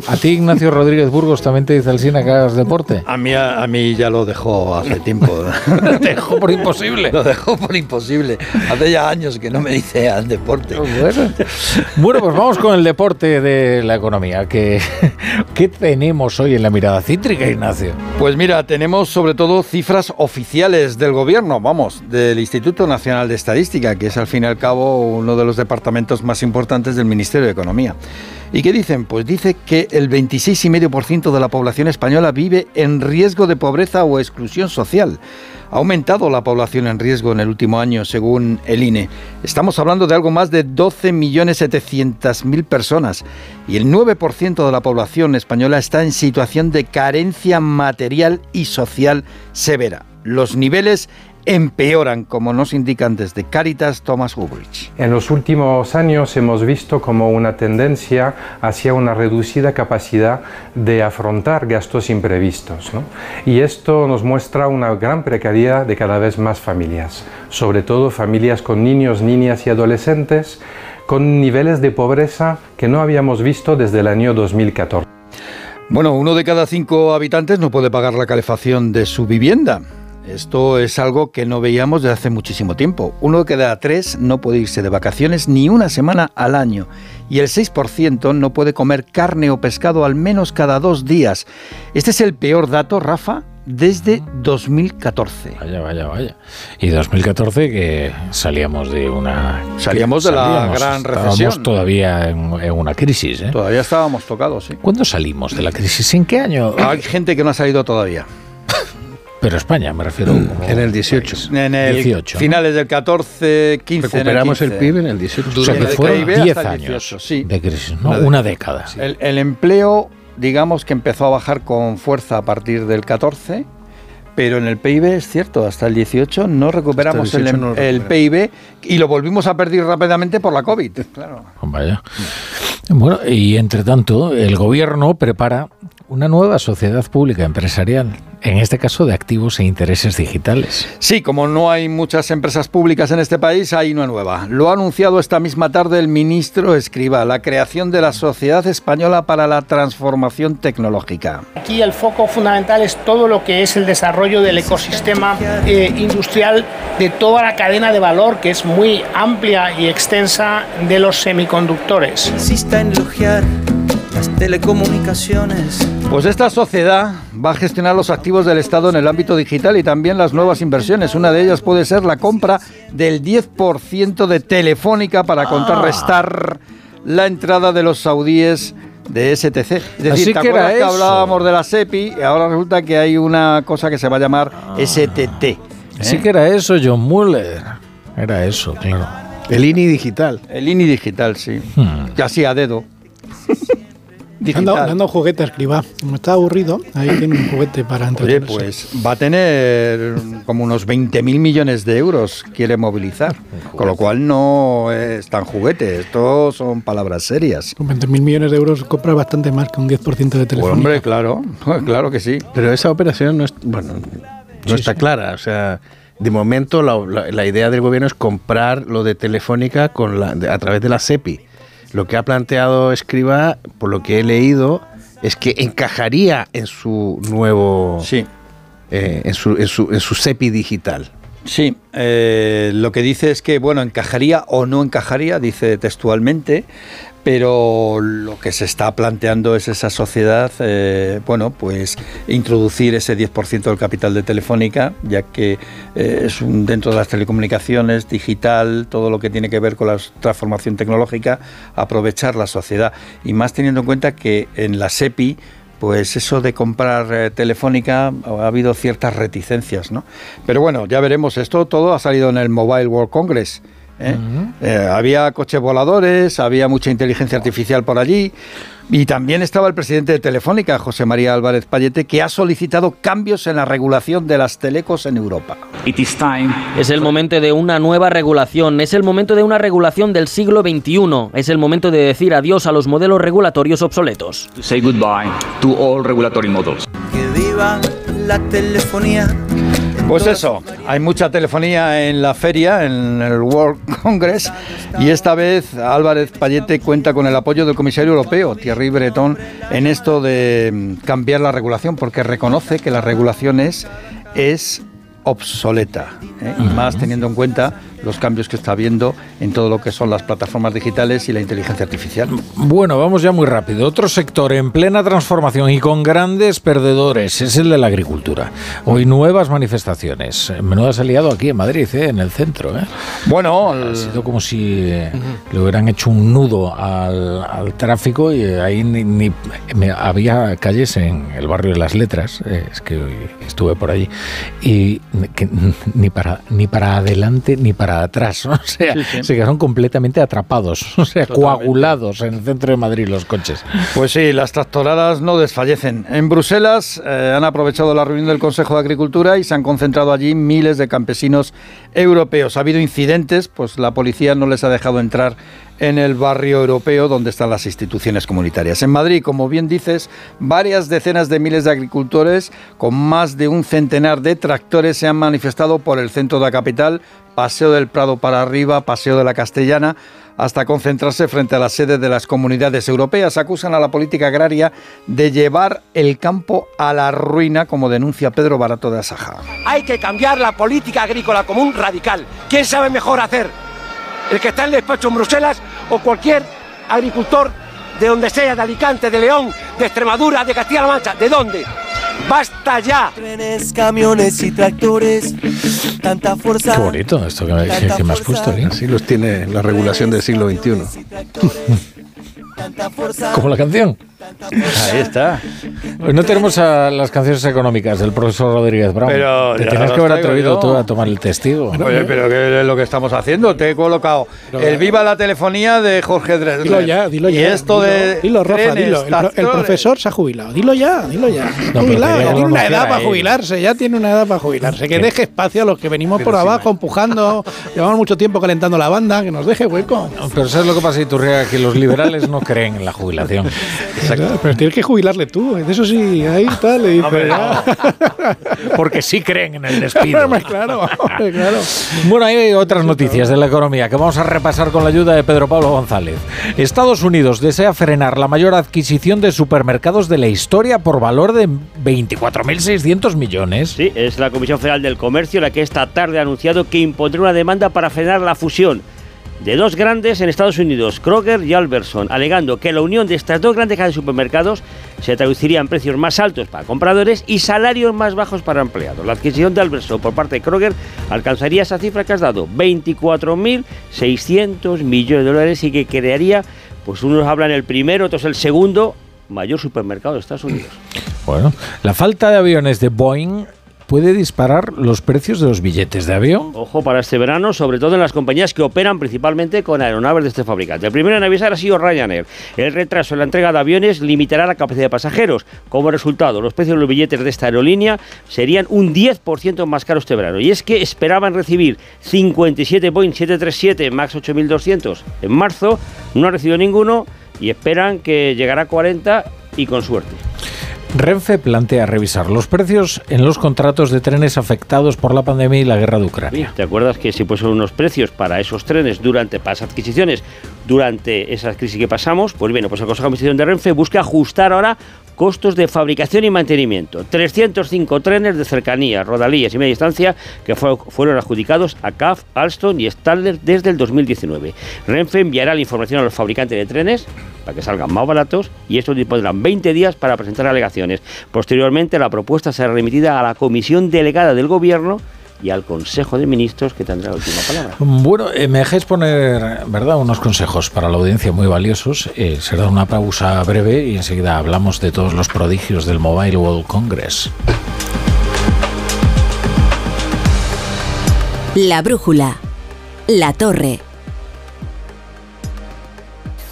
¿A ti, Ignacio Rodríguez Burgos, también te dice Alsina que hagas deporte? A mí, a mí ya lo dejó hace tiempo. Te dejó por imposible. Lo dejó por imposible. Hace ya años que no me dice al deporte. Bueno. Bueno, pues vamos con el deporte de la economía. ¿Qué, ¿Qué tenemos hoy en la mirada cítrica, Ignacio? Pues mira, tenemos sobre todo cifras oficiales del gobierno, vamos, del Instituto Nacional de Estadística, que es al fin y al cabo uno de los departamentos más importantes del Ministerio de Economía. ¿Y qué dicen? Pues dice que el 26,5% de la población española vive en riesgo de pobreza o exclusión social. Ha aumentado la población en riesgo en el último año, según el INE. Estamos hablando de algo más de 12.700.000 personas y el 9% de la población española está en situación de carencia material y social severa. Los niveles empeoran, como nos indican desde Caritas Thomas Hubrich. En los últimos años hemos visto como una tendencia hacia una reducida capacidad de afrontar gastos imprevistos. ¿no? Y esto nos muestra una gran precariedad de cada vez más familias, sobre todo familias con niños, niñas y adolescentes, con niveles de pobreza que no habíamos visto desde el año 2014. Bueno, uno de cada cinco habitantes no puede pagar la calefacción de su vivienda. Esto es algo que no veíamos desde hace muchísimo tiempo. Uno de cada tres no puede irse de vacaciones ni una semana al año. Y el 6% no puede comer carne o pescado al menos cada dos días. Este es el peor dato, Rafa, desde 2014. Vaya, vaya, vaya. Y 2014 que salíamos de una... Salíamos de la gran estábamos recesión. todavía en, en una crisis. ¿eh? Todavía estábamos tocados, sí. ¿Cuándo salimos de la crisis? ¿En qué año? Hay gente que no ha salido todavía. Pero España, me refiero. como En el 18. En el 18, ¿no? finales del 14, 15. en el Recuperamos el 15. PIB en el 18. O sea, que Durante fueron el PIB 10 hasta el años 18, sí. de crisis, ¿no? Una Una, década. década. El, el empleo, digamos que empezó a bajar con fuerza a partir del 14, pero en el PIB es cierto, hasta el 18 no recuperamos el 18 el, no el PIB y lo volvimos a perder rápidamente por la COVID. Claro. Vaya. Bueno, y entre tanto, el gobierno prepara una nueva sociedad pública empresarial, en este caso de activos e intereses digitales. Sí, como no hay muchas empresas públicas en este país, hay una nueva. Lo ha anunciado esta misma tarde el ministro Escriba, la creación de la Sociedad Española para la Transformación Tecnológica. Aquí el foco fundamental es todo lo que es el desarrollo del ecosistema eh, industrial de toda la cadena de valor, que es muy amplia y extensa de los semiconductores. Insista en elogiar las telecomunicaciones. Pues esta sociedad va a gestionar los activos del Estado en el ámbito digital y también las nuevas inversiones. Una de ellas puede ser la compra del 10% de Telefónica para contrarrestar la entrada de los saudíes de STC. Es decir, Así ¿te que era que hablábamos de la SEPI y ahora resulta que hay una cosa que se va a llamar STT. ¿eh? Sí que era eso, John Muller. Era eso, claro. El INI digital. El INI digital, sí. Hmm. Y así a dedo. Le han dado juguete a escriba. Como está aburrido, ahí tiene un juguete para Oye, entretenerse. pues va a tener como unos 20.000 millones de euros, quiere movilizar. Con lo cual no es tan juguete, esto son palabras serias. Con 20.000 millones de euros compra bastante más que un 10% de teléfono. hombre, claro, claro que sí. Pero esa operación no, es, bueno, no está clara. O sea, de momento la, la- la idea del gobierno es comprar lo de Telefónica con la, de- a través de la SEPI. Lo que ha planteado Escriba, por lo que he leído, es que encajaría en su nuevo... Sí. en, su, en, su, en su SEPI digital. Sí, eh, lo que dice es que, bueno, encajaría o no encajaría, dice textualmente, pero lo que se está planteando es esa sociedad, eh, bueno, pues introducir ese 10% del capital de Telefónica, ya que eh, es un, dentro de las telecomunicaciones, digital, todo lo que tiene que ver con la transformación tecnológica, aprovechar la sociedad. Y más teniendo en cuenta que en la SEPI, pues eso de comprar eh, Telefónica ha habido ciertas reticencias, ¿no? Pero bueno, ya veremos. Esto todo ha salido en el Mobile World Congress. ¿Eh? Eh, había coches voladores, había mucha inteligencia artificial por allí. Y también estaba el presidente de Telefónica, José María Álvarez Payete, que ha solicitado cambios en la regulación de las telecos en Europa. Es el momento de una nueva regulación, es el momento de una regulación del siglo XXI, es el momento de decir adiós a los modelos regulatorios obsoletos. Say goodbye to all regulatory models. Que viva la telefonía. Pues eso, hay mucha telefonía en la feria, en el World Congress, y esta vez Álvarez Payete cuenta con el apoyo del comisario europeo, Thierry Breton, en esto de mm, cambiar la regulación, porque reconoce que la regulación es, es obsoleta, ¿eh? y más teniendo en cuenta los cambios que está habiendo en todo lo que son las plataformas digitales y la inteligencia artificial. Bueno, vamos ya muy rápido. Otro sector en plena transformación y con grandes perdedores es el de la agricultura. Hoy nuevas manifestaciones. Menuda se ha liado aquí en Madrid, ¿eh? en el centro. ¿eh? Bueno, ha sido como si eh, le hubieran hecho un nudo al, al tráfico y eh, ahí ni, había calles en el barrio de las Letras, eh, es que estuve por allí, y que ni para ni para adelante ni para atrás, ¿no? o sea, Sí, sí. se quedaron completamente atrapados, o sea, coagulados en el centro de Madrid los coches. Pues sí, las tractoradas no desfallecen. En Bruselas eh, han aprovechado la reunión del Consejo de Agricultura y se han concentrado allí miles de campesinos europeos. Ha habido incidentes, pues la policía no les ha dejado entrar en el barrio europeo donde están las instituciones comunitarias. En Madrid, como bien dices, varias decenas de miles de agricultores con más de un centenar de tractores se han manifestado por el centro de la capital, Paseo del Prado para arriba, Paseo de la Castellana, hasta concentrarse frente a la sede de las comunidades europeas. Acusan a la política agraria de llevar el campo a la ruina, como denuncia Pedro Barato de Asaja. Hay que cambiar la política agrícola común radical. ¿Quién sabe mejor hacer? ¿El que está en el despacho en Bruselas o cualquier agricultor de donde sea, de Alicante, de León, de Extremadura, de Castilla-La Mancha? ¿De dónde? ¡Basta ya! Trenes, camiones y tractores. Tanta fuerza. Qué bonito esto que, me- que- que me has puesto, ¿eh? Así los tiene la regulación del siglo XXI. Como la canción. Ahí está. Hoy no tenemos a las canciones económicas del profesor Rodríguez Brown. Pero Te las que haber atrevido yo. tú a tomar el testigo. Oye, pero ¿qué es lo que estamos haciendo? Te he colocado el Viva la Telefonía de Jorge Dresler. Dilo ya, dilo ya. Y esto dilo, de. Dilo, Rafa, trenes, dilo. El, el profesor se ha jubilado. Dilo ya, dilo ya. pero jubilado, ya tiene una edad para jubilarse, ya tiene una edad para jubilarse. Que ¿Qué? deje espacio a los que venimos Pero por abajo empujando. Llevamos mucho tiempo calentando la banda, que nos deje hueco. Pero ¿sabes lo que pasa, Iturria? Que los liberales no creen en la jubilación. Pero tienes que jubilarle tú. De eso sí, ahí tal, le dice. Hombre. Porque sí creen en el despido. Claro, hombre, claro. Bueno, hay otras noticias de la economía que vamos a repasar con la ayuda de Pedro Pablo González. Estados Unidos desea frenar la mayor adquisición de supermercados de la historia por valor de 24.600 millones. Sí, es la Comisión Federal del Comercio la que esta tarde ha anunciado que impondrá una demanda para frenar la fusión de dos grandes en Estados Unidos, Kroger y Alberson, alegando que la unión de estas dos grandes cadenas de supermercados se traduciría en precios más altos para compradores y salarios más bajos para empleados. La adquisición de Alberson por parte de Kroger alcanzaría esa cifra que has dado, 24.600 millones de dólares y que crearía, pues unos hablan el primero, otros el segundo mayor supermercado de Estados Unidos. Bueno, la falta de aviones de Boeing puede disparar los precios de los billetes de avión. Ojo para este verano, sobre todo en las compañías que operan principalmente con aeronaves de este fabricante. El primero en avisar ha sido Ryanair. El retraso en la entrega de aviones limitará la capacidad de pasajeros. Como resultado, los precios de los billetes de esta aerolínea serían un 10% más caros este verano. Y es que esperaban recibir 57 Boeing 737 MAX 8200 en marzo, no ha recibido ninguno y esperan que llegará a 40 y con suerte. Renfe plantea revisar los precios en los contratos de trenes afectados por la pandemia y la guerra de Ucrania. ¿Te acuerdas que si pusieron unos precios para esos trenes durante las adquisiciones durante esa crisis que pasamos? Pues bien, pues el Consejo de Administración de Renfe busca ajustar ahora costos de fabricación y mantenimiento. 305 trenes de cercanía, rodalías y media distancia que fue- fueron adjudicados a CAF, Alstom y Stadler desde el 2019. Renfe enviará la información a los fabricantes de trenes para que salgan más baratos y estos dispondrán 20 días para presentar alegaciones. Posteriormente, la propuesta será remitida a la comisión delegada del Gobierno y al Consejo de Ministros que tendrá la última palabra. Bueno, eh, me dejáis poner, ¿verdad?, unos consejos para la audiencia muy valiosos. Eh, será una pausa breve y enseguida hablamos de todos los prodigios del Mobile World Congress. La brújula. La torre.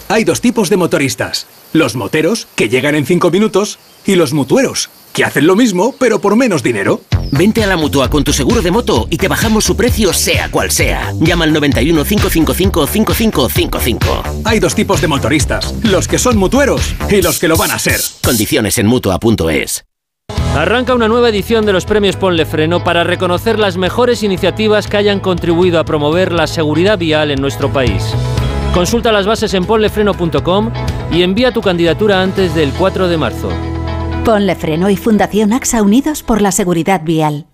Hay dos tipos de motoristas. Los moteros, que llegan en 5 minutos, y los mutueros, que hacen lo mismo, pero por menos dinero. Vente a la mutua con tu seguro de moto y te bajamos su precio, sea cual sea. Llama al 91 555 5555. Hay dos tipos de motoristas, los que son mutueros y los que lo van a ser. Condiciones en mutua.es. Arranca una nueva edición de los premios Ponle Freno para reconocer las mejores iniciativas que hayan contribuido a promover la seguridad vial en nuestro país. Consulta las bases en ponlefreno.com y envía tu candidatura antes del 4 de marzo. Ponle Freno y Fundación AXA Unidos por la Seguridad Vial.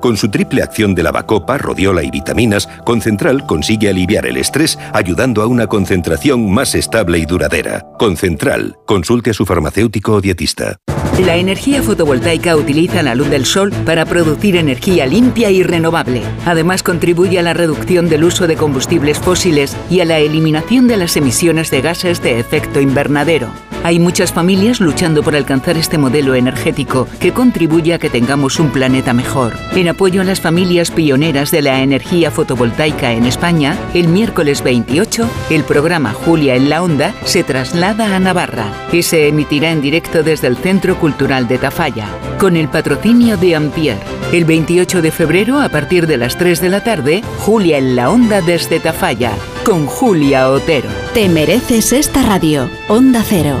Con su triple acción de lavacopa, rodiola y vitaminas, Concentral consigue aliviar el estrés ayudando a una concentración más estable y duradera. Concentral. Consulte a su farmacéutico o dietista. La energía fotovoltaica utiliza la luz del sol para producir energía limpia y renovable. Además contribuye a la reducción del uso de combustibles fósiles y a la eliminación de las emisiones de gases de efecto invernadero. Hay muchas familias luchando por alcanzar este modelo energético que contribuye a que tengamos un planeta mejor. En apoyo a las familias pioneras de la energía fotovoltaica en España, el miércoles 28, el programa Julia en la Onda se traslada a Navarra y se emitirá en directo desde el Centro Cultural de Tafalla, con el patrocinio de Ampier. El 28 de febrero, a partir de las 3 de la tarde, Julia en la Onda desde Tafalla, con Julia Otero. Te mereces esta radio. Onda Cero,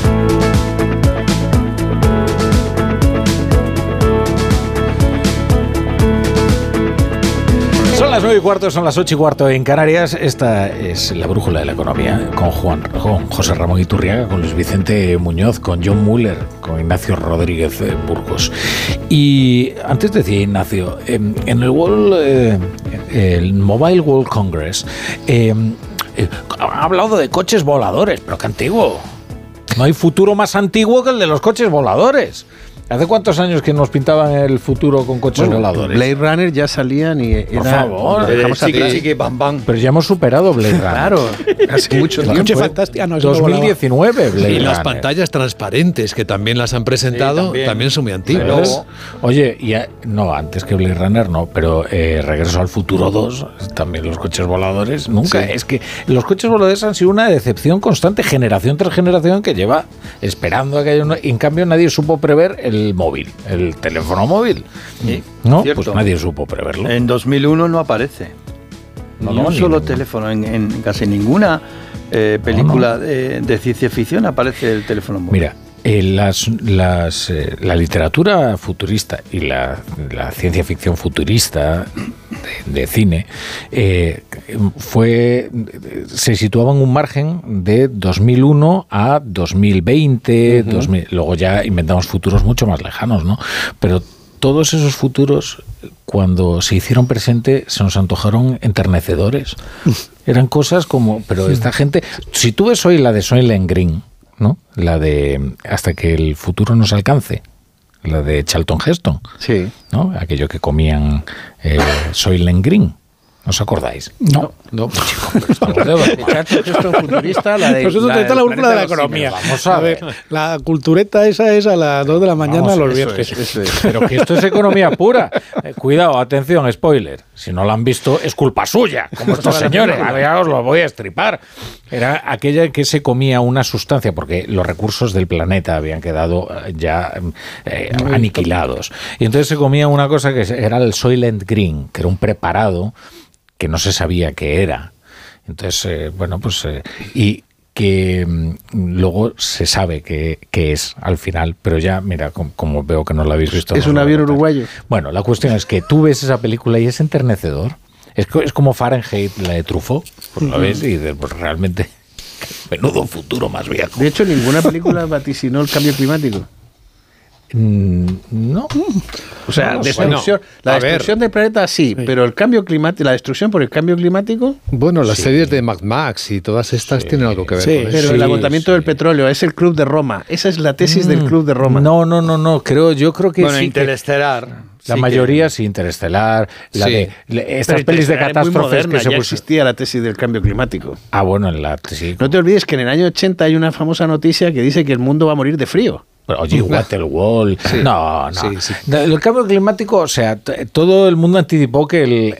Las las 9 y cuarto, son las 8 y cuarto en Canarias. Esta es la brújula de la economía con Juan, con José Ramón Iturriaga, con Luis Vicente Muñoz, con John Muller, con Ignacio Rodríguez eh, Burgos. Y antes decía Ignacio, em, en el World, eh, el Mobile World Congress, em, eh, ha hablado de coches voladores, pero qué antiguo. No hay futuro más antiguo que el de los coches voladores. ¿Hace cuántos años que nos pintaban el futuro con coches Bueno, voladores? Blade Runner ya salían y era. Por favor. lo dejamos Chiqui, atrás. chiqui, Pero ya hemos superado Blade Runner. Claro, hace mucho tiempo. coche ¿eh? fantástico. Ah, no, eso no volaba. 2019, Blade Y las Runner. pantallas transparentes que también las han presentado también. son muy antiguas. Pero, oye, y a- no, antes que Blade Runner no, pero eh, Regreso al Futuro 2, también los coches voladores, nunca. Sí. Es que los coches voladores han sido una decepción constante, generación tras generación, que lleva esperando a que haya uno. Y en cambio nadie supo prever el móvil, el teléfono móvil. no, cierto. pues nadie supo preverlo. En 2001 no aparece. No, ni no, un ni solo ningún- teléfono. En, en casi ninguna eh, película De, de ciencia ficción aparece el teléfono móvil. Mira, eh, las, las, eh, la literatura futurista y la, la ciencia ficción futurista de, de cine eh, fue se situaba en un margen de 2001 a 2020, Ujú. 2000, luego ya inventamos futuros mucho más lejanos, ¿no? Pero todos esos futuros, cuando se hicieron presente, se nos antojaron enternecedores. Eran cosas como, pero esta gente, si tú ves hoy la de Soylent Green, ¿no? La de hasta que el futuro nos alcance, la de Charlton Heston, sí. ¿no? Aquello que comían eh, Soylent Green. ¿No os acordáis? No. No, pues, chico, Charlton Heston futurista, la de. Pues eso la está la brújula de la economía. Vamos a ver. La cultureta esa es a las 2 de la mañana Vamos, los viernes. es, eso es. Pero que esto es economía pura. Eh, cuidado, atención, spoiler. Si no lo han visto, es culpa suya, como estos señores. Ya os lo voy a estripar. Era aquella que se comía una sustancia, porque los recursos del planeta habían quedado eh, ya eh, aniquilados. Y entonces se comía una cosa que era el Soylent Green, que era un preparado que no se sabía qué era. Entonces, eh, bueno, pues. eh, y que mm, luego se sabe qué qué es al final, pero ya, mira, com- como, veo que no lo habéis visto. Es no un avión uruguayo. Bueno, la cuestión es que tú ves esa película y es enternecedor. Es, es como Fahrenheit, la de Truffaut, pues lo ves y dices, pues realmente, menudo futuro más viejo. De hecho, ninguna película vaticinó el cambio climático. Mm, no. O sea, No, destrucción, bueno, la destrucción del planeta sí, pero el cambio climático, la destrucción por el cambio climático. Bueno, las Sí. series de Mad Max y todas estas tienen algo que ver Sí, con eso. pero el agotamiento del petróleo es el Club de Roma. Esa es la tesis del Mm, Club de Roma. No, no, no, no. Creo, yo creo que Bueno, sí. que- Interestelar. la sí que- mayoría sí, Interestelar, la Sí. de estas pelis de catástrofes moderna, que se ya existía la tesis del cambio climático. Ah, bueno, en la sí. No te olvides que en el año 80 hay una famosa noticia que dice que el mundo va a morir de frío. Oye, Waterwall. Sí. No, no. Sí, sí. No, El cambio climático, o sea, todo el mundo anticipó que el.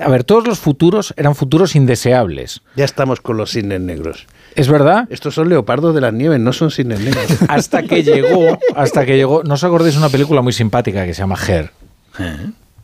A ver, todos los futuros eran futuros indeseables. Ya estamos con los cisnes negros. ¿Es verdad? Estos son leopardos de las nieves, no son cisnes negros. Hasta que llegó, hasta que llegó. ¿No os acordáis de una película muy simpática que se llama Her?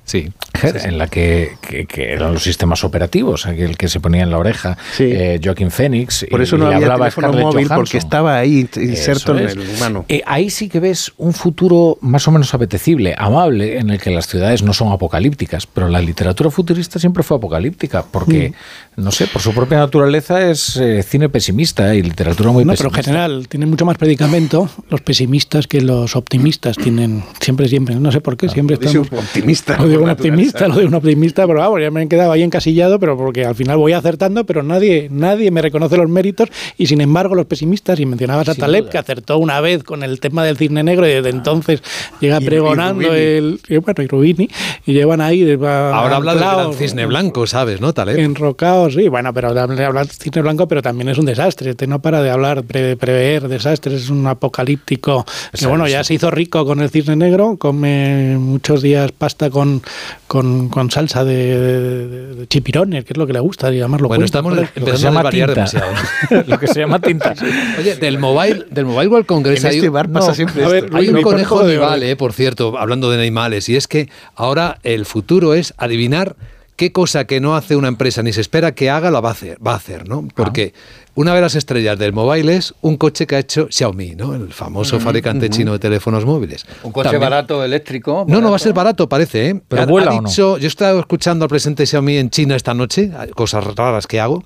Sí. Her, en la que, que- que eran los sistemas operativos, aquel que se ponía en la oreja, eh, Joaquin Phoenix. Por y- eso y no le había hablaba teléfono Scarlett móvil, Johansson. porque estaba ahí inserto en el humano. Eh, ahí sí que ves un futuro más o menos apetecible, amable, en el que las ciudades no son apocalípticas, pero la literatura futurista siempre fue apocalíptica, porque, no sé, por su propia naturaleza es eh, cine pesimista y literatura muy No, pero en general tienen mucho más predicamento los pesimistas que los optimistas. Tienen siempre, siempre, no sé por qué, siempre Dice un optimista, Lo de por un optimista, lo de un optimista, pero vamos, ya me he quedado ahí encasillado, pero porque al final voy acertando, pero nadie, nadie me reconoce los méritos y sin embargo los pesimistas, y mencionabas a Sin Taleb, duda. que acertó una vez con el tema del cisne negro y desde entonces llega Y- pregonando el, y bueno, y Rubini, y llevan ahí de- Ahora habla del gran cisne blanco, ¿sabes, no, Taleb? Enrocados, sí, bueno, pero habla habla de cisne blanco, pero también es un desastre. Este no para de hablar, pre- prever desastres, es un apocalíptico. Que bueno, ya se hizo rico con el cisne negro, come muchos días pasta con, con, con salsa de, de- de chipirones, que es lo que le gusta, llamarlo Bueno, cuento, estamos empezando a tinta. demasiado. Lo que se llama tinta. Oye, del Mobile, del Mobile World Congress En hay, este bar pasa no, siempre a ver, esto. hay un conejo oro. eh, por cierto, hablando de animales, y es que ahora el futuro es adivinar qué cosa que no hace una empresa ni se espera que haga la va a hacer, va a hacer, ¿no? Porque una de las estrellas del mobile es un coche que ha hecho Xiaomi, ¿no? El famoso fabricante chino de teléfonos móviles. Un coche También- barato, eléctrico. No, no va a ser barato, parece, ¿eh? ¿Pero Ha- vuela ha o no? dicho- Yo estaba escuchando al presidente de Xiaomi en China esta noche, cosas raras que hago,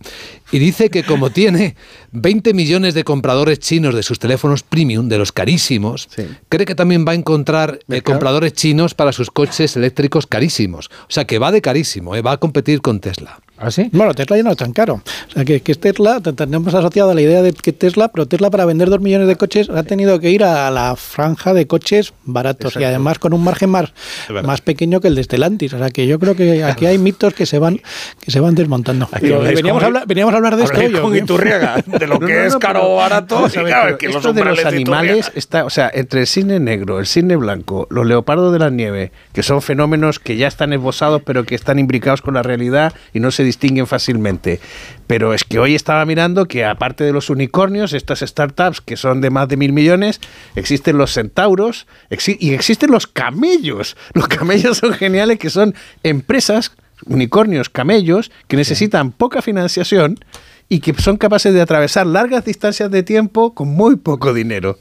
y dice que como tiene 20 millones de compradores chinos de sus teléfonos premium, de los carísimos, cree que también va a encontrar eh, compradores chinos para sus coches eléctricos carísimos. O sea, que va de carísimo, ¿eh? va a competir con Tesla. ¿Ah, sí? Bueno, Tesla ya no es tan caro. O sea, que, que es Tesla, te- tenemos asociado a la idea de que Tesla, pero Tesla para vender dos millones de coches ha tenido que ir a la franja de coches baratos y además con un margen más, más pequeño que el de Stellantis. O sea, que yo creo que aquí hay mitos que se van que se van desmontando. Habláis veníamos, a hablar, veníamos a hablar de esto hoy. ¿o con? Iturriaga, de lo que es caro o barato, y claro, los esto de los de animales está, o sea, entre el cisne negro, el cisne blanco, los leopardos de la nieve, que son fenómenos que ya están esbozados, pero que están imbricados con la realidad y no se distinguen fácilmente. Pero es que hoy estaba mirando que aparte de los unicornios, estas startups que son de más de mil millones, existen los centauros exi- y existen los camellos. Los camellos son geniales, que son empresas, unicornios, camellos, que necesitan poca financiación y que son capaces de atravesar largas distancias de tiempo con muy poco dinero.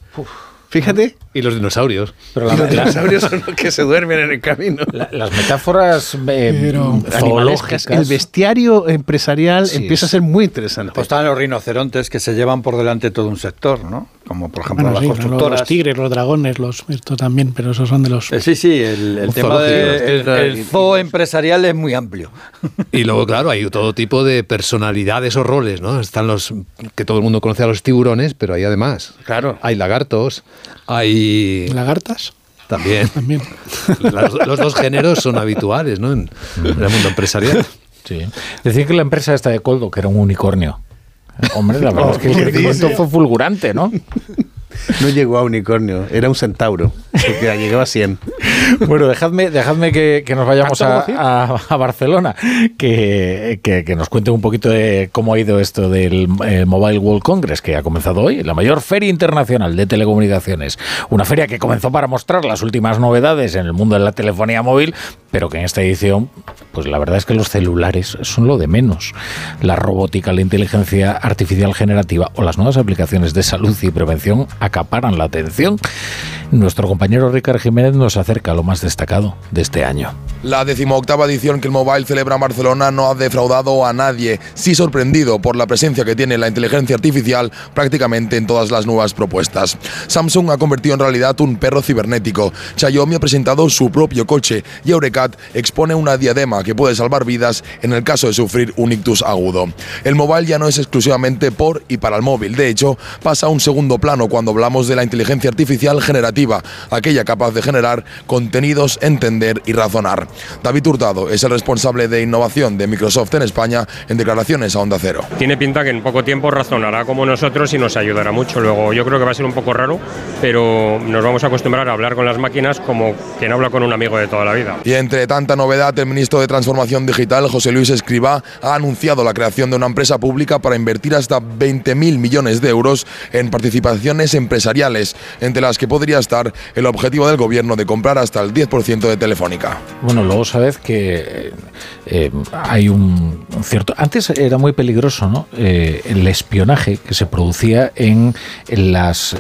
Fíjate. Y los dinosaurios. Pero los dinosaurios son los que se duermen en el camino. las metáforas eh, zoológicas. El bestiario empresarial Sí, empieza a ser muy interesante. Pues están los rinocerontes que se llevan por delante todo un sector, ¿no? Como por ejemplo Bueno, las sí, constructoras. los tigres, los dragones, los esto también, pero esos son de los. Eh, Sí, sí, el, el tema del es que- el zoo empresarial es muy amplio. Y luego, claro, hay todo tipo de personalidades o roles, ¿no? Están los que todo el mundo conoce a los tiburones, pero hay además. Claro. Hay lagartos, hay. ¿Lagartas? También. También. Los, los dos géneros son habituales, ¿no? En, en el mundo empresarial. Sí. Decían que la empresa esta de Coldo, que era un unicornio. Hombre, la verdad es que el ¿qué crecimiento fue fulgurante, ¿no? No llegó a unicornio, era un centauro, porque llegó a 100. Bueno, dejadme, dejadme que, que nos vayamos a, ¿Tanto a- a Barcelona, que, que- que nos cuente un poquito de cómo ha ido esto del eh, Mobile World Congress, que ha comenzado hoy, la mayor feria internacional de telecomunicaciones. Una feria que comenzó para mostrar las últimas novedades en el mundo de la telefonía móvil, pero que en esta edición, pues la verdad es que los celulares son lo de menos. La robótica, la inteligencia artificial generativa o las nuevas aplicaciones de salud y prevención acaparan la atención. Nuestro compañero Ricardo Jiménez nos acerca a lo más destacado de este año. La decimoctava edición que el Mobile celebra en Barcelona no ha defraudado a nadie, sí sorprendido por la presencia que tiene la inteligencia artificial prácticamente en todas las nuevas propuestas. Samsung ha convertido en realidad un perro cibernético, Xiaomi ha presentado su propio coche y Eurecat expone una diadema que puede salvar vidas en el caso de sufrir un ictus agudo. El Mobile ya no es exclusivamente por y para el móvil, de hecho pasa a un segundo plano cuando hablamos de la inteligencia artificial generativa, aquella capaz de generar contenidos, entender y razonar. David Hurtado es el responsable de innovación de Microsoft en España en declaraciones a Onda Cero. Tiene pinta que en poco tiempo razonará como nosotros y nos ayudará mucho. Luego yo creo que va a ser un poco raro, pero nos vamos a acostumbrar a hablar con las máquinas como quien habla con un amigo de toda la vida. Y entre tanta novedad, el ministro de Transformación Digital, José Luis Escribá, ha anunciado la creación de una empresa pública para invertir hasta 20.000 millones de euros en participaciones empresariales, entre las que podría estar el objetivo del gobierno de comprar hasta el 10% de Telefónica. Bueno, luego sabes que eh, hay un, cierto... Antes era muy peligroso, ¿no? Eh, el espionaje que se producía en, en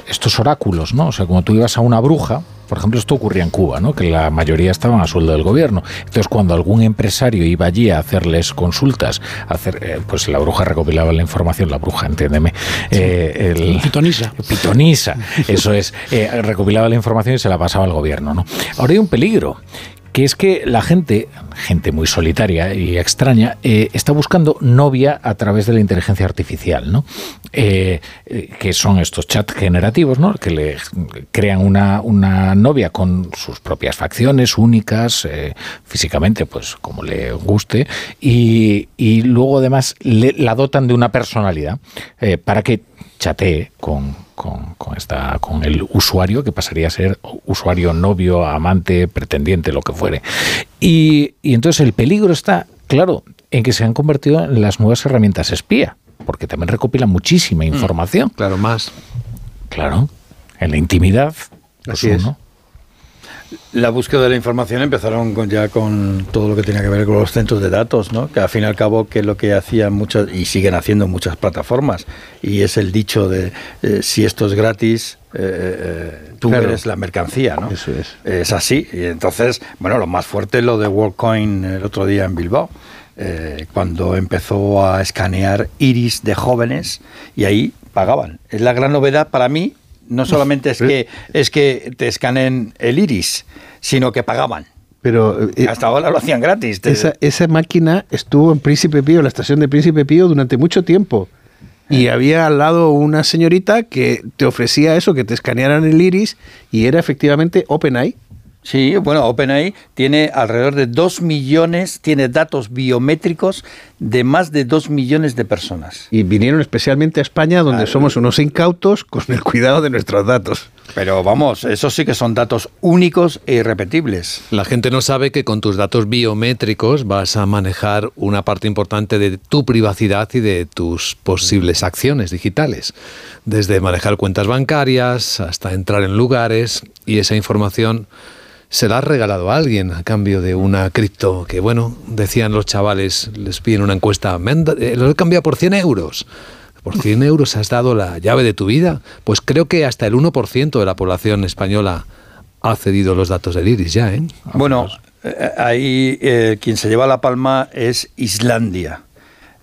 estos oráculos, ¿no? O sea, como tú ibas a una bruja, por ejemplo, esto ocurría en Cuba, ¿no? que la mayoría estaban a sueldo del gobierno. Entonces, cuando algún empresario iba allí a hacerles consultas, a hacer, eh, pues la bruja recopilaba la información, la bruja, entiéndeme. eh, el, Pitonisa. Pitonisa, eso es. eh, recopilaba la información y se la pasaba al gobierno. ¿no? Ahora hay un peligro que es que la gente, gente muy solitaria y extraña, eh, está buscando novia a través de la inteligencia artificial, ¿no? Eh, eh, que son estos chats generativos, ¿no? Que le crean una, una novia con sus propias facciones únicas, físicamente, pues como le guste, y, y luego además le- la dotan de una personalidad para que chatee con, con, con esta, con el usuario, que pasaría a ser usuario, novio, amante, pretendiente, lo que fuere. Y, y entonces el peligro está, claro, en que se han convertido en las nuevas herramientas espía, porque también recopilan muchísima información. claro, más. Claro, en la intimidad. pues Así uno. La búsqueda de la información empezaron con, ya con todo lo que tenía que ver con los centros de datos, ¿no? que al fin y al cabo que es lo que hacían muchas y siguen haciendo muchas plataformas y es el dicho de eh, si esto es gratis, eh, eh, tú Claro. eres la mercancía, ¿no? Eso es. Es así. Y entonces, bueno, lo más fuerte es lo de WorldCoin el otro día en Bilbao, eh, cuando empezó a escanear iris de jóvenes y ahí pagaban. Es la gran novedad para mí. No solamente es que es que te escaneen el iris, sino que pagaban. Pero eh, Hasta ahora lo hacían gratis. Te- esa, esa máquina estuvo en Príncipe Pío, en la estación de Príncipe Pío, durante mucho tiempo. Y había al lado una señorita que te ofrecía eso, que te escanearan el iris, y era efectivamente OpenAI. Sí, bueno, OpenAI tiene alrededor de 2 millones, tiene datos biométricos de más de 2 millones de personas. Y vinieron especialmente a España, donde somos unos incautos con el cuidado de nuestros datos. Pero vamos, esos sí que son datos únicos e irrepetibles. La gente no sabe que con tus datos biométricos vas a manejar una parte importante de tu privacidad y de tus posibles acciones digitales. Desde manejar cuentas bancarias hasta entrar en lugares y esa información se la has regalado a alguien a cambio de una cripto que, bueno, decían los chavales, les piden una encuesta, "Me han da- eh, lo he cambiado por 100 euros. ¿Por 100 euros has dado la llave de tu vida? Pues creo que hasta el 1% de la población española ha cedido los datos del iris ya, ¿eh? Bueno, eh, ahí eh, quien se lleva la palma es Islandia.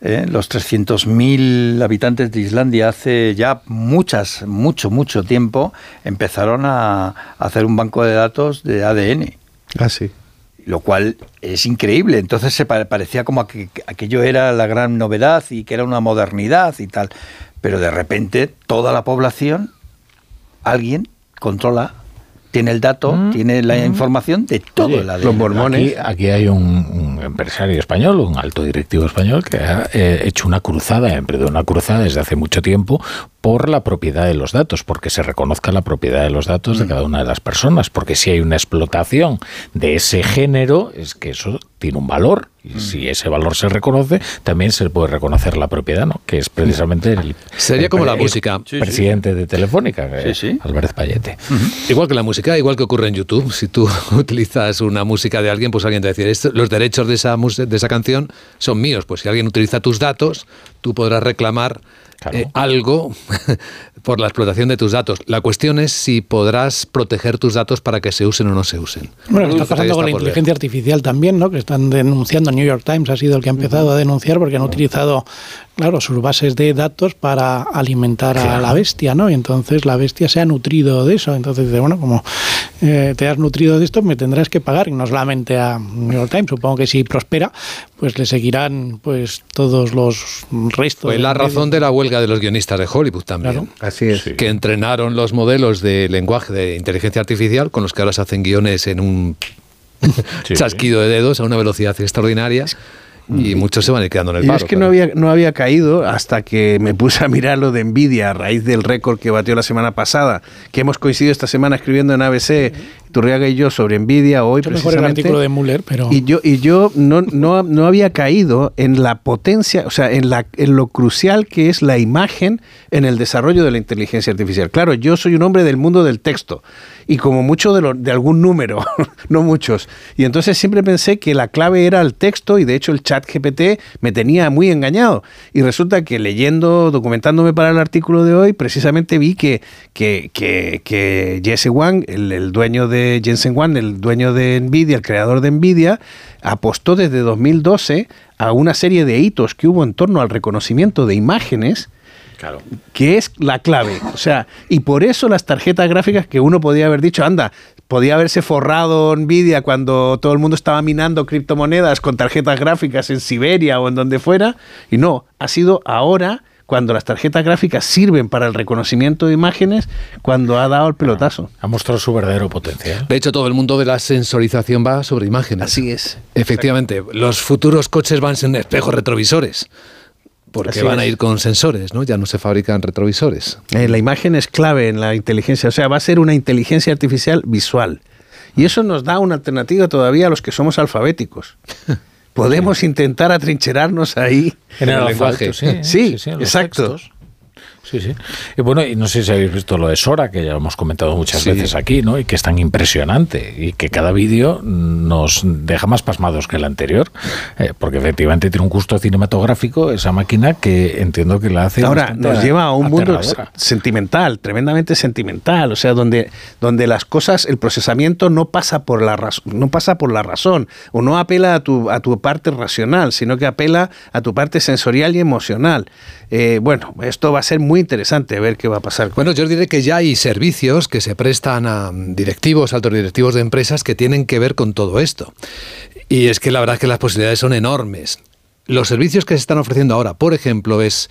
¿Eh? Los 300.000 habitantes de Islandia hace ya muchas, mucho, mucho tiempo empezaron a hacer un banco de datos de ADN. Ah, sí. Lo cual es increíble. Entonces se pa- parecía como que aquello era la gran novedad y que era una modernidad y tal. Pero de repente toda la población, alguien controla, tiene el dato, tiene la información de todo el ADN. Aquí, aquí hay un, un empresario español, un alto directivo español, que ha eh, hecho una cruzada, ha emprendido una cruzada desde hace mucho tiempo por la propiedad de los datos, porque se reconozca la propiedad de los datos de cada una de las personas, porque si hay una explotación de ese género, es que eso tiene un valor, y si ese valor se reconoce, también se puede reconocer la propiedad, ¿no? que es precisamente el, Sería el como la música. el presidente de Telefónica, eh, Álvarez Payete. Igual que la música, igual que ocurre en YouTube. Si tú utilizas una música de alguien, pues alguien te dice, "Esto- los derechos de esa, de esa canción son míos. Pues si alguien utiliza tus datos, tú podrás reclamar eh, algo por la explotación de tus datos. La cuestión es si podrás proteger tus datos para que se usen o no se usen. Bueno, lo que está pasando con la ver. inteligencia artificial también, ¿no? Que están denunciando, New York Times ha sido el que ha empezado a denunciar porque han utilizado, claro, sus bases de datos para alimentar a Claro. la bestia, ¿no? Y entonces la bestia se ha nutrido de eso. Entonces dice, bueno, como eh, te has nutrido de esto, me tendrás que pagar. Y no solamente a New York Times, supongo que si prospera, pues le seguirán pues todos los restos. De la razón de la huelga de los guionistas de Hollywood también. Así es. Que entrenaron los modelos de lenguaje de inteligencia artificial con los que ahora se hacen guiones en un chasquido de dedos a una velocidad extraordinaria y muchos se van a ir quedando en el Yo paro. es que no había, no había caído hasta que me puse a mirar lo de Nvidia a raíz del récord que batió la semana pasada, que hemos coincidido esta semana escribiendo en ABC, Turriaga y yo, sobre Nvidia hoy Mucho mejor el precisamente. artículo de Müller, pero... Y yo, y yo no, no, no había caído en la potencia, o sea, en, la, en lo crucial que es la imagen en el desarrollo de la inteligencia artificial. Claro, yo soy un hombre del mundo del texto y como mucho de, algún número, no muchos. Y entonces siempre pensé que la clave era el texto y de hecho el chat GPT me tenía muy engañado. Y resulta que leyendo, documentándome para el artículo de hoy, precisamente vi que, que, que, que Jesse Wang, el, el dueño de Jensen Wang, el dueño de Nvidia, el creador de Nvidia, apostó desde 2012 a una serie de hitos que hubo en torno al reconocimiento de imágenes Claro. que es la clave. O sea, y por eso las tarjetas gráficas que uno podía haber dicho, anda, podía haberse forrado Nvidia cuando todo el mundo estaba minando criptomonedas con tarjetas gráficas en Siberia o en donde fuera, y no, ha sido ahora cuando las tarjetas gráficas sirven para el reconocimiento de imágenes, cuando ha dado el pelotazo. Ha mostrado su verdadero potencial. De hecho, todo el mundo de la sensorización va sobre imágenes. Así es. Efectivamente, los futuros coches van sin espejos retrovisores. Porque Así van a ir con sensores, ¿no? Ya no se fabrican retrovisores. Eh, la imagen es clave en la inteligencia, o sea, va a ser una inteligencia artificial visual. Y eso nos da una alternativa todavía a los que somos alfabéticos. Podemos intentar atrincherarnos ahí En el lenguaje, sí, Sí, sí, en los exacto. textos. Sí, sí. Y bueno, y no sé si habéis visto lo de Sora, que ya hemos comentado muchas veces aquí, ¿no? Y que es tan impresionante y que cada vídeo nos deja más pasmados que el anterior, eh, porque efectivamente tiene un gusto cinematográfico esa máquina que entiendo que la hace. Ahora nos lleva a un mundo sentimental, tremendamente sentimental, o sea, donde, donde las cosas, el procesamiento no pasa por la no pasa por la razón o no apela a tu, a tu parte racional, sino que apela a tu parte sensorial y emocional. Eh, bueno, esto va a ser muy interesante ver qué va a pasar. Bueno, yo diré que ya hay servicios que se prestan a directivos, altos directivos de empresas que tienen que ver con todo esto. Y es que la verdad es que las posibilidades son enormes. Los servicios que se están ofreciendo ahora, por ejemplo, es,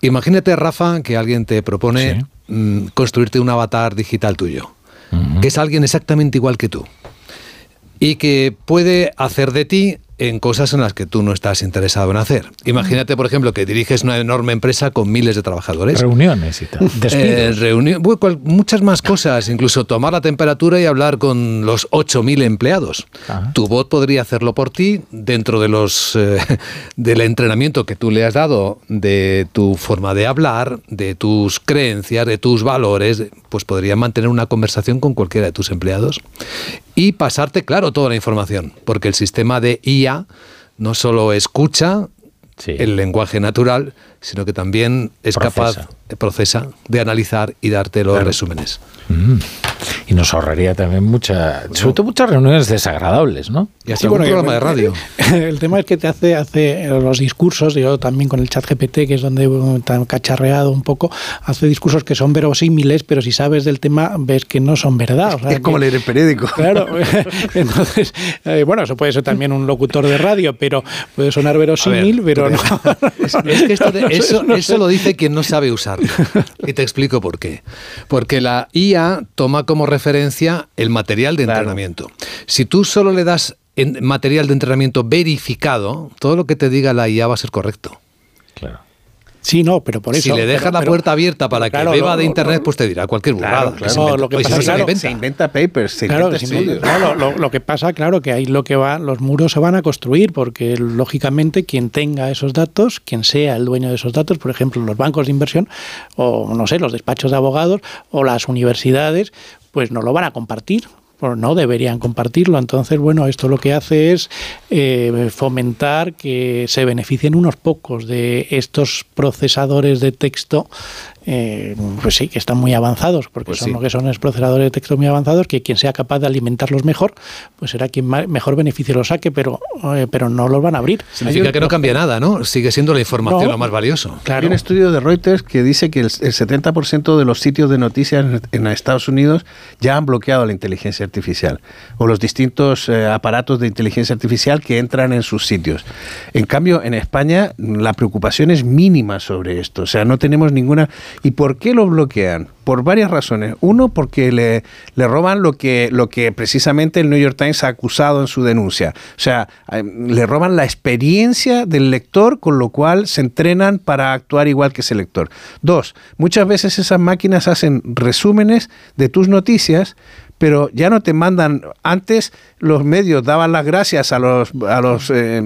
imagínate, Rafa, que alguien te propone mm, construirte un avatar digital tuyo, que es alguien exactamente igual que tú y que puede hacer de ti en cosas en las que tú no estás interesado en hacer. Imagínate, por ejemplo, que diriges una enorme empresa con miles de trabajadores. Reuniones y tal. Eh, muchas más cosas, incluso tomar la temperatura y hablar con los 8.000 empleados. Tu bot podría hacerlo por ti dentro de los eh, del entrenamiento que tú le has dado, de tu forma de hablar, de tus creencias, de tus valores, pues podría mantener una conversación con cualquiera de tus empleados y pasarte, claro, toda la información, porque el sistema de IA no solo escucha el lenguaje natural, sino que también es capaz, de procesa, de analizar y darte los resúmenes. Mm. Y nos ahorraría también mucha, sobre todo muchas reuniones desagradables, ¿no? Y así un programa de radio. El tema es que te hace, hace los discursos, yo también con el chat GPT, que es donde tan cacharreado un poco, hace discursos que son verosímiles, pero si sabes del tema ves que no son verdad. es como leer el periódico. Claro. Entonces, eh, bueno, eso puede ser también un locutor de radio, pero puede sonar verosímil, pero no. Es, que eso, eso lo dice quien no sabe usarlo. Y te explico por qué. Porque la IA toma como referencia el material de entrenamiento. Si tú solo le das material de entrenamiento verificado, todo lo que te diga la IA va a ser correcto. Claro. Sí, no, pero por eso. Si le dejas la puerta abierta para que beba de internet, pues te dirá cualquier burrada. Claro, lo que pasa, se, inventa. papers, se inventa estudios. lo, que pasa, claro, que ahí lo que va, los muros se van a construir, porque lógicamente quien tenga esos datos, quien sea el dueño de esos datos, por ejemplo, los bancos de inversión, o no sé, los despachos de abogados, o las universidades, pues no lo van a compartir no deberían compartirlo. Entonces, bueno, esto lo que hace es eh, fomentar que se beneficien unos pocos de estos procesadores de texto eh, pues sí, que están muy avanzados, porque pues son lo que son es procesadores de texto muy avanzados, que quien sea capaz de alimentarlos mejor, pues será quien mejor beneficio los saque, pero, eh, pero no los van a abrir. Significa que no cambia nada, ¿no? Sigue siendo la información lo más valioso. Hay un estudio de Reuters que dice que el, 70% de los sitios de noticias en, Estados Unidos ya han bloqueado la inteligencia artificial o los distintos eh, aparatos de inteligencia artificial que entran en sus sitios. En cambio, en España la preocupación es mínima sobre esto, o sea, no tenemos ninguna ¿Y por qué lo bloquean? Por varias razones. Uno, porque le, roban lo que, lo que precisamente el New York Times ha acusado en su denuncia. O sea, eh, le roban la experiencia del lector, con lo cual se entrenan para actuar igual que ese lector. Dos, muchas veces esas máquinas hacen resúmenes de tus noticias, pero ya no te mandan. Antes los medios daban las gracias a los a los eh,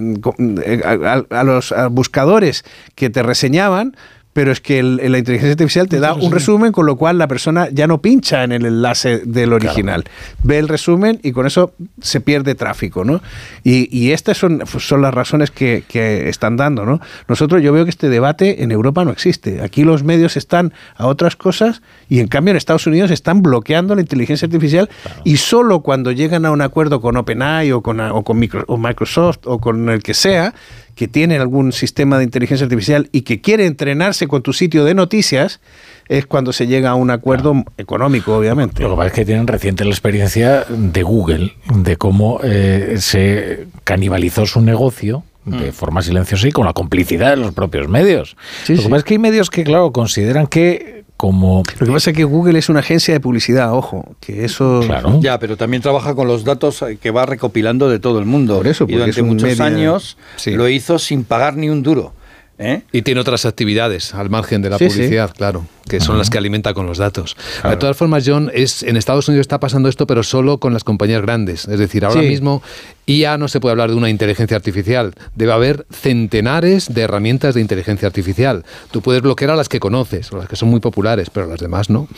eh, a, los buscadores que te reseñaban pero es que la inteligencia artificial te da un resumen, con lo cual la persona ya no pincha en el enlace del original. Ve el resumen y con eso se pierde tráfico, ¿no? Y, estas son, son las razones que, están dando, ¿no? Nosotros, yo veo que este debate en Europa no existe. Aquí los medios están a otras cosas y en cambio en Estados Unidos están bloqueando la inteligencia artificial y solo cuando llegan a un acuerdo con OpenAI o con, o con Microsoft o con el que sea, que tiene algún sistema de inteligencia artificial y que quiere entrenarse con tu sitio de noticias, es cuando se llega a un acuerdo económico, obviamente. Lo que pasa es que tienen reciente la experiencia de Google, de cómo eh, se canibalizó su negocio de mm. forma silenciosa y con la complicidad de los propios medios. lo que pasa es que hay medios que, claro, consideran que como... Lo que pasa es que Google es una agencia de publicidad, ojo, que eso... Claro. Ya, pero también trabaja con los datos que va recopilando de todo el mundo. Por eso, y durante muchos años lo hizo sin pagar ni un duro. ¿Eh? Y tiene otras actividades al margen de la Sí, sí. publicidad, claro, que son las que alimenta con los datos. Claro. De todas formas, John, es, en Estados Unidos está pasando esto, pero solo con las compañías grandes. Es decir, ahora Sí. mismo ya no se puede hablar de una inteligencia artificial. Debe haber centenares de herramientas de inteligencia artificial. Tú puedes bloquear a las que conoces, o las que son muy populares, pero las demás no.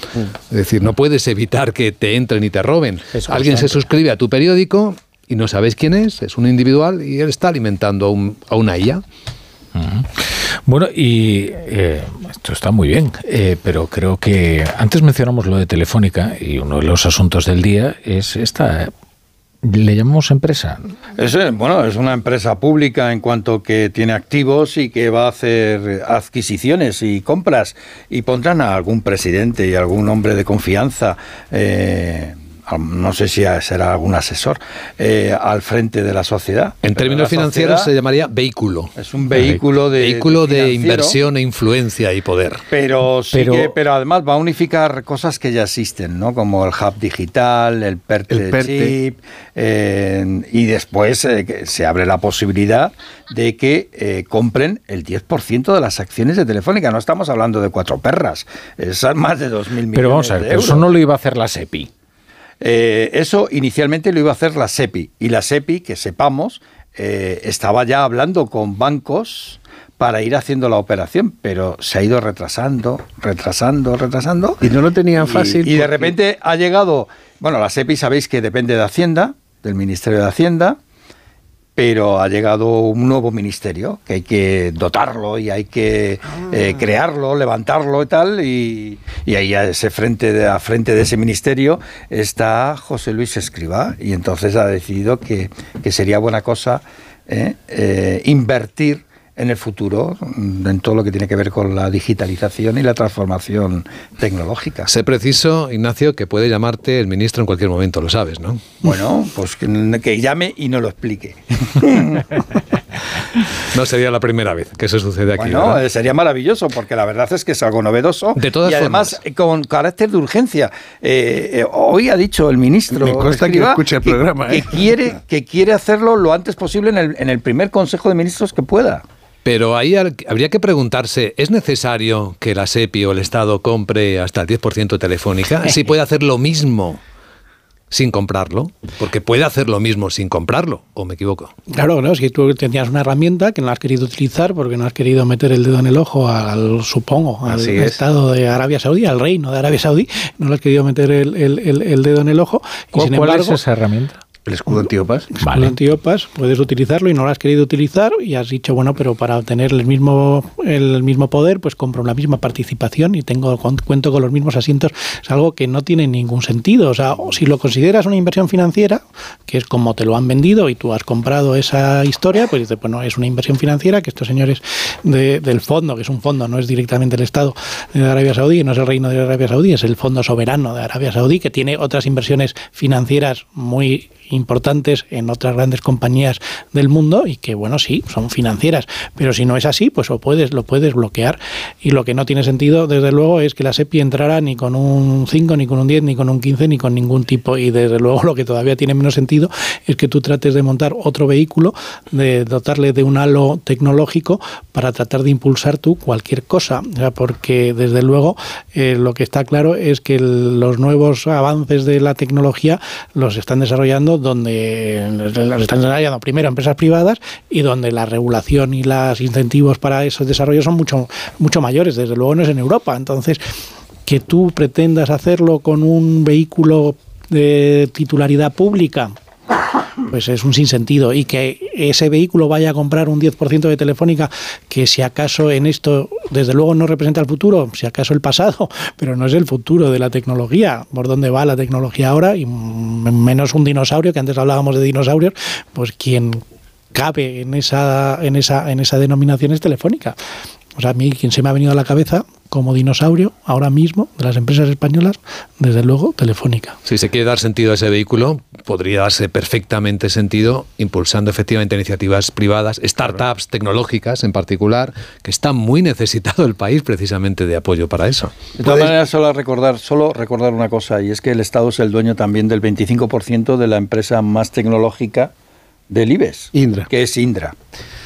Es decir, no puedes evitar que te entren y te roben. Alguien se suscribe a tu periódico y no sabes quién es, es un individual y él está alimentando a, un- a una IA. Bueno, y eh, esto está muy bien, eh, pero creo que antes mencionamos lo de Telefónica y uno de los asuntos del día es esta, le llamamos empresa. Es, eh, bueno, es una empresa pública en cuanto que tiene activos y que va a hacer adquisiciones y compras y pondrán a algún presidente y algún hombre de confianza. eh, no sé si será algún asesor eh, al frente de la sociedad. En Pero términos financieros se llamaría vehículo. Es un vehículo de vehículo de inversión e influencia y poder. Pero sí Pero- que, pero además va a unificar cosas que ya existen, ¿no? Como el hub digital, el PERTE, El PERTE. chip, eh, y después eh, se abre la posibilidad de que eh, compren el 10% de las acciones de Telefónica. No estamos hablando de cuatro perras, es más de 2.000 millones Pero vamos a ver, de pero eso no lo iba a hacer la SEPI. Eh, eso inicialmente lo iba a hacer la SEPI y la SEPI, que sepamos, eh, estaba ya hablando con bancos para ir haciendo la operación, pero se ha ido retrasando, retrasando, retrasando. Y no lo tenían Y- fácil. Y, de porque- repente ha llegado, bueno, la SEPI sabéis que depende de Hacienda, del Ministerio de Hacienda, pero ha llegado un nuevo ministerio que hay que dotarlo y hay que eh, crearlo, levantarlo y tal, y, y ahí a ese frente de, a frente de ese ministerio está José Luis Escribá y entonces ha decidido que, que sería buena cosa eh, eh, invertir en el futuro mm, en todo lo que tiene que ver con la digitalización y la transformación tecnológica. Sé preciso, Ignacio, que puede llamarte el ministro en cualquier momento, lo sabes, ¿no? Bueno, pues que, que llame y no lo explique. No sería la primera vez que eso sucede aquí. Bueno, ¿verdad? eh, sería maravilloso porque la verdad es que es algo novedoso De todas y además eh, con carácter de urgencia. Eh, eh, hoy ha dicho el ministro Me consta que escucha el que- programa, que, ¿eh? quiere que quiere hacerlo lo antes posible en el, en el primer Consejo de Ministros que pueda. Pero ahí al- habría que preguntarse, ¿es necesario que la SEPI o el Estado compre hasta el 10% de Telefónica? Si puede hacer lo mismo sin comprarlo, porque puede hacer lo mismo sin comprarlo, ¿o me equivoco? Claro, claro, si tú tenías una herramienta que no has querido utilizar porque no has querido meter el dedo en el ojo al, supongo, al Así es. Estado de Arabia Saudí, al reino de Arabia Saudí, no le has querido meter el, el- el- el dedo en el ojo. Y ¿Cuál, sin cuál embargo, es esa herramienta? El escudo antiopas. Con antiopas puedes utilizarlo y no lo has querido utilizar y has dicho, bueno, pero para obtener el mismo, el mismo poder, pues compro la misma participación y tengo cuento con los mismos asientos. Es algo que no tiene ningún sentido. O sea, si lo consideras una inversión financiera, que es como te lo han vendido y tú has comprado esa historia, pues dices, bueno, es una inversión financiera que estos señores de- del fondo, que es un fondo, no es directamente el Estado de Arabia Saudí, no es el reino de Arabia Saudí, es el fondo soberano de Arabia Saudí, que tiene otras inversiones financieras muy importantes en otras grandes compañías del mundo y que bueno sí son financieras. Pero si no es así pues lo puedes lo puedes bloquear. Y lo que no tiene sentido desde luego es que la SEPI entrara ni con un 5 ni con un 10 ni con un 15 ni con ningún tipo. Y desde luego lo que todavía tiene menos sentido es que tú trates de montar otro vehículo de dotarle de un halo tecnológico para tratar de impulsar tú cualquier cosa. Porque desde luego eh, lo que está claro es que los nuevos avances de la tecnología los están desarrollando donde los están desarrollando primero empresas privadas y donde la regulación y los incentivos para esos desarrollos son mucho mucho mayores. Desde luego no es en Europa. Entonces que tú pretendas hacerlo con un vehículo de titularidad pública pues es un sinsentido. Y que ese vehículo vaya a comprar un 10% de Telefónica, que si acaso en esto, desde luego no representa el futuro, si acaso el pasado, pero no es el futuro de la tecnología, por dónde va la tecnología ahora, y menos un dinosaurio, que antes hablábamos de dinosaurios, pues quien cabe en esa, en esa, en esa denominación es Telefónica. O sea, a mí quien se me ha venido a la cabeza como dinosaurio ahora mismo de las empresas españolas, desde luego Telefónica. Si se quiere dar sentido a ese vehículo, podría darse perfectamente sentido impulsando efectivamente iniciativas privadas, startups tecnológicas en particular, que está muy necesitado el país precisamente de apoyo para eso. De todas maneras, solo recordar, solo recordar una cosa, y es que el Estado es el dueño también del 25% de la empresa más tecnológica del IBEX, Indra. que es Indra.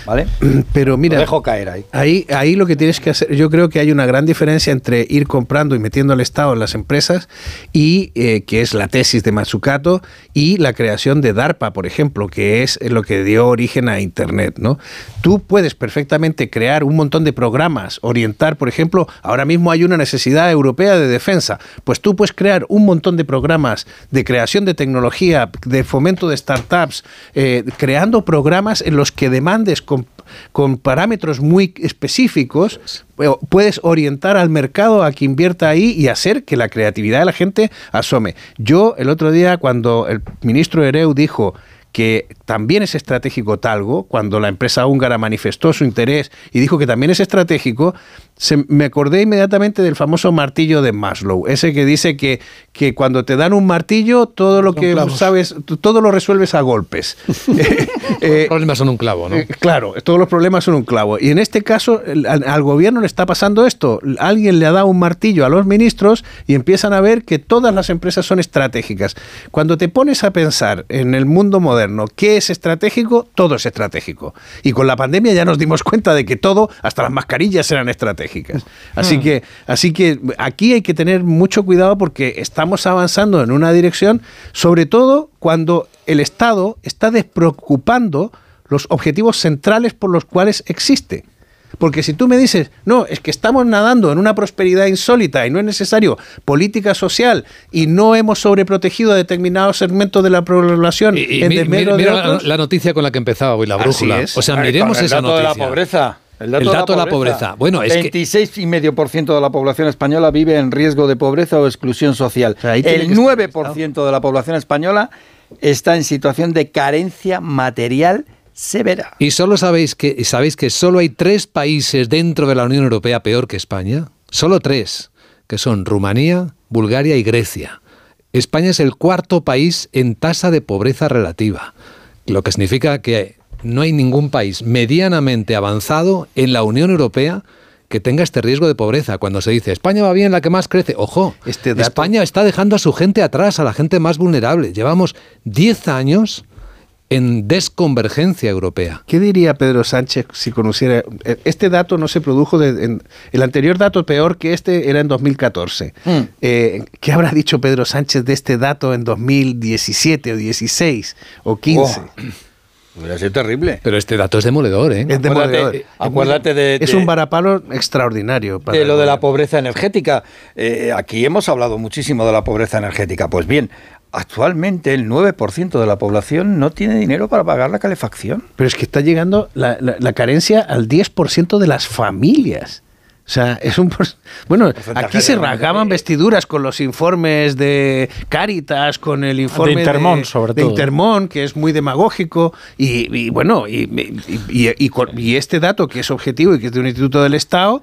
¿Vale? Pero mira, Lo dejo caer ahí. Ahí, ahí lo que tienes que hacer, yo creo que hay una gran diferencia entre ir comprando y metiendo al Estado en las empresas y eh, que es la tesis de Matsukato y la creación de DARPA, por ejemplo, que es lo que dio origen a Internet, ¿no? Tú puedes perfectamente crear un montón de programas, orientar, por ejemplo, ahora mismo hay una necesidad europea de defensa, pues tú puedes crear un montón de programas de creación de tecnología, de fomento de startups, eh, creando programas en los que demandes con, con parámetros muy específicos, eh, puedes orientar al mercado a que invierta ahí y hacer que la creatividad de la gente asome. Yo el otro día cuando el ministro Ereu dijo que también es estratégico Talgo, cuando la empresa húngara manifestó su interés y dijo que también es estratégico, se, me acordé inmediatamente del famoso martillo de Maslow, ese que dice que, que cuando te dan un martillo, todo lo que clavos. sabes, todo lo resuelves a golpes. Los problemas son un clavo, ¿no? Eh, claro, todos los problemas son un clavo. Y en este caso, el- al, al gobierno le está pasando esto. Alguien le ha dado un martillo a los ministros y empiezan a ver que todas las empresas son estratégicas. Cuando te pones a pensar en el mundo moderno, ¿qué es estratégico? Todo es estratégico. Y con la pandemia ya nos dimos cuenta de que todo, hasta las mascarillas eran estratégicas. Así Hmm. que, así que aquí hay que tener mucho cuidado porque estamos avanzando en una dirección, sobre todo cuando el Estado está despreocupando los objetivos centrales por los cuales existe. Porque si tú me dices, no, es que estamos nadando en una prosperidad insólita y no es necesario política social y no hemos sobreprotegido a determinados segmentos de la población Y en mi- desmedro mira, de mira la, otros, la noticia con la que empezaba hoy la Así brújula. es. O sea, miremos el esa dato de la noticia. pobreza. El dato, El dato de la pobreza. Bueno, es que 26,5% de la población española vive en riesgo de pobreza o exclusión social. ahí tiene el que 9% de la población española está en situación de carencia material severa. ¿Y solo sabéis que, sabéis que solo hay tres países dentro de la Unión Europea peor que España? Solo tres, que son Rumanía, Bulgaria y Grecia. España es el cuarto país en tasa de pobreza relativa, lo que significa que no hay ningún país medianamente avanzado en la Unión Europea que tenga este riesgo de pobreza. Cuando se dice España va bien, la que más crece, ojo, España está dejando a su gente atrás, a la gente más vulnerable. Llevamos 10 años en desconvergencia europea. ¿Qué diría Pedro Sánchez si conociera? Este dato no se produjo, de- en- el anterior dato peor que este era en 2014. Eh, ¿Qué habrá dicho Pedro Sánchez de este dato en 2017 o 16 o 15? Hubiera sido terrible. Pero este dato es demoledor, ¿eh? Es demoledor. Acuérdate- acuérdate de- Es un varapalo extraordinario. para de lo de la pobreza energética. Eh, aquí hemos hablado muchísimo de la pobreza energética. Pues bien, actualmente el 9% de la población no tiene dinero para pagar la calefacción. Pero es que está llegando la, la- la carencia al 10% de las familias. O sea, es un... por- Bueno, aquí se rasgaban vestiduras con los informes de Cáritas, con el informe de Intermón, sobre de todo. Intermón, que es muy demagógico, y, y bueno, y, y- y- y con- y este dato que es objetivo y que es de un instituto del Estado,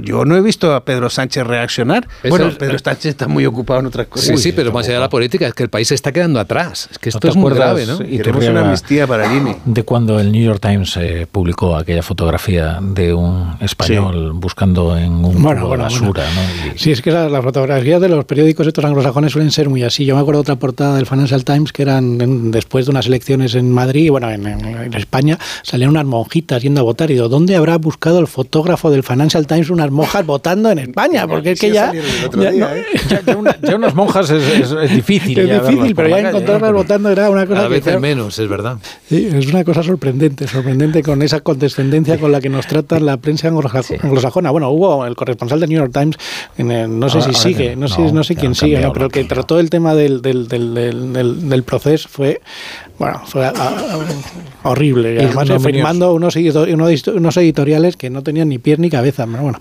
yo no he visto a Pedro Sánchez reaccionar. Eso bueno, es- Pedro Sánchez está muy ocupado en otras cosas. Sí, sí, pero más allá de la política, es que el país se está quedando atrás. Es que esto ¿No te es muy grave, ¿no? y Iturriaga, para el INE. De cuando el New York Times eh, publicó aquella fotografía de un español buscando en un Bueno, cubo bueno, basura, bueno. ¿no? Y- Sí, es que las fotografías de los periódicos estos anglosajones suelen ser muy así. Yo me acuerdo de otra portada del Financial Times que eran en- después de unas elecciones en Madrid, bueno, en, en- en España, salían unas monjitas yendo a votar. Y digo, ¿dónde habrá buscado el fotógrafo del Financial Times unas monjas votando en España? Porque es que ya... ya no- ya, ya una- ya unas monjas es, es- es difícil. es difícil, pero ya encontrarlas ¿no? votando era una cosa que, hay claro, menos, es verdad. Sí, es una cosa sorprendente, sorprendente con esa condescendencia con la que nos trata la prensa anglosajo- anglosajona. Bueno, hubo el corresponsal del New York Times, en el- no sé Ahora- si ahora sigue, que- no, sé, no, sé quién sigue, pero la que trató el tema del, del, del, del, del- del proceso fue, bueno, fue ah, ah, horrible. Y además Ignominioso. firmando unos, unos, editoriales que no tenían ni pies ni cabeza. Pero bueno,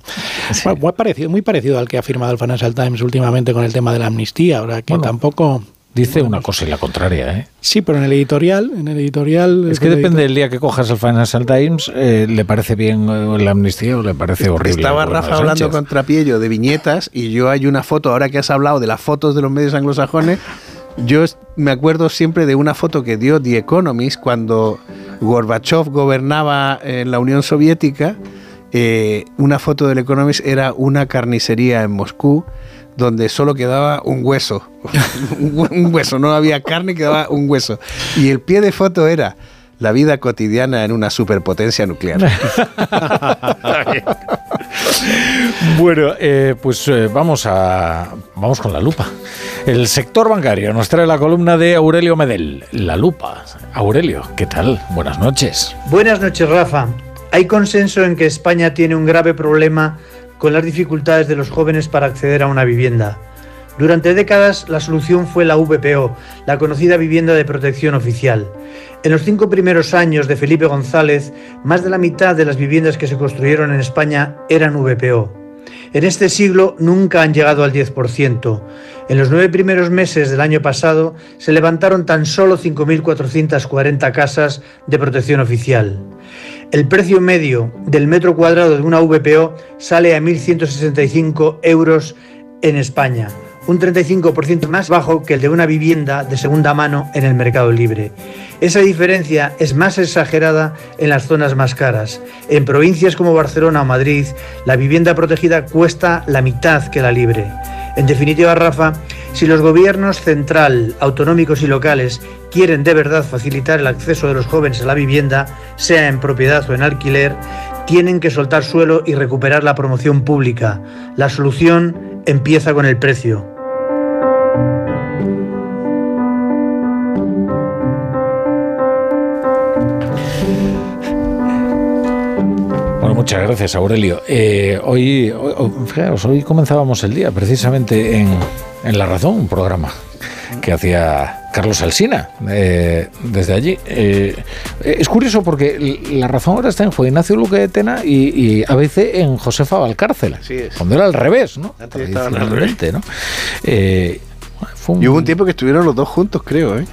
Bueno, muy, parecido, muy parecido al que ha firmado el Financial Times últimamente con el tema de la amnistía, ahora que Bueno, tampoco... Dice una cosa y la contraria, ¿eh? Sí, pero en el editorial, en el editorial... Es que depende del día que cojas el Financial Times, eh, le parece bien eh, la amnistía o le parece horrible. Estaba Rafa hablando Sánchez. con Trapiello de viñetas y yo hay una foto, ahora que has hablado de las fotos de los medios anglosajones, yo me acuerdo siempre de una foto que dio The Economist cuando Gorbachev gobernaba en la Unión Soviética. eh, una foto del Economist era una carnicería en Moscú donde solo quedaba un hueso. un hue- un hueso, no había carne, quedaba un hueso. Y el pie de foto era la vida cotidiana en una superpotencia nuclear. bueno, eh, pues eh, vamos a vamos con la lupa. El sector bancario nos trae la columna de Aurelio Medel, la lupa. Aurelio, ¿qué tal? Buenas noches. Buenas noches, Rafa. Hay consenso en que España tiene un grave problema con las dificultades de los jóvenes para acceder a una vivienda. Durante décadas la solución fue la VPO, la conocida vivienda de protección oficial. En los cinco primeros años de Felipe González, más de la mitad de las viviendas que se construyeron en España eran VPO. En este siglo nunca han llegado al 10%. En los nueve primeros meses del año pasado se levantaron tan solo 5.440 casas de protección oficial. El precio medio del metro cuadrado de una VPO sale a 1.165 euros en España, un 35% más bajo que el de una vivienda de segunda mano en el mercado libre. Esa diferencia es más exagerada en las zonas más caras. En provincias como Barcelona o Madrid, la vivienda protegida cuesta la mitad que la libre. En definitiva, Rafa, si los gobiernos central, autonómicos y locales quieren de verdad facilitar el acceso de los jóvenes a la vivienda, sea en propiedad o en alquiler, tienen que soltar suelo y recuperar la promoción pública. La solución empieza con el precio. Muchas gracias, Aurelio. Eh, hoy, hoy, comenzábamos el día precisamente en, La Razón, un programa que hacía Carlos Alsina eh, desde allí. Eh, es curioso porque La Razón ahora está en Juan Ignacio Luque de Tena y, a veces en Josefa Valcárcel. Cuando era al revés, ¿no? ¿no? y hubo un tiempo que estuvieron los dos juntos, creo, ¿eh?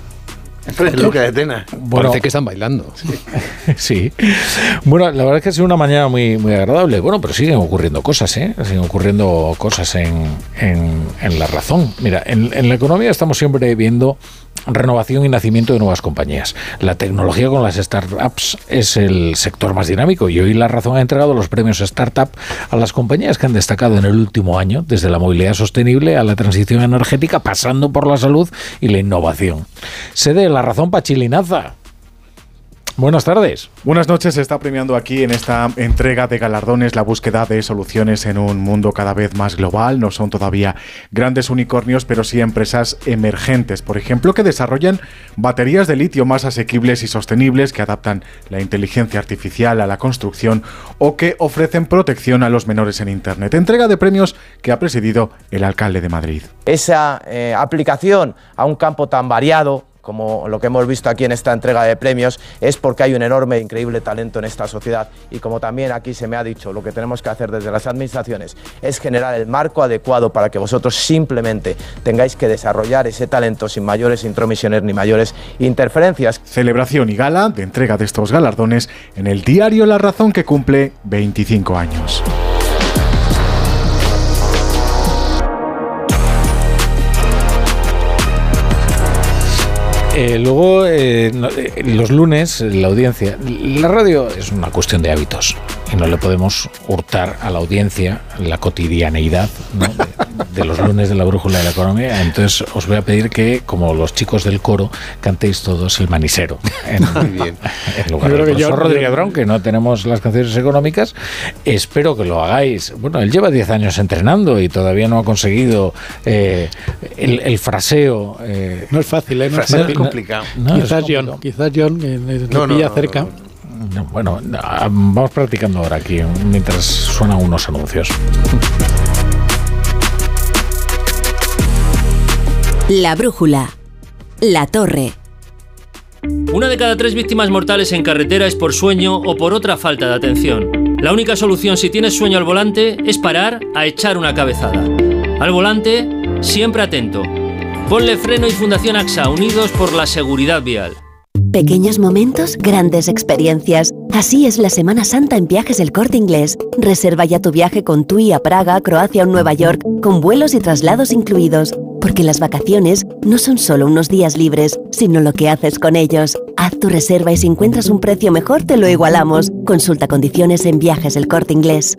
De Tena. Parece que están bailando. Sí. Bueno, la verdad es que ha sido una mañana muy, muy agradable. Bueno, pero siguen ocurriendo cosas, ¿eh? Siguen ocurriendo cosas en, en, la razón. Mira, en, en la economía estamos siempre viendo renovación y nacimiento de nuevas compañías. La tecnología con las startups es el sector más dinámico y hoy La Razón ha entregado los premios Startup a las compañías que han destacado en el último año, desde la movilidad sostenible a la transición energética, pasando por la salud y la innovación. Sede La Razón Pachilinaza. Buenas tardes. Buenas noches. Se está premiando aquí en esta entrega de galardones la búsqueda de soluciones en un mundo cada vez más global. No son todavía grandes unicornios, pero sí empresas emergentes, por ejemplo, que desarrollan baterías de litio más asequibles y sostenibles, que adaptan la inteligencia artificial a la construcción o que ofrecen protección a los menores en Internet. Entrega de premios que ha presidido el alcalde de Madrid. Esa eh, aplicación a un campo tan variado como lo que hemos visto aquí en esta entrega de premios, es porque hay un enorme increíble talento en esta sociedad. Y como también aquí se me ha dicho, lo que tenemos que hacer desde las administraciones es generar el marco adecuado para que vosotros simplemente tengáis que desarrollar ese talento sin mayores intromisiones ni mayores interferencias. Celebración y gala de entrega de estos galardones en el diario La Razón que cumple 25 años. Eh, luego, eh, eh, los lunes, la audiencia. La radio es una cuestión de hábitos y no le podemos hurtar a la audiencia la cotidianeidad de, los lunes de la brújula de la economía. Entonces, os voy a pedir que, como los chicos del coro, cantéis todos el manisero. En, Muy bien. En lugar del profesor Rodríguez Brown, que no tenemos las canciones económicas, espero que lo hagáis. Bueno, él lleva 10 años entrenando y todavía no ha conseguido el, fraseo. no es fácil, ¿eh? No es fácil complicado. quizás, John, quizás John, eh, no, pilla cerca. Bueno, ah, vamos practicando ahora aquí mientras suenan unos anuncios. La brújula. La torre. Una de cada tres víctimas mortales en carretera es por sueño o por otra falta de atención. La única solución si tienes sueño al volante es parar a echar una cabezada. Al volante, siempre atento Ponle Freno y Fundación AXA, unidos por la seguridad vial. Pequeños momentos, grandes experiencias. Así es la Semana Santa en Viajes El Corte Inglés. Reserva ya tu viaje con TUI a Praga, Croacia o Nueva York, con vuelos y traslados incluidos. Porque las vacaciones no son solo unos días libres, sino lo que haces con ellos. Haz tu reserva y si encuentras un precio mejor te lo igualamos. Consulta condiciones en Viajes El Corte Inglés.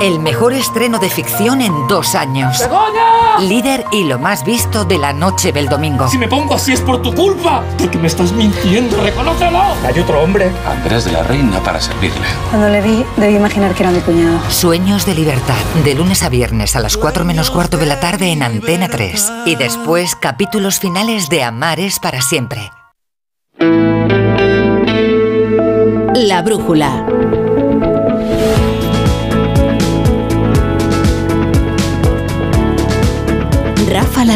El mejor estreno de ficción en dos años. ¡Begoña! Líder y lo más visto de la noche del domingo. Si me pongo así es por tu culpa, porque me estás mintiendo, reconócelo. Hay otro hombre. Andrés de la Reina para servirle. Cuando le vi, debí imaginar que era mi cuñado. Sueños de libertad, de lunes a viernes a las 4 menos cuarto de la tarde en Antena 3. Y después capítulos finales de Amares para siempre. La brújula.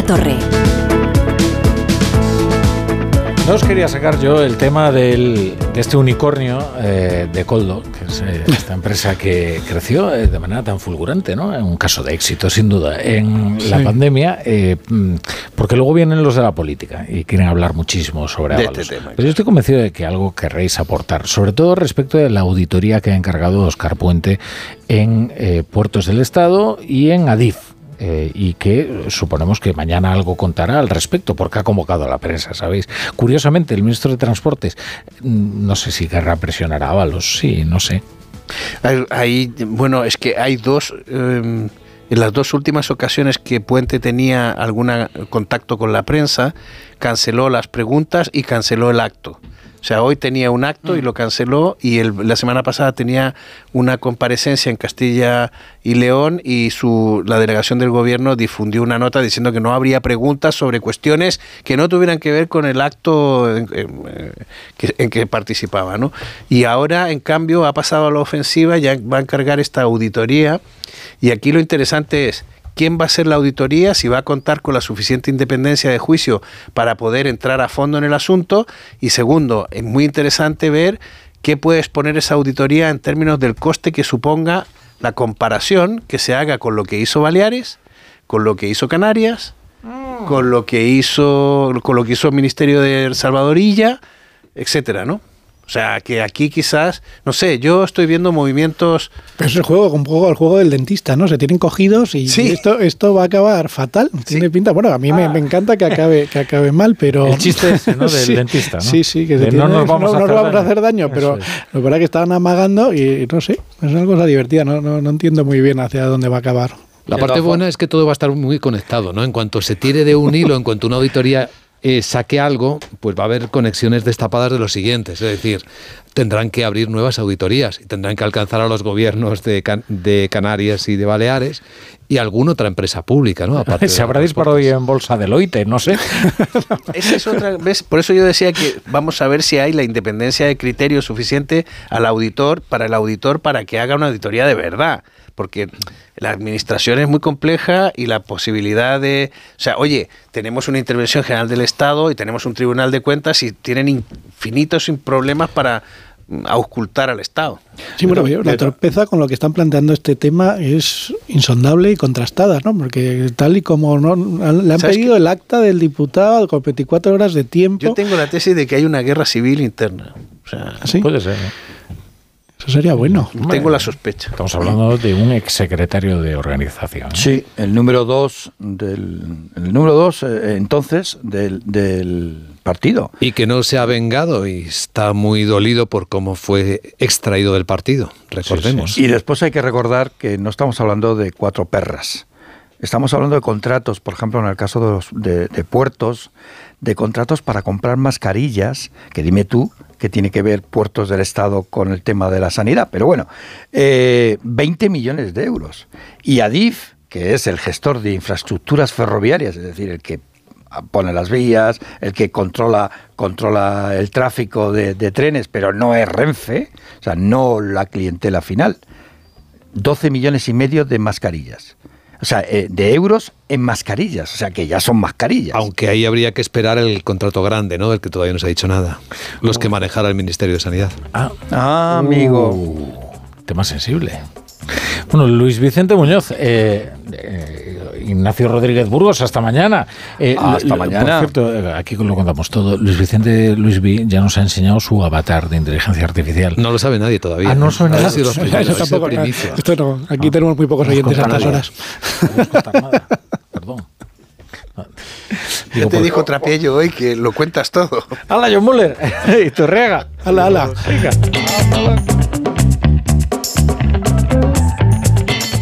La Torre. No os quería sacar yo el tema del, de este unicornio eh, de Coldo, que es eh, esta empresa que creció eh, de manera tan fulgurante, ¿no? En un caso de éxito, sin duda, en la pandemia, eh, mm, porque luego vienen los de la política y quieren hablar muchísimo sobre este tema, Pero yo estoy convencido de que algo querréis aportar, sobre todo respecto de la auditoría que ha encargado Oscar Puente en eh, Puertos del Estado y en Adif. Eh, y que suponemos que mañana algo contará al respecto, porque ha convocado a la prensa, ¿sabéis? Curiosamente, el ministro de Transportes, mm, no sé si querrá presionar a Ábalos, sí, no sé. Hay- hay- bueno, es que hay dos. eh, en las dos últimas ocasiones que Puente tenía algún contacto con la prensa, canceló las preguntas y canceló el acto. O sea, hoy tenía un acto y lo canceló y el- la semana pasada tenía una comparecencia en Castilla y León y su, la delegación del gobierno difundió una nota diciendo que no habría preguntas sobre cuestiones que no tuvieran que ver con el acto en, en- eh, en que participaba. ¿no? Y ahora, en cambio, ha pasado a la ofensiva, ya va a encargar esta auditoría y aquí lo interesante es quién va a ser la auditoría, si va a contar con la suficiente independencia de juicio para poder entrar a fondo en el asunto. Y segundo, es muy interesante ver qué puede exponer esa auditoría en términos del coste que suponga la comparación que se haga con lo que hizo Baleares, con lo que hizo Canarias, con lo que hizo, con lo que hizo el Ministerio de Salvadorilla, etcétera, ¿no? O sea, que aquí quizás, no sé, yo estoy viendo movimientos Pero es el juego, un poco el juego del dentista, ¿no? Se tienen cogidos y Sí. esto, esto va a acabar fatal. Tiene pinta. Bueno, a mí me, me encanta que acabe, que acabe mal, pero. El chiste ese, ¿no? Del Sí, dentista, ¿no? Sí, sí, que no nos vamos a no hacer vamos a daño. hacer daño, pero es. lo verdad que estaban amagando y no sé, es una cosa divertida, no, no, no entiendo muy bien hacia dónde va a acabar. La parte buena es que todo va a estar muy conectado, ¿no? En cuanto se tire de un hilo, en cuanto una auditoría eh, saque algo, pues va a haber conexiones destapadas de los siguientes. Es decir, tendrán que abrir nuevas auditorías y tendrán que alcanzar a los gobiernos de, Can- de Canarias y de Baleares y alguna otra empresa pública, ¿no? Aparte Se habrá disparado hoy en bolsa Deloitte, no sé. Esa es otra vez, por eso yo decía que vamos a ver si hay la independencia de criterio suficiente al auditor, para el auditor, para que haga una auditoría de verdad. Porque la administración es muy compleja y la posibilidad de. O sea, oye, tenemos una intervención general del Estado y tenemos un tribunal de cuentas y tienen infinitos problemas para mm, auscultar al Estado. Sí, bueno, yo- la torpeza con lo que están planteando este tema es insondable y contrastada, ¿no? Porque tal y como no le han ¿Sabes pedido el acta del diputado con 24 horas de tiempo. Yo tengo la tesis de que hay una guerra civil interna. O sea, ¿Sí? Puede ser. Eso sería bueno. Tengo la sospecha. Estamos hablando de un exsecretario de organización. ¿eh? Sí, el número dos del el número dos eh, entonces del, del partido. Y que no se ha vengado y está muy dolido por cómo fue extraído del partido, recordemos. Y después hay que recordar que no estamos hablando de cuatro perras. Estamos hablando de contratos, por ejemplo, en el caso de, los, de, puertos, de contratos para comprar mascarillas, que dime tú, que tiene que ver puertos del Estado con el tema de la sanidad. Pero bueno, eh, 20 millones de euros. Y Adif, que es el gestor de infraestructuras ferroviarias, es decir, el que pone las vías, el que controla, controla el tráfico de, de trenes, pero no es Renfe, o sea, no la clientela final. 12 millones y medio de mascarillas. O sea, eh, de euros en mascarillas. O sea, que ya son mascarillas. Aunque ahí habría que esperar el contrato grande, ¿no? Del que todavía no se ha dicho nada. Los que manejara el Ministerio de Sanidad. Ah, Ah, amigo. Uh, tema sensible. Bueno, Luis Vicente Muñoz, eh, eh, Ignacio Rodríguez Burgos, hasta mañana. Eh, Hasta lo- mañana. Por cierto, eh, aquí lo contamos todo. Luis Vicente Luis V ya nos ha enseñado su avatar de inteligencia artificial. No lo sabe nadie todavía. Ah, no lo sabe Ha nadie. sido los primeros, Eso es tampoco, no. Esto no. Aquí tenemos muy pocos No os oyentes a estas nadie. horas. No nada. Perdón. Ya te dijo Trapello hoy que lo cuentas todo. ¡Hala, John Muller! ¡Y Torreaga! Hala, hala. Venga.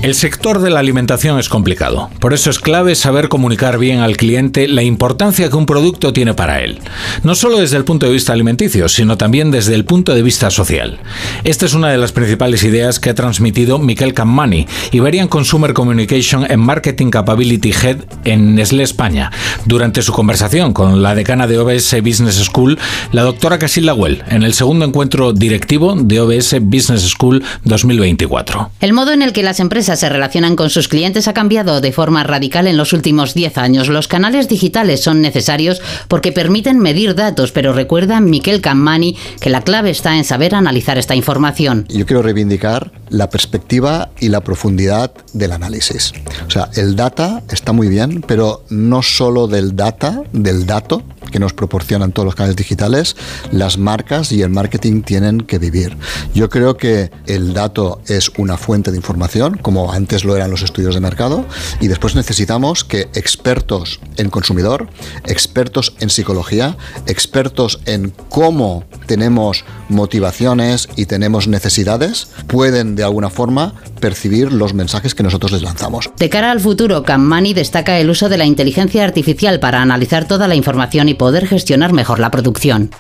El sector de la alimentación es complicado, por eso es clave saber comunicar bien al cliente la importancia que un producto tiene para él, no solo desde el punto de vista alimenticio, sino también desde el punto de vista social. Esta es una de las principales ideas que ha transmitido Miquel Cammani, Iberian Consumer Communication and Marketing Capability Head en Nestlé España, durante su conversación con la decana de OBS Business School, la doctora Casilda Well, en el segundo encuentro directivo de OBS Business School 2024. El modo en el que las empresas se relacionan con sus clientes ha cambiado de forma radical en los últimos 10 años. Los canales digitales son necesarios porque permiten medir datos, pero recuerda Miquel Cammani que la clave está en saber analizar esta información. Yo quiero reivindicar la perspectiva y la profundidad del análisis. O sea, el data está muy bien, pero no solo del data, del dato que nos proporcionan todos los canales digitales, las marcas y el marketing tienen que vivir. Yo creo que el dato es una fuente de información, como antes lo eran los estudios de mercado, y después necesitamos que expertos en consumidor, expertos en psicología, expertos en cómo tenemos motivaciones y tenemos necesidades, pueden de alguna forma percibir los mensajes que nosotros les lanzamos. De cara al futuro, Cammani destaca el uso de la inteligencia artificial para analizar toda la información y poder gestionar mejor la producción.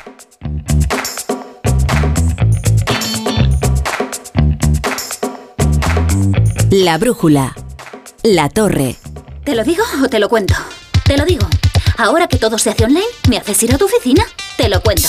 La brújula. La torre. ¿Te lo digo o te lo cuento? Te lo digo. Ahora que todo se hace online, ¿me haces ir a tu oficina? Te lo cuento.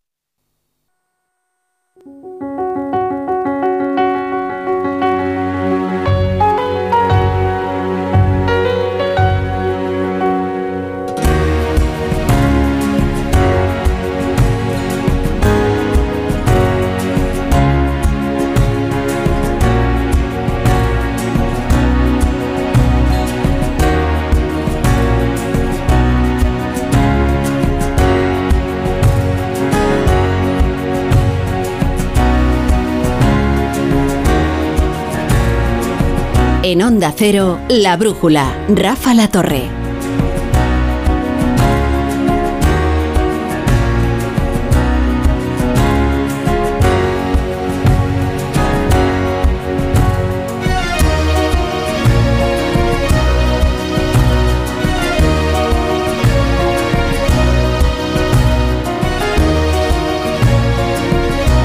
En Onda Cero, La brújula. Rafa La Torre.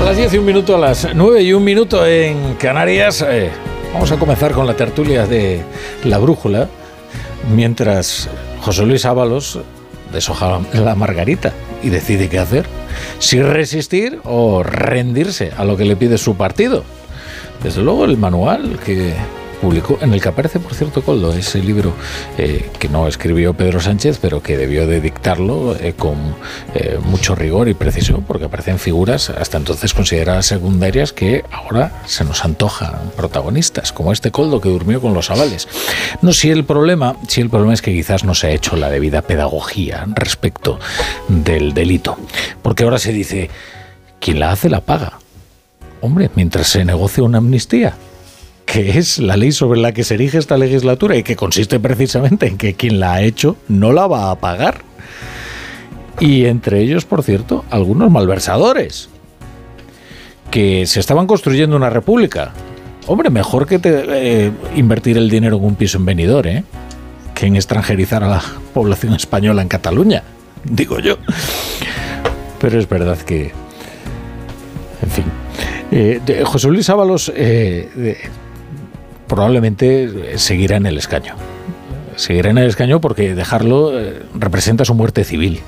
A las 10 y un minuto, a las 9 y un minuto en Canarias, eh, vamos a comenzar con la tertulia de La Brújula, mientras José Luis Ábalos deshoja la margarita y decide qué hacer, si resistir o rendirse a lo que le pide su partido. Desde luego el manual que publicó, en el que aparece, por cierto, Coldo, ese libro eh, que no escribió Pedro Sánchez, pero que debió de dictarlo eh, con eh, mucho rigor y precisión, porque aparecen figuras hasta entonces consideradas secundarias que ahora se nos antojan protagonistas, como este Coldo que durmió con los avales. No, si el problema, si el problema es que quizás no se ha hecho la debida pedagogía respecto del delito, porque ahora se dice, quien la hace la paga. Hombre, mientras se negocia una amnistía, que es la ley sobre la que se erige esta legislatura y que consiste precisamente en que quien la ha hecho no la va a pagar. Y entre ellos, por cierto, algunos malversadores que se estaban construyendo una república. Hombre, mejor que te, eh, invertir el dinero en un piso en venidor, ¿eh? que en extranjerizar a la población española en Cataluña, digo yo. Pero es verdad que, en fin, eh, José Luis Ábalos eh, probablemente seguirá en el escaño. seguirá en el escaño porque dejarlo eh, representa su muerte civil.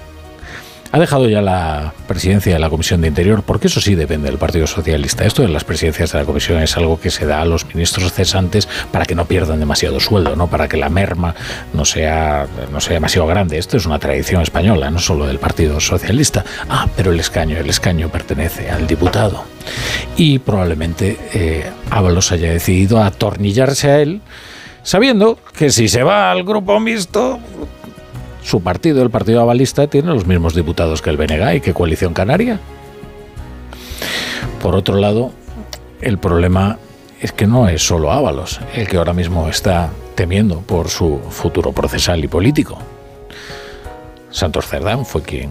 Ha dejado ya la presidencia de la Comisión de Interior, porque eso sí depende del Partido Socialista. Esto de las presidencias de la Comisión es algo que se da a los ministros cesantes para que no pierdan demasiado sueldo, no para que la merma no sea, no sea demasiado grande. Esto es una tradición española, no solo del Partido Socialista. Ah, pero el escaño, el escaño pertenece al diputado. Y probablemente eh, Ábalos haya decidido atornillarse a él, sabiendo que si se va al grupo mixto, su partido, el Partido Avalista, tiene los mismos diputados que el BNG y que Coalición Canaria. Por otro lado, el problema es que no es solo Ábalos el que ahora mismo está temiendo por su futuro procesal y político. Santos Cerdán fue quien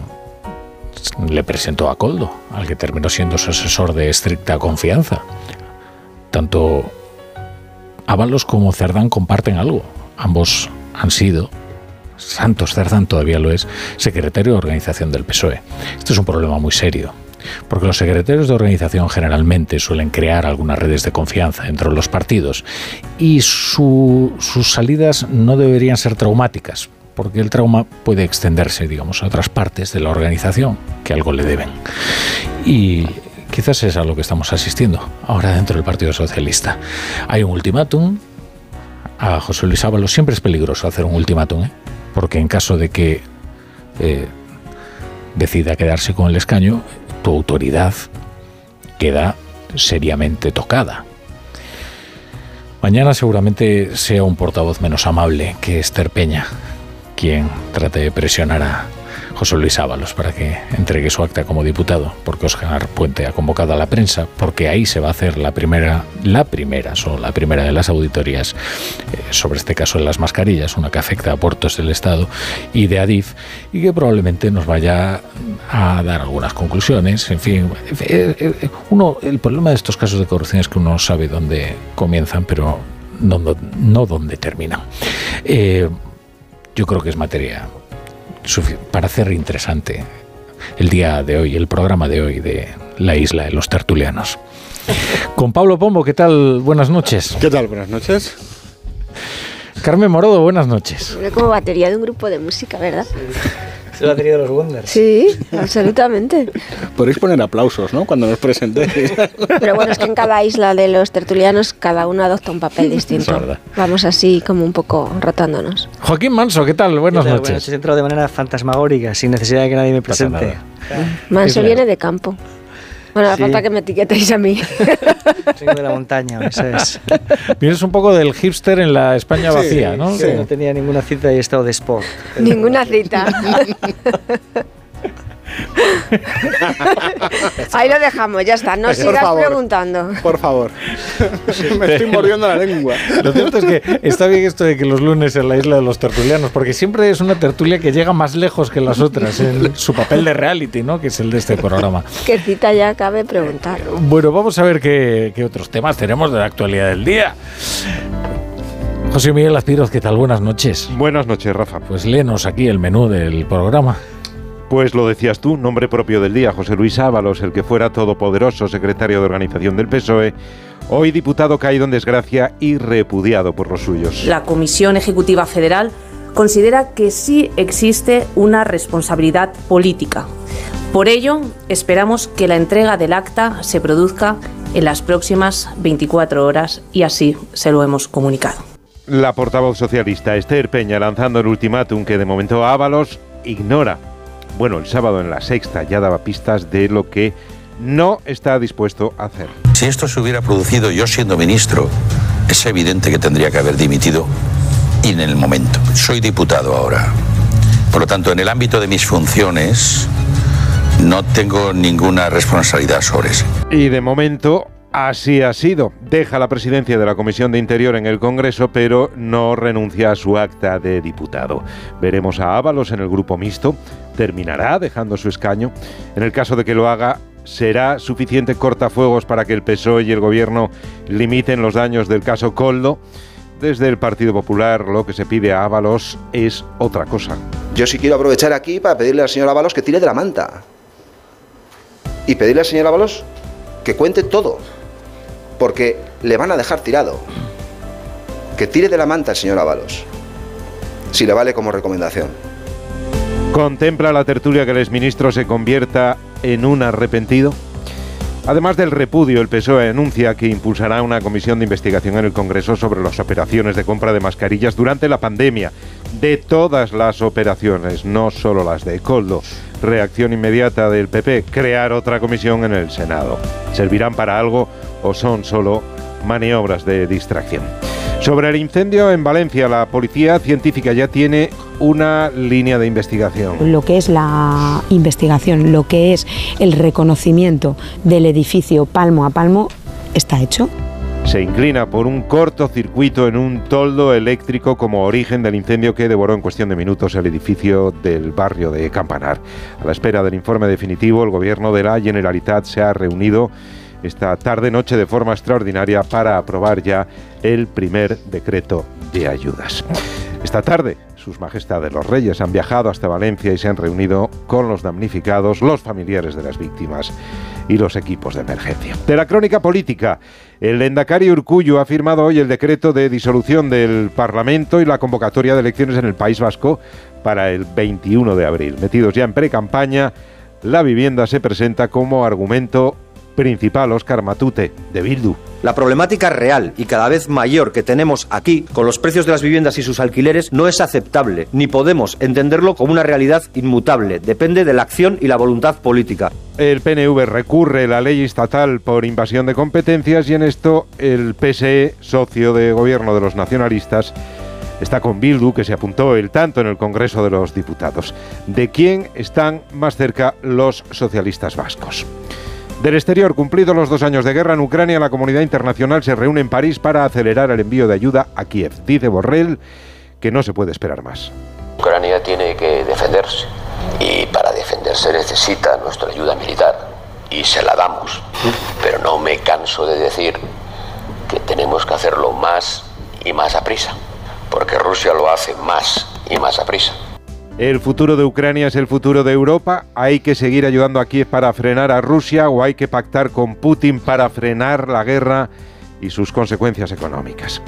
le presentó a Coldo, al que terminó siendo su asesor de estricta confianza. Tanto Ábalos como Cerdán comparten algo. Ambos han sido Santos Cerdán todavía lo es, secretario de organización del PSOE. Esto es un problema muy serio, porque los secretarios de organización generalmente suelen crear algunas redes de confianza entre los partidos y sus salidas no deberían ser traumáticas, porque el trauma puede extenderse, digamos, a otras partes de la organización que algo le deben. Y quizás es a lo que estamos asistiendo ahora dentro del Partido Socialista. Hay un ultimátum. A José Luis Ábalos siempre es peligroso hacer un ultimátum, ¿eh? Porque en caso de que eh, decida quedarse con el escaño, tu autoridad queda seriamente tocada. Mañana seguramente sea un portavoz menos amable que Esther Peña, quien trate de presionar a, José Luis Ábalos para que entregue su acta como diputado, porque Oscar Puente ha convocado a la prensa, porque ahí se va a hacer la primera, la primera, solo la primera de las auditorías eh, sobre este caso de las mascarillas, una que afecta a puertos del Estado y de Adif, y que probablemente nos vaya a dar algunas conclusiones. En fin, eh, eh, uno, el problema de estos casos de corrupción es que uno sabe dónde comienzan, pero no, no, dónde terminan. yo creo que es materia para hacer interesante el día de hoy, el programa de hoy de La Isla de los Tertulianos. Con Pablo Pombo, ¿qué tal? Buenas noches. ¿Qué tal? Buenas noches. Carmen Morodo, buenas noches. Como batería de un grupo de música, ¿verdad? Es la batería de los Wonders. Sí, absolutamente. Podréis poner aplausos, ¿no? Cuando nos presentéis. Pero bueno, es que en cada isla de los tertulianos cada uno adopta un papel distinto. Vamos así como un poco rotándonos. Joaquín Manso, ¿qué tal? Buenas noches. Buenas noches. Entro de manera fantasmagórica, sin necesidad de que nadie me presente. Manso viene de campo. Bueno, falta que me etiquetéis a mí. Vengo de la montaña, eso es. Vienes un poco del hipster en la España vacía, ¿no? Sí, no tenía ninguna cita y he estado de sport. Ninguna cita. Ahí lo dejamos, ya está. No sigas preguntando. Por favor. Me estoy mordiendo la lengua. Lo cierto es que está bien esto de que los lunes en la isla de los tertulianos, porque siempre es una tertulia que llega más lejos que las otras en su papel de reality, ¿no? Que es el de este programa. ¿Qué cita ya cabe preguntar? Bueno, vamos a ver qué, qué otros temas tenemos de la actualidad del día. José Miguel Aspiros, ¿qué tal? Buenas noches. Buenas noches, Rafa. Pues léenos aquí el menú del programa. Pues lo decías tú, nombre propio del día, José Luis Ábalos, el que fuera todopoderoso secretario de organización del PSOE, hoy diputado caído en desgracia y repudiado por los suyos. La Comisión Ejecutiva Federal considera que sí existe una responsabilidad política. Por ello, esperamos que la entrega del acta se produzca en las próximas 24 horas y así se lo hemos comunicado. La portavoz socialista Esther Peña lanzando el ultimátum que de momento Ábalos ignora bueno, el sábado en la sexta ya daba pistas de lo que no está dispuesto a hacer. Si esto se hubiera producido yo siendo ministro, es evidente que tendría que haber dimitido y en el momento. Soy diputado ahora. Por lo tanto, en el ámbito de mis funciones, no tengo ninguna responsabilidad sobre eso. Y de momento, Así ha sido. Deja la presidencia de la Comisión de Interior en el Congreso, pero no renuncia a su acta de diputado. Veremos a Ábalos en el grupo mixto. Terminará dejando su escaño. En el caso de que lo haga, ¿será suficiente cortafuegos para que el PSOE y el Gobierno limiten los daños del caso Coldo? Desde el Partido Popular lo que se pide a Ábalos es otra cosa. Yo sí quiero aprovechar aquí para pedirle al señor Ábalos que tire de la manta. Y pedirle al señor Ábalos que cuente todo porque le van a dejar tirado. Que tire de la manta el señor Ábalos. si le vale como recomendación. ¿Contempla la tertulia que el exministro se convierta en un arrepentido? Además del repudio, el PSOE anuncia que impulsará una comisión de investigación en el Congreso sobre las operaciones de compra de mascarillas durante la pandemia. De todas las operaciones, no solo las de Coldo. Reacción inmediata del PP, crear otra comisión en el Senado. ¿Servirán para algo o son solo maniobras de distracción? Sobre el incendio en Valencia, la policía científica ya tiene una línea de investigación. Lo que es la investigación, lo que es el reconocimiento del edificio palmo a palmo, está hecho. Se inclina por un cortocircuito en un toldo eléctrico como origen del incendio que devoró en cuestión de minutos el edificio del barrio de Campanar. A la espera del informe definitivo, el gobierno de la Generalitat se ha reunido esta tarde-noche de forma extraordinaria para aprobar ya el primer decreto de ayudas. Esta tarde, sus majestades los reyes han viajado hasta Valencia y se han reunido con los damnificados, los familiares de las víctimas y los equipos de emergencia. De la crónica política, el Endacari Urcullo ha firmado hoy el decreto de disolución del Parlamento y la convocatoria de elecciones en el País Vasco para el 21 de abril. Metidos ya en pre-campaña, la vivienda se presenta como argumento principal, Oscar Matute, de Bildu. La problemática real y cada vez mayor que tenemos aquí con los precios de las viviendas y sus alquileres no es aceptable, ni podemos entenderlo como una realidad inmutable. Depende de la acción y la voluntad política. El PNV recurre la ley estatal por invasión de competencias y en esto el PSE, socio de gobierno de los nacionalistas, está con Bildu, que se apuntó el tanto en el Congreso de los Diputados. ¿De quién están más cerca los socialistas vascos? Del exterior, cumplidos los dos años de guerra en Ucrania, la comunidad internacional se reúne en París para acelerar el envío de ayuda a Kiev. Dice Borrell que no se puede esperar más. Ucrania tiene que defenderse y para defenderse necesita nuestra ayuda militar y se la damos. Pero no me canso de decir que tenemos que hacerlo más y más a prisa, porque Rusia lo hace más y más a prisa. ¿El futuro de Ucrania es el futuro de Europa? ¿Hay que seguir ayudando a Kiev para frenar a Rusia o hay que pactar con Putin para frenar la guerra y sus consecuencias económicas?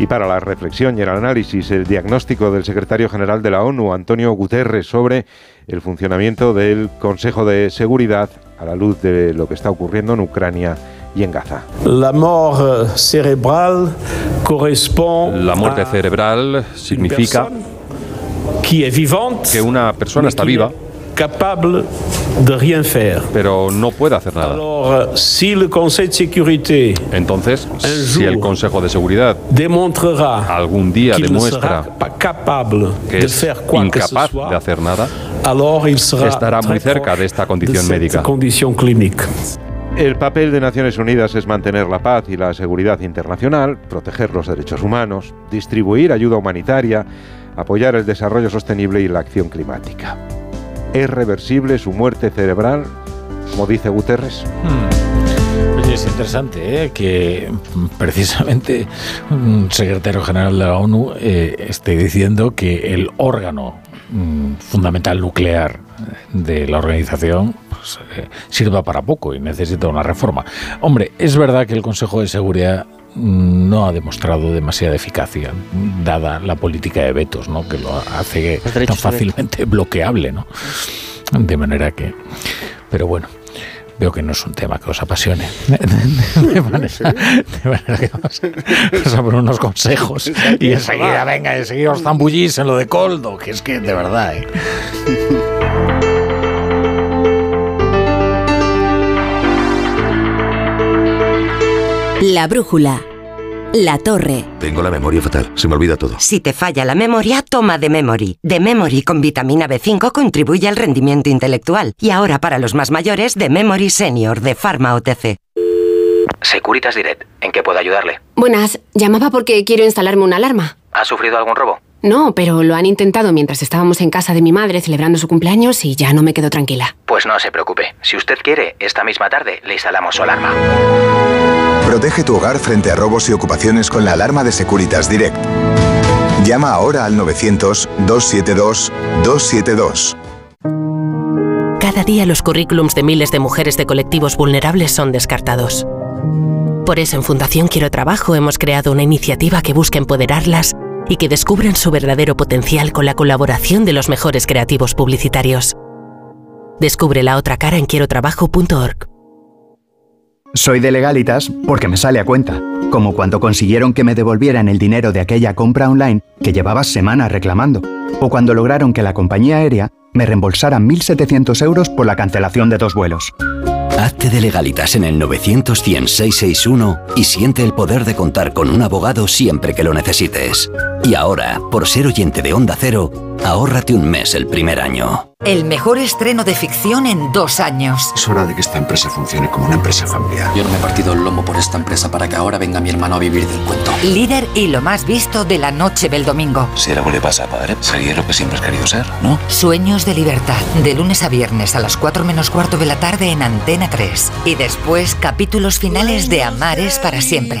Y para la reflexión y el análisis, el diagnóstico del secretario general de la ONU, Antonio Guterres, sobre el funcionamiento del Consejo de Seguridad a la luz de lo que está ocurriendo en Ucrania y en Gaza. La mort cerebral corresponde La muerte cerebral significa que una persona está viva capable de rien faire. pero no puede hacer nada. Alors, si le Conseil de sécurité Entonces, si el Consejo de Seguridad démontrera algún día demuestra que de es faire quoi que ce incapaz soit, de hacer nada, alors il sera estará muy cerca de esta condición de cette médica. El papel de Naciones Unidas es mantener la paz y la seguridad internacional, proteger los derechos humanos, distribuir ayuda humanitaria, apoyar el desarrollo sostenible y la acción climática. ¿Es reversible su muerte cerebral, como dice Guterres? Oye, es interesante ¿eh? que mm, precisamente un secretario general de la ONU eh, esté diciendo que el órgano mm, fundamental nuclear de la organización pues, eh, sirva para poco y necesita una reforma. Hombre, es verdad que el Consejo de Seguridad no ha demostrado demasiada eficacia, dada la política de vetos, ¿no? que lo hace tan fácilmente bloqueable. ¿no? De manera que... Pero bueno. Veo que no es un tema que os apasione. De manera, de manera que vamos, vamos a poner unos consejos y enseguida, venga, enseguida os zambullís en lo de Coldo, que es que de verdad. ¿eh? La brújula. La torre. Tengo la memoria fatal, se me olvida todo. Si te falla la memoria, toma de Memory. De Memory con vitamina B5 contribuye al rendimiento intelectual. Y ahora para los más mayores, de Memory Senior de Pharma OTC. Securitas Direct, ¿en qué puedo ayudarle? Buenas, llamaba porque quiero instalarme una alarma. ¿Ha sufrido algún robo? No, pero lo han intentado mientras estábamos en casa de mi madre celebrando su cumpleaños y ya no me quedo tranquila. Pues no se preocupe. Si usted quiere, esta misma tarde le instalamos su alarma. Protege tu hogar frente a robos y ocupaciones con la alarma de Securitas Direct. Llama ahora al 900-272-272. Cada día los currículums de miles de mujeres de colectivos vulnerables son descartados. Por eso en Fundación Quiero Trabajo hemos creado una iniciativa que busca empoderarlas y que descubran su verdadero potencial con la colaboración de los mejores creativos publicitarios. Descubre la otra cara en quierotrabajo.org. Soy de legalitas porque me sale a cuenta, como cuando consiguieron que me devolvieran el dinero de aquella compra online que llevaba semanas reclamando, o cuando lograron que la compañía aérea me reembolsara 1.700 euros por la cancelación de dos vuelos. Hazte de legalitas en el 900 661 y siente el poder de contar con un abogado siempre que lo necesites. Y ahora, por ser oyente de Onda Cero, ahórrate un mes el primer año. El mejor estreno de ficción en dos años. Es hora de que esta empresa funcione como una empresa familiar. Yo no me he partido el lomo por esta empresa para que ahora venga mi hermano a vivir del cuento. Líder y lo más visto de la noche del domingo. Si el le pasa, padre, sería lo que siempre has querido ser, ¿no? Sueños de libertad. De lunes a viernes a las 4 menos cuarto de la tarde en Antena 3. Y después capítulos finales de Amares para siempre.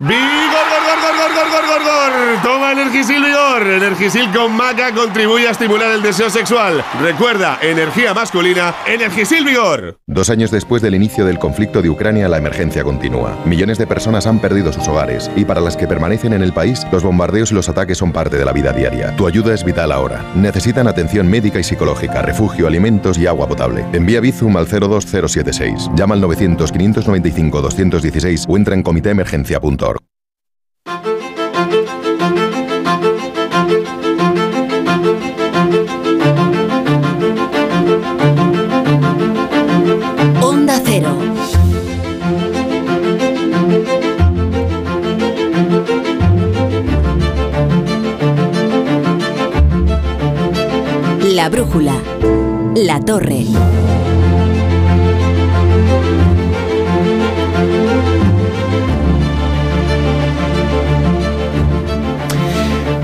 ¡Vigor, gor, gor, gor, gor, gor, gor, gor! Toma Energisil Vigor. Energisil con maca contribuye a estimular el deseo sexual. Recuerda, energía masculina, Energisil Vigor. Dos años después del inicio del conflicto de Ucrania, la emergencia continúa. Millones de personas han perdido sus hogares y para las que permanecen en el país, los bombardeos y los ataques son parte de la vida diaria. Tu ayuda es vital ahora. Necesitan atención médica y psicológica, refugio, alimentos y agua potable. Envía Bizum al 02076. Llama al 900 595 216 o entra en comitéemergencia.org. Onda Cero. La brújula. La torre.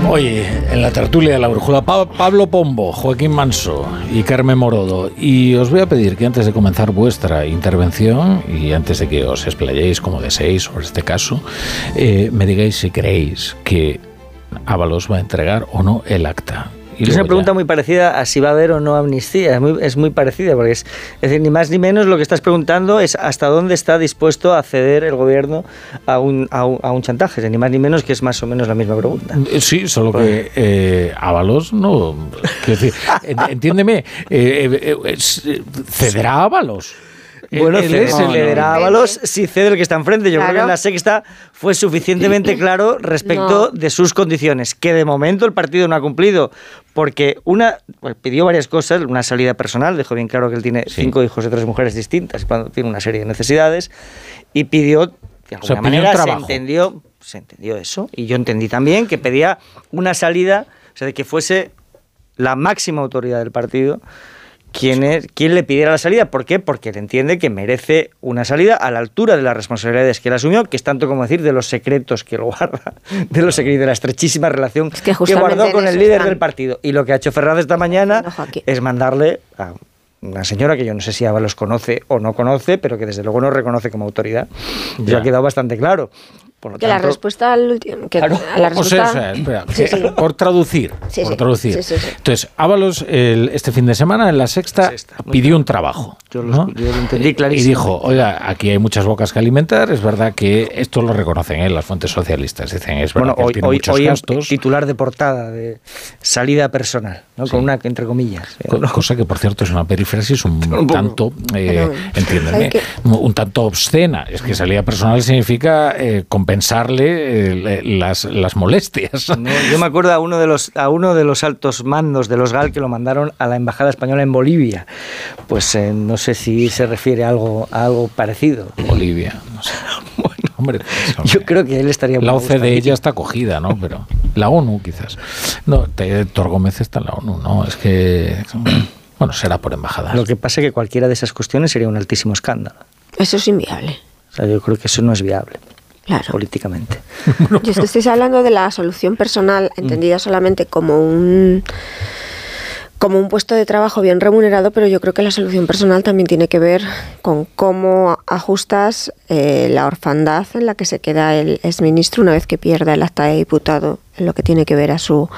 Hoy en la tertulia de la brújula Pa- Pablo Pombo, Joaquín Manso y Carmen Morodo. Y os voy a pedir que antes de comenzar vuestra intervención y antes de que os explayéis como deseéis sobre este caso, eh, me digáis si creéis que Ábalos va a entregar o no el acta. Es una pregunta muy parecida a si va a haber o no amnistía. Es muy, es muy parecida, porque es, es decir, ni más ni menos lo que estás preguntando es hasta dónde está dispuesto a ceder el gobierno a un, a un, a un chantaje. Ni más ni menos que es más o menos la misma pregunta. Eh, Sí, solo que eh, Ábalos no. Quiero decir, entiéndeme, eh, eh, eh, cederá a Ábalos. Bueno, es se el- le dará a Ábalos si cede el que está enfrente. Yo creo que en la sexta fue suficientemente claro respecto de sus condiciones, que de momento el partido no ha cumplido, porque una pues, pidió varias cosas, una salida personal, dejó bien claro que él tiene cinco hijos de tres mujeres distintas, cuando tiene una serie de necesidades, y pidió, de alguna sea, manera, se entendió, se entendió eso, y yo entendí también que pedía una salida, o sea, de que fuese la máxima autoridad del partido quien, es, quien le pidiera la salida. ¿Por qué? Porque él entiende que merece una salida a la altura de las responsabilidades que él asumió, que es tanto como decir de los secretos que él guarda, de los secretos, de la estrechísima relación que, justamente guardó con el líder están. del partido. Y lo que ha hecho Ferraz esta mañana es mandarle a una señora que yo no sé si Ábalos conoce o no conoce, pero que desde luego no reconoce como autoridad. Ya. ha quedado bastante claro. Por lo Que la respuesta al último. Que a la O sea, respuesta. o sea, espera, Sí, sí. por traducir, Sí, por sí. traducir. Sí, sí, sí. Entonces, Ábalos el- este fin de semana en la sexta pidió un trabajo. Yo lo, ¿no? yo lo entendí Y clarísimo. dijo, oiga, aquí hay muchas bocas que alimentar, es verdad que esto lo reconocen ¿eh? las fuentes socialistas, dicen, es verdad Bueno, que él hoy, tiene hoy, muchos hoy gastos, titular de portada de salida personal, ¿no? con una entre comillas. co- cosa que por cierto es una perífrasis un poco. tanto, eh, entiéndeme, un tanto obscena. Es que salida personal significa eh, compensarle eh, las, las molestias. No, yo me acuerdo a uno de los a uno de los altos mandos de los GAL que lo mandaron a la embajada española en Bolivia. Pues eh, no sé si se refiere a algo a algo parecido. Bolivia, no sé. Hombre, Yo creo que él estaría La OCDE ya está acogida, ¿no? Pero la ONU quizás. No, Tor Gómez está en la ONU, ¿no? Es que, bueno, será por embajada. Lo que pasa es que cualquiera de esas cuestiones sería un altísimo escándalo. Eso es inviable. O sea, yo creo que eso no es viable. Claro. Políticamente. Yo es que estáis hablando de la solución personal entendida solamente como un como un puesto de trabajo bien remunerado, pero yo creo que la solución personal también tiene que ver con cómo ajustas eh, la orfandad en la que se queda el exministro una vez que pierda el acta de diputado, en lo que tiene que ver a su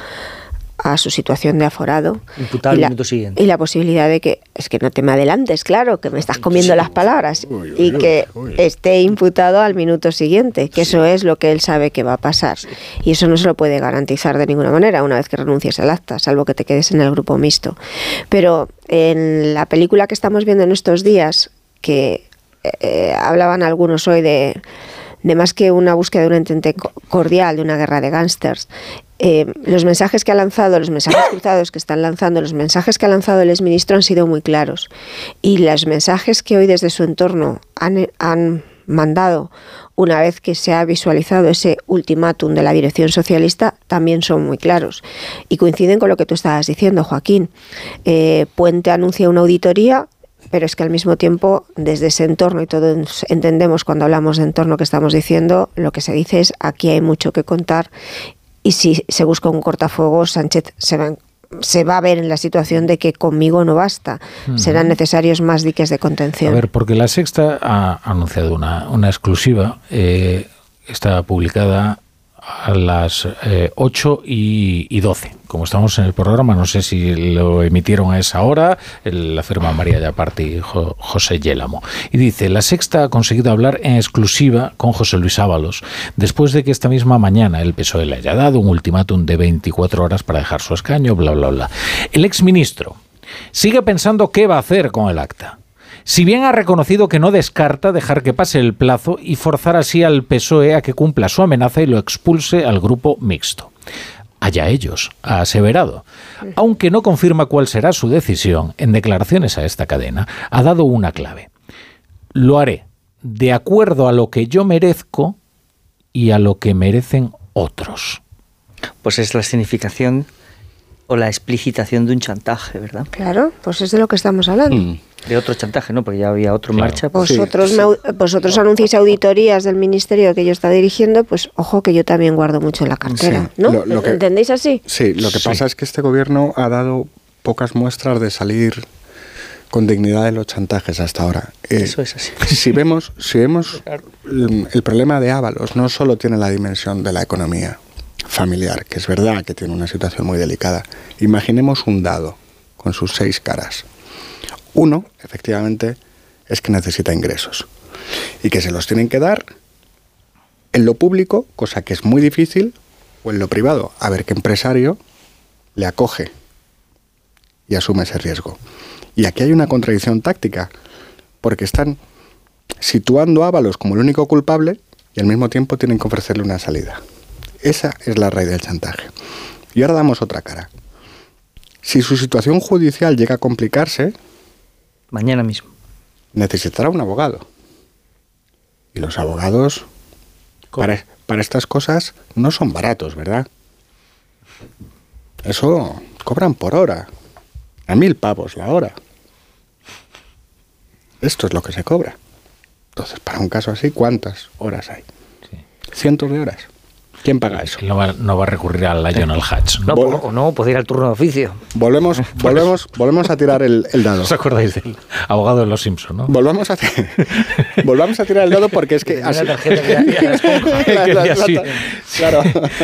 a su situación de aforado Imputado y al la, minuto siguiente. y la posibilidad de que es que no te me adelantes, claro, que me estás comiendo las palabras y que esté imputado al minuto siguiente, que eso es lo que él sabe que va a pasar. Y eso no se lo puede garantizar de ninguna manera una vez que renuncies al acta, salvo que te quedes en el grupo mixto. Pero en la película que estamos viendo en estos días, que eh, hablaban algunos hoy de de más que una búsqueda de un entente co- cordial, de una guerra de gángsters, eh, los mensajes que ha lanzado, los mensajes cruzados que están lanzando, los mensajes que ha lanzado el exministro han sido muy claros. Y los mensajes que hoy desde su entorno han, han mandado una vez que se ha visualizado ese ultimátum de la dirección socialista también son muy claros y coinciden con lo que tú estabas diciendo, Joaquín. Eh, Puente anuncia una auditoría pero es que al mismo tiempo, desde ese entorno, y todos entendemos cuando hablamos de entorno que estamos diciendo, lo que se dice es aquí hay mucho que contar y si se busca un cortafuego, Sánchez se va, se va a ver en la situación de que conmigo no basta. Ujú. Serán necesarios más diques de A contención. ver, porque la Sexta ha anunciado una, una exclusiva, eh, está publicada a las eh, 8 y, y 12. Como estamos en el programa, no sé si lo emitieron a esa hora, la firma María Yaparte y Jo- José Yélamo. Y dice, la Sexta ha conseguido hablar en exclusiva con José Luis Ábalos, después de que esta misma mañana el PSOE le haya dado un ultimátum de 24 horas para dejar su escaño, bla, bla, bla. El exministro sigue pensando qué va a hacer con el acta. Si bien ha reconocido que no descarta dejar que pase el plazo y forzar así al PSOE a que cumpla su amenaza y lo expulse al grupo mixto. Allá ellos, ha aseverado. Aunque no confirma cuál será su decisión, en declaraciones a esta cadena, ha dado una clave. Lo haré de acuerdo a lo que yo merezco y a lo que merecen otros. Pues es la significación o la explicitación de un chantaje, ¿verdad? Claro, pues es de lo que estamos hablando. De otro chantaje, ¿no? Porque ya había otro en marcha. pues- Vosotros, me vosotros anunciáis auditorías del ministerio que yo está dirigiendo, pues ojo que yo también guardo mucho en la cartera, Sí, ¿no? lo- lo que- ¿Entendéis así? Sí, lo que pasa es que este gobierno ha dado pocas muestras de salir con dignidad de los chantajes hasta ahora. Eh, Eso es así. Si vemos, si vemos el, el problema de Ábalos no solo tiene la dimensión de la economía familiar, que es verdad que tiene una situación muy delicada. Imaginemos un dado con sus seis caras. Uno, efectivamente, es que necesita ingresos y que se los tienen que dar en lo público, cosa que es muy difícil, o en lo privado, a ver qué empresario le acoge y asume ese riesgo. Y aquí hay una contradicción táctica, porque están situando a Ábalos como el único culpable y al mismo tiempo tienen que ofrecerle una salida. Esa es la raíz del chantaje. Y ahora damos otra cara. Si su situación judicial llega a complicarse, Mañana mismo. necesitará un abogado. Y los abogados para, para estas cosas no son baratos, ¿verdad? Eso cobran por hora. A mil pavos la hora. Esto es lo que se cobra. Entonces, para un caso así, ¿cuántas horas hay? Cientos de horas. ¿Quién paga eso? No va, no va a recurrir al Lionel Hatch. No, po- o no, puede ir al turno de oficio. Volvemos, volvemos, volvemos a tirar el, el dado. ¿Os acordáis del abogado de los Simpson, no? Volvamos a, volvamos a tirar el dado porque es que así, Claro.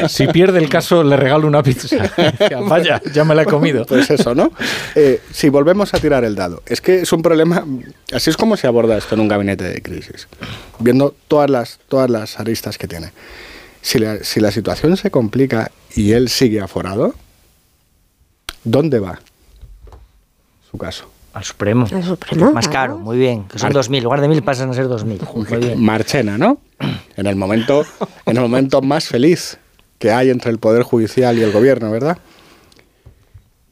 Si pierde el caso, le regalo una pizza. Vaya, ya me la he comido. Pues eso, ¿no? Eh, si volvemos a tirar el dado, es que es un problema, así es como se aborda esto en un gabinete de crisis, viendo todas las, todas las aristas que tiene. Si la, si la situación se complica y él sigue aforado, ¿dónde va su caso? Al Supremo. Al Supremo, Más caro, muy bien. Que son Ar- 2.000. En lugar de 1.000 pasan a ser 2.000. Muy bien. Marchena, ¿no? En el momento, en el momento más feliz que hay entre el poder judicial y el gobierno, ¿verdad?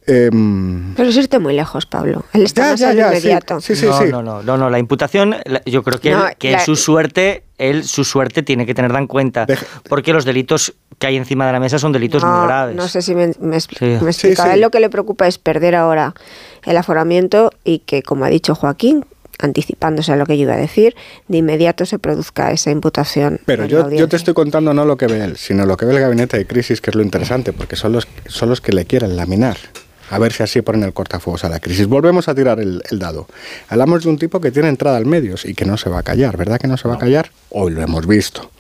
Em, Pero es irte muy lejos, Pablo. Él está Ya, más ya, al ya, inmediato. Sí, sí, no, sí. no, no, no, no, la imputación, la- yo creo que, No, él, que la- su suerte, él su suerte tiene que tenerla en cuenta, porque los delitos que hay encima de la mesa son delitos muy graves. no sé si me, me, expl- Sí. me explica. Sí, sí. A él lo que le preocupa es perder ahora el aforamiento y que, como ha dicho Joaquín, anticipándose a lo que yo iba a decir, de inmediato se produzca esa imputación. Pero yo, te estoy contando no lo que ve él, sino lo que ve el gabinete de crisis, que es lo interesante, porque son los, son los que le quieren laminar A ver si así ponen el cortafuegos a la crisis. Volvemos a tirar el, el dado. Hablamos de un tipo que tiene entrada al medios y que no se va a callar, ¿verdad que no se va a callar? Hoy lo hemos visto.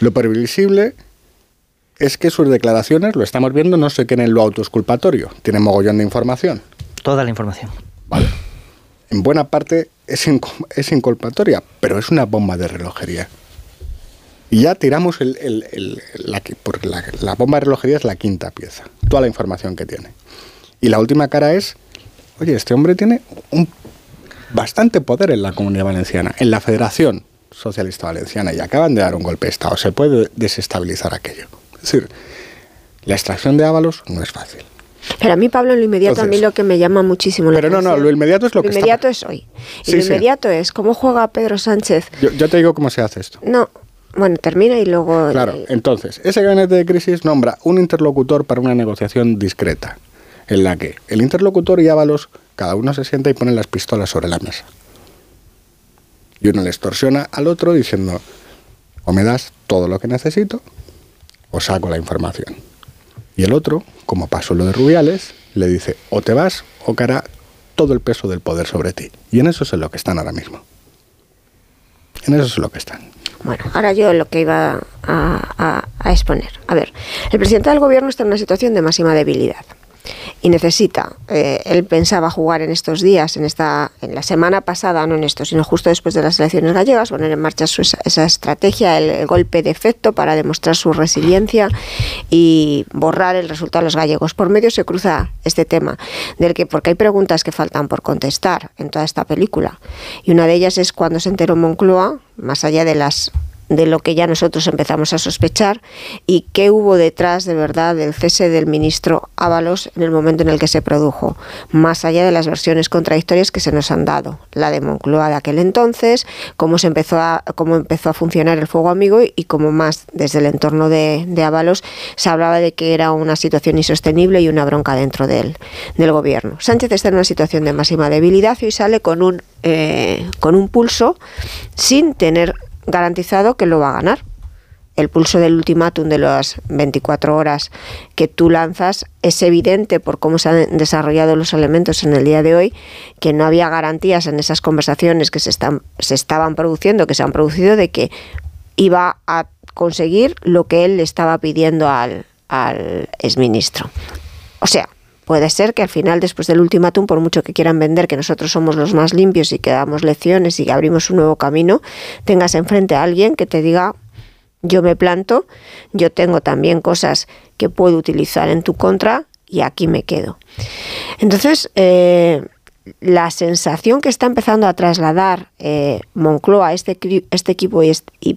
Lo previsible es que sus declaraciones, lo estamos viendo, no se queden en lo autoexculpatorio. Tiene mogollón de información. Toda la información. Vale. En buena parte es, es inculpatoria, pero es una bomba de relojería. Y ya tiramos el, el- el- la, la, la bomba de relojería es la quinta pieza, toda la información que tiene. Y la última cara es, oye, este hombre tiene un bastante poder en la comunidad valenciana, en la Federación Socialista Valenciana, y acaban de dar un golpe de Estado. Se puede desestabilizar aquello. Es decir, la extracción de Ábalos no es fácil. Pero a mí, Pablo, en lo inmediato, a mí lo que me llama muchísimo la Pero no, no, lo inmediato es lo que está- inmediato es hoy. Y Sí, lo sí. inmediato es cómo juega Pedro Sánchez. Yo, yo te digo cómo se hace esto. No, bueno, termina y luego... Claro, entonces, ese gabinete de crisis nombra un interlocutor para una negociación discreta, en la que el interlocutor y Ábalos, cada uno se sienta y pone las pistolas sobre la mesa. Y uno le extorsiona al otro diciendo, o me das todo lo que necesito, o saco la información. Y el otro, como pasó lo de Rubiales, le dice, o te vas o caerá todo el peso del poder sobre ti. Y en eso es en lo que están ahora mismo. En eso es lo que están. Bueno, ahora yo lo que iba a- a exponer. A ver, el presidente del gobierno está en una situación de máxima debilidad y necesita, eh, él pensaba jugar en estos días, en esta, en la semana pasada, no en esto, sino justo después de las elecciones gallegas, poner en marcha su- esa, estrategia, el, el golpe de efecto para demostrar su resiliencia y borrar el resultado de los gallegos. Por medio se cruza este tema, del que porque hay preguntas que faltan por contestar en toda esta película. Y una de ellas es cuando se enteró Moncloa, más allá de las de lo que ya nosotros empezamos a sospechar y qué hubo detrás de verdad del cese del ministro Ábalos en el momento en el que se produjo, más allá de las versiones contradictorias que se nos han dado, la de Moncloa de aquel entonces, cómo se empezó a cómo empezó a funcionar el fuego amigo y, cómo más desde el entorno de, de Ábalos se hablaba de que era una situación insostenible y una bronca dentro del, del gobierno. Sánchez está en una situación de máxima debilidad y sale con un eh, con un pulso sin tener garantizado que lo va a ganar. El pulso del ultimátum de las 24 horas que tú lanzas es evidente por cómo se han desarrollado los elementos en el día de hoy, que no había garantías en esas conversaciones que se, están, se estaban produciendo, que se han producido, de que iba a conseguir lo que él le estaba pidiendo al, al exministro. O sea, puede ser que al final, después del ultimátum, por mucho que quieran vender que nosotros somos los más limpios y que damos lecciones y que abrimos un nuevo camino, tengas enfrente a alguien que te diga, yo me planto, yo tengo también cosas que puedo utilizar en tu contra y aquí me quedo. Entonces, eh, la sensación que está empezando a trasladar eh, Moncloa, este, este equipo y,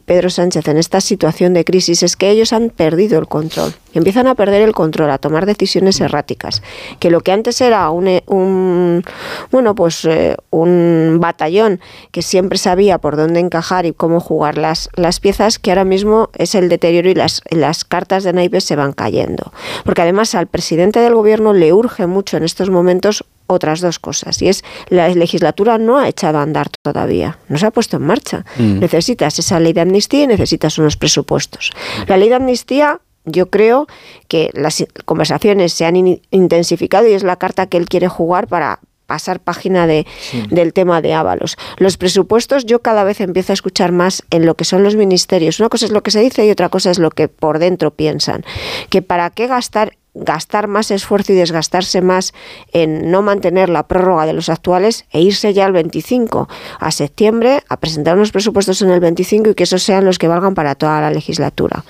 Pedro Sánchez en esta situación de crisis es que ellos han perdido el control. Empiezan a perder el control, a tomar decisiones erráticas. Que lo que antes era un, eh, un bueno, pues eh, un batallón que siempre sabía por dónde encajar y cómo jugar las, las piezas, que ahora mismo es el deterioro y las, las cartas de naipes se van cayendo. Porque además al presidente del gobierno le urge mucho en estos momentos otras dos cosas. Y es, la legislatura no ha echado a andar todavía, no se ha puesto en marcha. Mm. Necesitas esa ley de amnistía y necesitas unos presupuestos. La ley de amnistía, yo creo que las conversaciones se han in- intensificado y es la carta que él quiere jugar para pasar página de, del tema de Ábalos. Los presupuestos yo cada vez empiezo a escuchar más en lo que son los ministerios. Una cosa es lo que se dice y otra cosa es lo que por dentro piensan. Que para qué gastar gastar más esfuerzo y desgastarse más en no mantener la prórroga de los actuales e irse ya al 25 a septiembre a presentar unos presupuestos en el 25 y que esos sean los que valgan para toda la legislatura.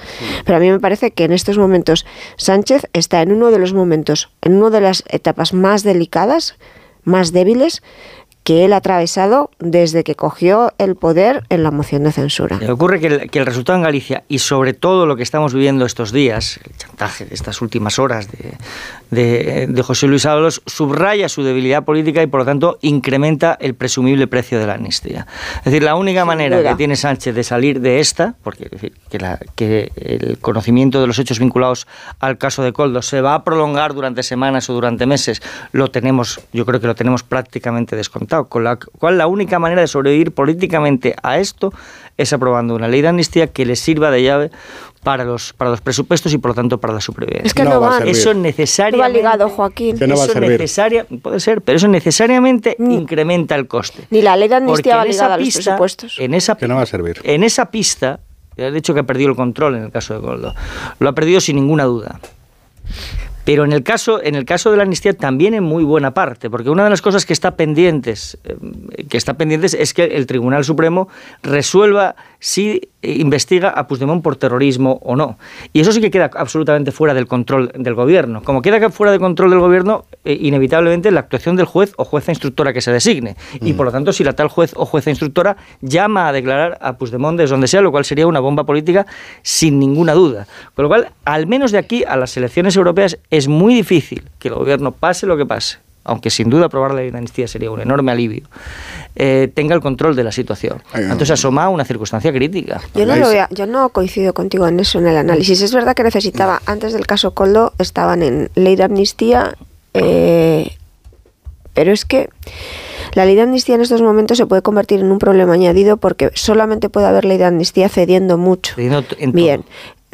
Pero a mí me parece que en estos momentos Sánchez está en uno de los momentos, en una de las etapas más delicadas, más débiles que él ha atravesado desde que cogió el poder en la moción de censura. Le ocurre que el, que el resultado en Galicia y sobre todo lo que estamos viviendo estos días, el chantaje de estas últimas horas de, de, de José Luis Ábalos, subraya su debilidad política y por lo tanto incrementa el presumible precio de la amnistía. Es decir, la única manera que tiene Sánchez de salir de esta, porque es decir, que, la- que el conocimiento de los hechos vinculados al caso de Coldo se va a prolongar durante semanas o durante meses, lo tenemos, yo creo que lo tenemos prácticamente descontado con la cual la única manera de sobrevivir políticamente a esto es aprobando una ley de amnistía que les sirva de llave para los, para los presupuestos y por lo tanto para la supervivencia. Es que no, no va, Eso no necesariamente... va ligado, Joaquín. Que no va a eso servir. necesaria, puede ser, pero eso necesariamente incrementa el coste. Ni la ley de amnistía va ligada a los pista- presupuestos. En esa, Que no va a servir. en esa pista, ya he dicho que ha perdido el control en el caso de Goldo. Lo ha perdido sin ninguna duda. Pero en el caso, en el caso de la amnistía también en muy buena parte, porque una de las cosas que está pendientes, eh, que está pendientes es que el Tribunal Supremo resuelva si investiga a Puigdemont por terrorismo o no. Y eso sí que queda absolutamente fuera del control del gobierno. Como queda fuera del control del gobierno, eh, inevitablemente la actuación del juez o jueza instructora que se designe. Y por lo tanto, si la tal juez o jueza instructora llama a declarar a Puigdemont desde donde sea, lo cual sería una bomba política sin ninguna duda. Con lo cual, al menos de aquí a las elecciones europeas, es muy difícil que el gobierno, pase lo que pase, aunque sin duda aprobar la ley de amnistía sería un enorme alivio, eh, tenga el control de la situación. Entonces asoma una circunstancia crítica. Yo no, lo veo- yo no coincido contigo en eso, en el análisis. Es verdad que necesitaba, antes del caso Coldo, estaban en ley de amnistía, eh, pero es que la ley de amnistía en estos momentos se puede convertir en un problema añadido porque solamente puede haber ley de amnistía cediendo mucho. Cediendo Bien.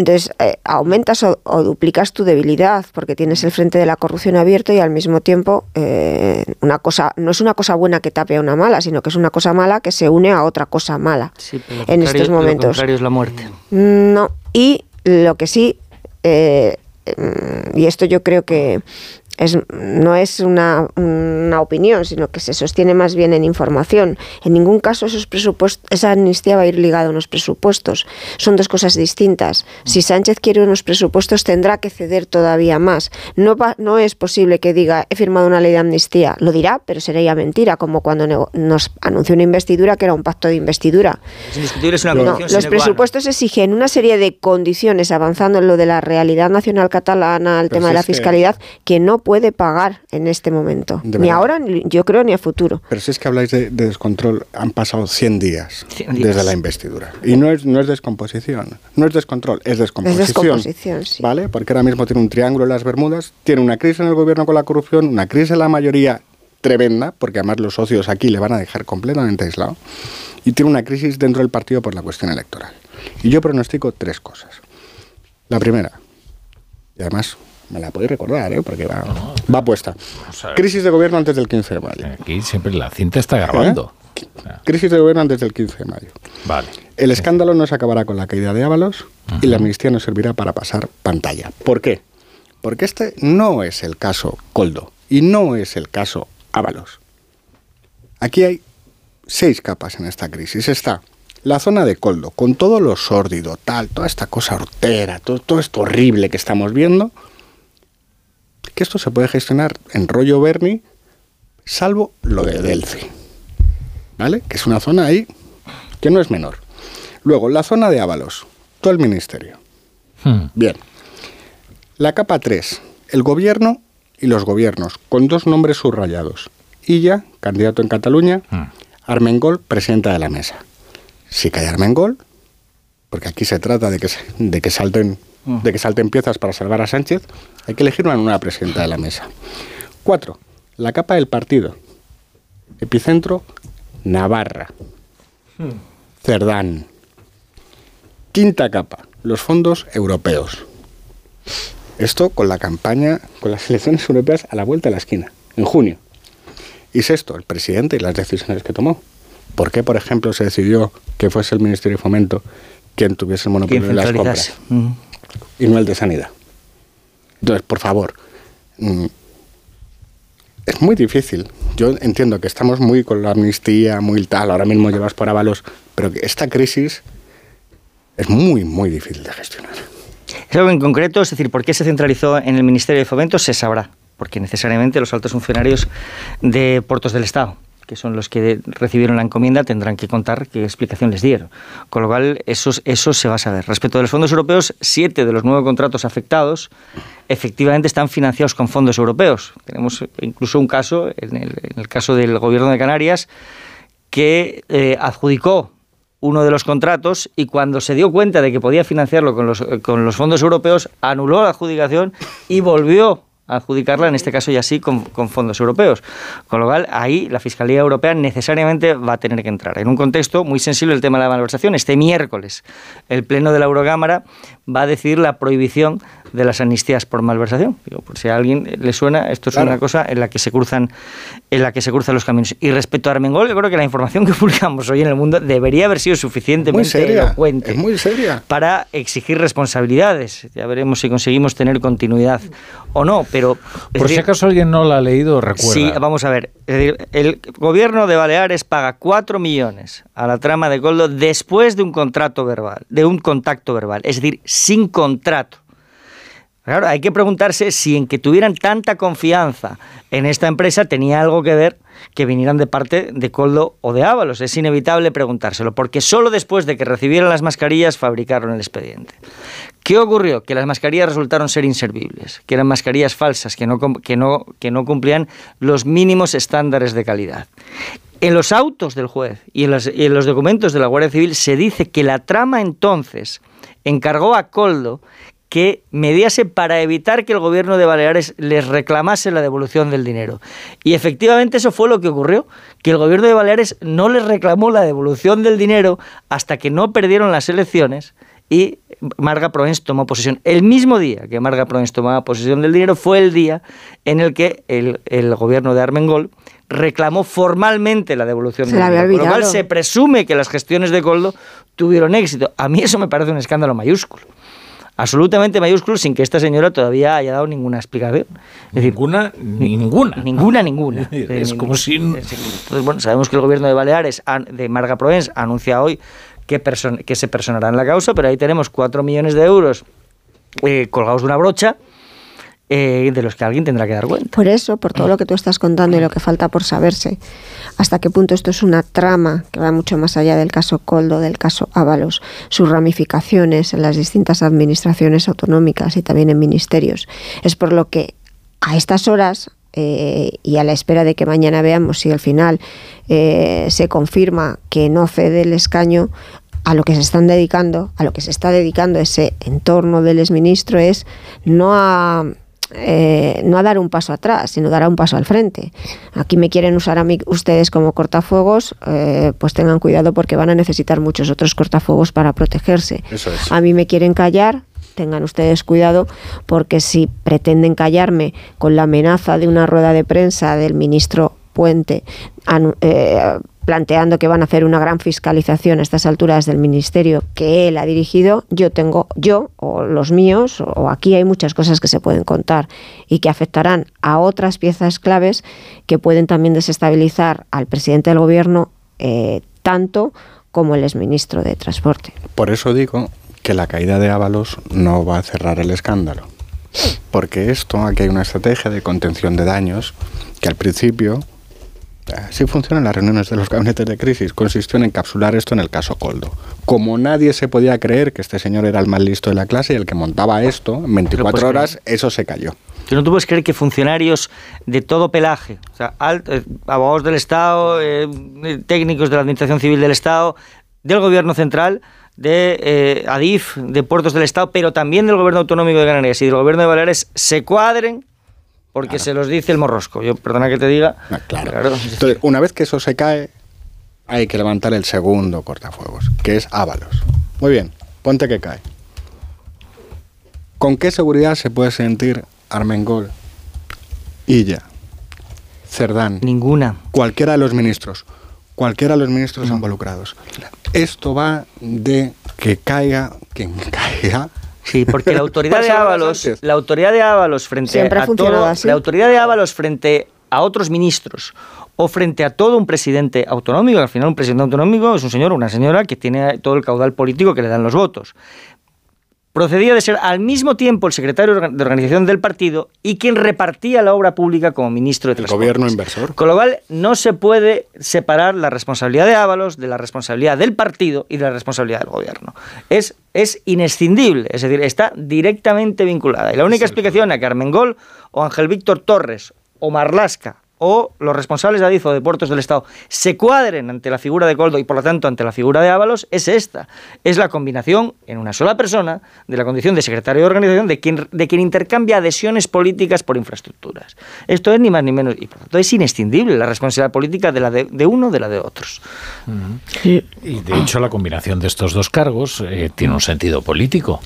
Entonces, eh, aumentas o, o duplicas tu debilidad porque tienes el frente de la corrupción abierto y al mismo tiempo eh, una cosa no es una cosa buena que tape a una mala, sino que es una cosa mala que se une a otra cosa mala Sí, pero lo en estos Lo momentos. contrario es la muerte. No, y lo que sí, eh, mm, y esto yo creo que es, no es una, una opinión, sino que se sostiene más bien en información. En ningún caso esos presupuestos, esa amnistía va a ir ligada a unos presupuestos. Son dos cosas distintas. Si Sánchez quiere unos presupuestos, tendrá que ceder todavía más. No, va- no es posible que diga, he firmado una ley de amnistía. Lo dirá, pero sería mentira, como cuando nos anunció una investidura que era un pacto de investidura. Es una No, los presupuestos exigen una serie de condiciones, avanzando en lo de la realidad nacional catalana, el Pero tema de la que- fiscalidad, que no puede pagar en este momento. De Ni verdad. ahora, ni yo creo, ni a futuro. Pero si es que habláis de, de descontrol, han pasado 100 días, 100 días. desde la investidura. Y no es, no es descomposición, no es descontrol, es descomposición. descomposición, sí. ¿Vale? Porque ahora mismo tiene un triángulo en las Bermudas, tiene una crisis en el gobierno con la corrupción, una crisis en la mayoría tremenda, porque además los socios aquí le van a dejar completamente aislado, y tiene una crisis dentro del partido por la cuestión electoral. Y yo pronostico tres cosas. La primera, y además me la podéis recordar, ¿eh? porque va, va puesta. Crisis de gobierno antes del 15 de mayo. Aquí siempre la cinta está grabando. Crisis de gobierno antes del 15 de mayo. Vale. El escándalo no se acabará con la caída de Ábalos y la amnistía no servirá para pasar pantalla. ¿Por qué? Porque este no es el caso Coldo y no es el caso Ábalos. Aquí hay seis capas en esta crisis. Está la zona de Coldo, con todo lo sórdido, tal, toda esta cosa hortera, todo, todo esto horrible que estamos viendo, que esto se puede gestionar en rollo Bernie, salvo lo de Delphi. ¿Vale? Que es una zona ahí que no es menor. Luego, la zona de Ábalos, todo el ministerio. Bien. La capa 3, el gobierno y los gobiernos, con dos nombres subrayados. Illa, candidato en Cataluña, Armengol, presidenta de la mesa. Si cae Armengol, porque aquí se trata de que, de que salten de que salten piezas para salvar a Sánchez, hay que elegir una nueva presidenta de la mesa. Cuatro, la capa del partido. Epicentro, Navarra. Cerdán. Quinta capa, los fondos europeos. Esto con la campaña, con las elecciones europeas a la vuelta de la esquina, en junio. Y sexto, el presidente y las decisiones que tomó. ¿Por qué, por ejemplo, se decidió que fuese el Ministerio de Fomento quien tuviese el monopolio de las compras y no el de Sanidad? Entonces, por favor, mm, es muy difícil. Yo entiendo que estamos muy con la amnistía, muy tal, ahora mismo llevas por avalos, pero que esta crisis es muy, muy difícil de gestionar. Es algo en concreto, es decir, ¿por qué se centralizó en el Ministerio de Fomento? Se sabrá, porque necesariamente los altos funcionarios de Puertos del Estado, que son los que recibieron la encomienda, tendrán que contar qué explicación les dieron. Con lo cual, eso, eso se va a saber. Respecto de los fondos europeos, siete de los nueve contratos afectados efectivamente están financiados con fondos europeos. Tenemos incluso un caso, en el, caso del Gobierno de Canarias, que eh, adjudicó uno de los contratos y cuando se dio cuenta de que podía financiarlo con los, con los fondos europeos, anuló la adjudicación y volvió adjudicarla, en este caso ya sí, con, con fondos europeos. Con lo cual, ahí la Fiscalía Europea necesariamente va a tener que entrar. En un contexto muy sensible el tema de la malversación, este miércoles el Pleno de la Eurocámara va a decidir la prohibición de las amnistías por malversación. Digo, por si a alguien le suena, esto es Claro. una cosa en la que se cruzan en la que se cruzan los caminos. Y respecto a Armengol, yo creo que la información que publicamos hoy en el mundo debería haber sido suficientemente Muy seria, elocuente es muy seria. para exigir responsabilidades. Ya veremos si conseguimos tener continuidad o no, pero es Por si acaso alguien no la ha leído, recuerda. Sí, vamos a ver. Es decir, el gobierno de Baleares paga 4 millones a la trama de Coldo después de un contrato verbal, de un contacto verbal, es decir, sin contrato. Claro, hay que preguntarse si en que tuvieran tanta confianza en esta empresa tenía algo que ver que vinieran de parte de Coldo o de Ábalos. Es inevitable preguntárselo, porque solo después de que recibieran las mascarillas fabricaron el expediente. ¿Qué ocurrió? Que las mascarillas resultaron ser inservibles, que eran mascarillas falsas, que no, que no, que no cumplían los mínimos estándares de calidad. En los autos del juez y en, y en los documentos de la Guardia Civil se dice que la trama entonces encargó a Coldo que mediase para evitar que el gobierno de Baleares les reclamase la devolución del dinero. Y efectivamente eso fue lo que ocurrió, que el gobierno de Baleares no les reclamó la devolución del dinero hasta que no perdieron las elecciones y Marga Proens tomó posesión. El mismo día que Marga Proens tomaba posesión del dinero fue el día en el que el, el gobierno de Armengol reclamó formalmente la devolución Se del la había dinero. Con lo cual se presume que las gestiones de Coldo tuvieron éxito. A mí eso me parece un escándalo mayúsculo. Absolutamente mayúsculo sin que esta señora todavía haya dado ninguna explicación. Es decir, ninguna, ninguna. Ninguna, ninguna. Es como si... Entonces, bueno, sabemos que el gobierno de Baleares, de Marga Proens, anuncia hoy que, se personará en la causa, pero ahí tenemos 4 millones de euros eh, colgados de una brocha eh, de los que alguien tendrá que dar cuenta. Por eso, por todo lo que tú estás contando y lo que falta por saberse, hasta qué punto esto es una trama que va mucho más allá del caso Coldo, del caso Ábalos, sus ramificaciones en las distintas administraciones autonómicas y también en ministerios. Es por lo que a estas horas eh, y a la espera de que mañana veamos si al final se confirma que no cede el escaño, a lo que se están dedicando, a lo que se está dedicando ese entorno del exministro es no a eh, no a dar un paso atrás, sino dar un paso al frente. Aquí me quieren usar a mí ustedes como cortafuegos, eh, pues tengan cuidado porque van a necesitar muchos otros cortafuegos para protegerse. Eso es. A mí me quieren callar, tengan ustedes cuidado porque si pretenden callarme con la amenaza de una rueda de prensa del ministro Puente eh, planteando que van a hacer una gran fiscalización a estas alturas del ministerio que él ha dirigido, yo tengo, yo o los míos, o aquí hay muchas cosas que se pueden contar y que afectarán a otras piezas claves que pueden también desestabilizar al presidente del gobierno eh, tanto como el exministro de Transporte. Por eso digo que la caída de Ábalos no va a cerrar el escándalo. Porque esto, aquí hay una estrategia de contención de daños que al principio, así funcionan las reuniones de los gabinetes de crisis, consistió en encapsular esto en el caso Coldo. Como nadie se podía creer que este señor era el más listo de la clase y el que montaba esto en 24 puedes horas, eso se cayó. Que no tú puedes creer que funcionarios de todo pelaje, o sea, eh, abogados del Estado, eh, técnicos de la Administración Civil del Estado, del Gobierno Central, de eh, ADIF, de Puertos del Estado, pero también del Gobierno Autonómico de Canarias y del Gobierno de Baleares, se cuadren porque se los dice el morrosco. Yo, perdona que te diga. claro. Entonces, una vez que eso se cae, hay que levantar el segundo cortafuegos, que es Ábalos. Muy bien, ponte que cae. ¿Con qué seguridad se puede sentir Armengol, Illa, Cerdán? Ninguna. Cualquiera de los ministros. Cualquiera de los ministros involucrados. Esto va de que caiga quien caiga. Sí, porque la autoridad de Ábalos, la autoridad de Ábalos frente Siempre a funcionado todo, así. la autoridad de Ábalos frente a otros ministros o frente a todo un presidente autonómico, al final un presidente autonómico es un señor o una señora que tiene todo el caudal político que le dan los votos. Procedía de ser al mismo tiempo el secretario de organización del partido y quien repartía la obra pública como ministro de El Transportes. gobierno inversor. Con lo cual, no se puede separar la responsabilidad de Ábalos de la responsabilidad del partido y de la responsabilidad del gobierno. Es, es inescindible, es decir, está directamente vinculada. Y la única explicación a que Armengol o Ángel Víctor Torres o Marlasca o los responsables de Adif o de puertos del Estado se cuadren ante la figura de Coldo y por lo tanto ante la figura de Ábalos, es esta. Es la combinación en una sola persona de la condición de secretario de organización de quien, de quien intercambia adhesiones políticas por infraestructuras. Esto es ni más ni menos, y por lo tanto es inescindible la responsabilidad política de la de, de uno de la de otros. Y, y, de hecho la combinación de estos dos cargos eh, tiene un sentido político